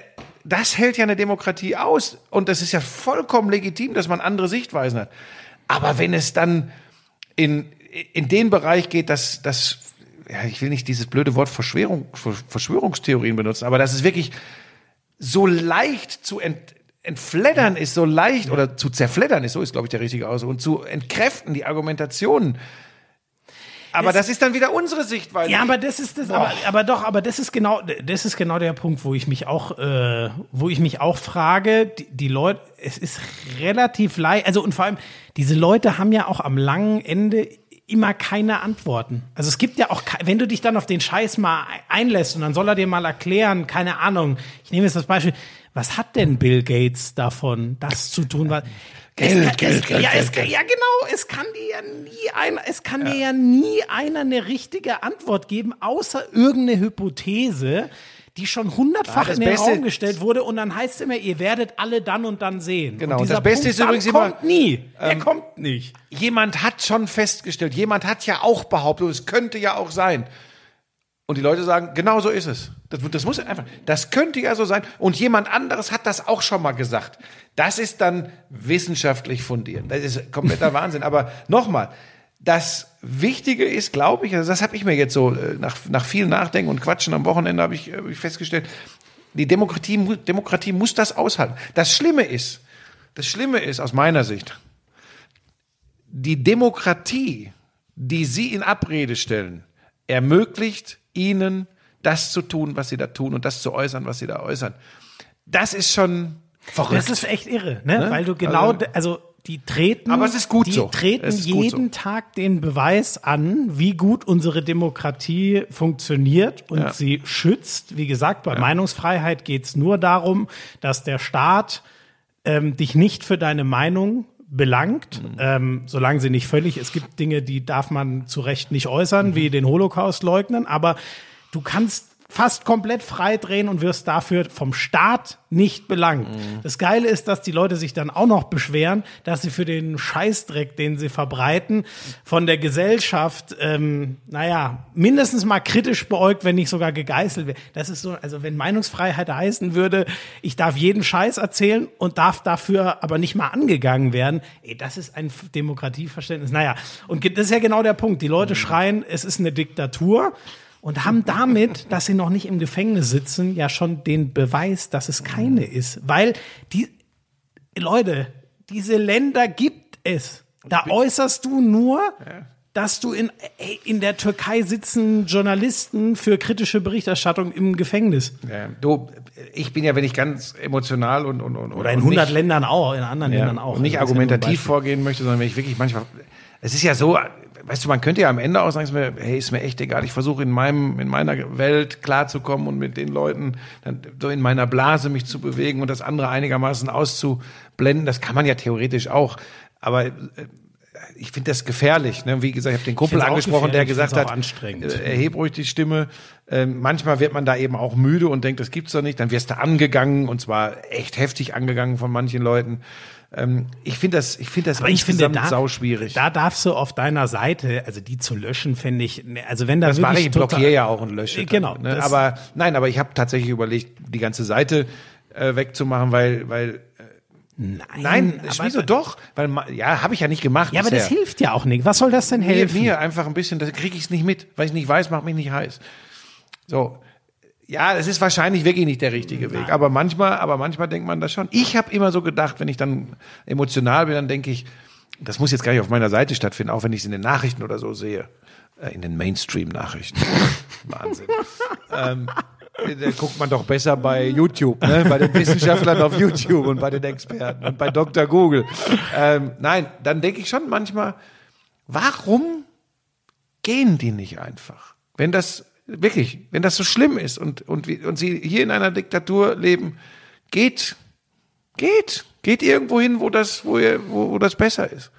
das hält ja eine Demokratie aus. Und das ist ja vollkommen legitim, dass man andere Sichtweisen hat. Aber wenn es dann in, in den Bereich geht, dass, dass ja, ich will nicht dieses blöde Wort Verschwörung, Ver- Verschwörungstheorien benutzen, aber dass es wirklich so leicht zu ent, entfleddern ist, so leicht oder zu zerfleddern ist, so ist, glaube ich, der richtige Ausdruck, und zu entkräften, die Argumentationen. Aber das ist dann wieder unsere Sichtweise. Ja, aber das ist das, aber, aber doch, aber das ist genau, das ist genau der Punkt, wo ich mich auch, äh, wo ich mich auch frage, die, die Leute, es ist relativ leicht, also und vor allem, diese Leute haben ja auch am langen Ende immer keine Antworten. Also es gibt ja auch, wenn du dich dann auf den Scheiß mal einlässt und dann soll er dir mal erklären, keine Ahnung, ich nehme jetzt das Beispiel, was hat denn Bill Gates davon, das zu tun, [LAUGHS] was, Geld, kann, Geld, es, Geld, ja, Geld, es, Geld. ja, genau. Es kann dir ja nie einer, es kann dir ja nie einer eine richtige Antwort geben, außer irgendeine Hypothese, die schon hundertfach in den Beste- Raum gestellt wurde und dann heißt es immer, ihr werdet alle dann und dann sehen. Genau, Und und das Beste Punkt ist übrigens immer, ähm, kommt nie. Er kommt nicht. jemand hat schon festgestellt, jemand hat ja auch behauptet, es könnte ja auch sein. Und die Leute sagen, genau so ist es. Das, das muss einfach, das könnte ja so sein. Und jemand anderes hat das auch schon mal gesagt. Das ist dann wissenschaftlich fundiert. Das ist kompletter [LAUGHS] Wahnsinn. Aber nochmal, das Wichtige ist, glaube ich, also das habe ich mir jetzt so äh, nach, nach viel Nachdenken und Quatschen am Wochenende habe ich, äh, hab ich festgestellt, die Demokratie, Demokratie muss das aushalten. Das Schlimme ist, das Schlimme ist aus meiner Sicht, die Demokratie, die Sie in Abrede stellen, ermöglicht Ihnen, das zu tun, was Sie da tun und das zu äußern, was Sie da äußern. Das ist schon verrückt. Das ist echt irre, ne? Weil du genau, Also- also, die treten, Aber es ist gut die so. treten Es ist gut jeden Tag den Beweis an, wie gut unsere Demokratie funktioniert und Ja. sie schützt. Wie gesagt, bei Meinungsfreiheit geht's nur darum, dass der Staat ähm, dich nicht für deine Meinung belangt, Mhm. ähm, solange sie nicht völlig, es gibt Dinge, die darf man zu Recht nicht äußern, wie den Holocaust leugnen, aber du kannst fast komplett frei drehen und wirst dafür vom Staat nicht belangt. Das Geile ist, dass die Leute sich dann auch noch beschweren, dass sie für den Scheißdreck, den sie verbreiten, von der Gesellschaft, ähm, naja, mindestens mal kritisch beäugt, wenn nicht sogar gegeißelt wird. Das ist so, also wenn Meinungsfreiheit heißen würde, ich darf jeden Scheiß erzählen und darf dafür aber nicht mal angegangen werden, ey, das ist ein Demokratieverständnis. Naja, und das ist ja genau der Punkt. Die Leute schreien, es ist eine Diktatur und haben damit, dass sie noch nicht im Gefängnis sitzen, ja schon den Beweis, dass es keine ist. Weil die Leute, diese Länder gibt es. Da äußerst du nur, dass du in, ey, in der Türkei sitzen Journalisten für kritische Berichterstattung im Gefängnis. Ja, du, ich bin ja, wenn ich ganz emotional und, und, und Oder in und 100 nicht, Ländern auch, in anderen ja, Ländern auch. und nicht Also argumentativ vorgehen möchte, sondern wenn ich wirklich manchmal, es ist ja so, weißt du, man könnte ja am Ende auch sagen, hey, ist mir echt egal, ich versuche in meinem, in meiner Welt klarzukommen und mit den Leuten dann so in meiner Blase mich zu bewegen und das andere einigermaßen auszublenden. Das kann man ja theoretisch auch. Aber äh, ich finde das gefährlich. Ne? Wie gesagt, ich habe den Kumpel angesprochen, der gesagt hat, äh, erheb ruhig die Stimme. Ähm, manchmal wird man da eben auch müde und denkt, das gibt's doch nicht. Dann wirst du angegangen und zwar echt heftig angegangen von manchen Leuten. Ähm, ich finde das, ich finde das Aber ich finde, insgesamt da, sau schwierig. da darfst du auf deiner Seite, also die zu löschen, finde ich, ne, also wenn da Das mache ich, blockiere ja auch und lösche. Äh, Genau, Dann, ne? Aber nein, aber ich habe tatsächlich überlegt, die ganze Seite äh, wegzumachen, weil, weil Nein, nein, aber, wieso doch? Weil ja, habe ich ja nicht gemacht. Ja, aber das bisher. hilft ja auch nicht. Was soll das denn Mir, helfen? mir einfach ein bisschen, das kriege ich es nicht mit, weil ich nicht weiß, macht mich nicht heiß. So. Ja, es ist wahrscheinlich wirklich nicht der richtige Weg, aber manchmal, aber manchmal denkt man das schon. Ich habe immer so gedacht, wenn ich dann emotional bin, dann denke ich, das muss jetzt gar nicht auf meiner Seite stattfinden, auch wenn ich es in den Nachrichten oder so sehe, äh, in den Mainstream-Nachrichten. [LAUGHS] Wahnsinn. ähm, da guckt man doch besser bei YouTube, ne? bei den Wissenschaftlern auf YouTube und bei den Experten und bei Dr. Google. Ähm, nein, dann denke ich schon manchmal, warum gehen die nicht einfach? Wenn das wirklich, wenn das so schlimm ist und, und, und sie hier in einer Diktatur leben, geht, geht, geht irgendwo hin, wo das, wo, ihr, wo, wo das besser ist.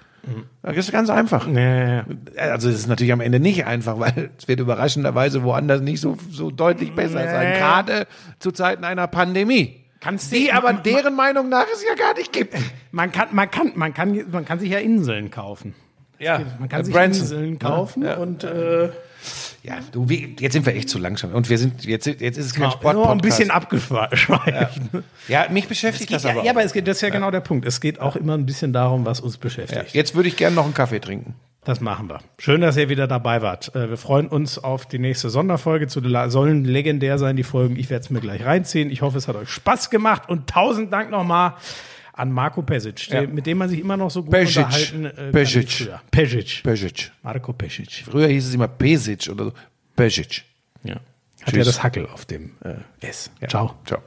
Das ist ganz einfach. Ja. Also es ist natürlich am Ende nicht einfach, weil es wird überraschenderweise woanders nicht so, so deutlich besser sein. Nee. Gerade zu Zeiten einer Pandemie. Kannst Die aber deren Meinung nach es ja gar nicht gibt. Man kann, man kann, man kann, man kann sich ja Inseln kaufen. Ja, Man kann sich Branson. Inseln kaufen Ja. und äh, Ja, du, wie, jetzt sind wir echt zu langsam. Und wir sind, jetzt, jetzt ist es kein nur Sport. ein bisschen abgeschweift. Ja, mich beschäftigt das, ja, aber. ja, auch. aber es geht, das ist ja, genau der Punkt. Es geht auch immer ein bisschen darum, was uns beschäftigt. Jetzt würde ich gerne noch einen Kaffee trinken. Das machen wir. Schön, dass ihr wieder dabei wart. Äh, Wir freuen uns auf die nächste Sonderfolge. Zu sollen legendär sein, die Folgen. Ich werde es mir gleich reinziehen. Ich hoffe, es hat euch Spaß gemacht. Und tausend Dank nochmal an Marco Pesic, Ja. mit dem man sich immer noch so gut Pesic. unterhalten äh, Pesic. Pesic. Pesic. Marco Pesic. Früher hieß es immer Pesic oder so. Pesic. Ja. Hat Tschüss. ja das Hackel auf dem äh, S. Ciao. Ciao.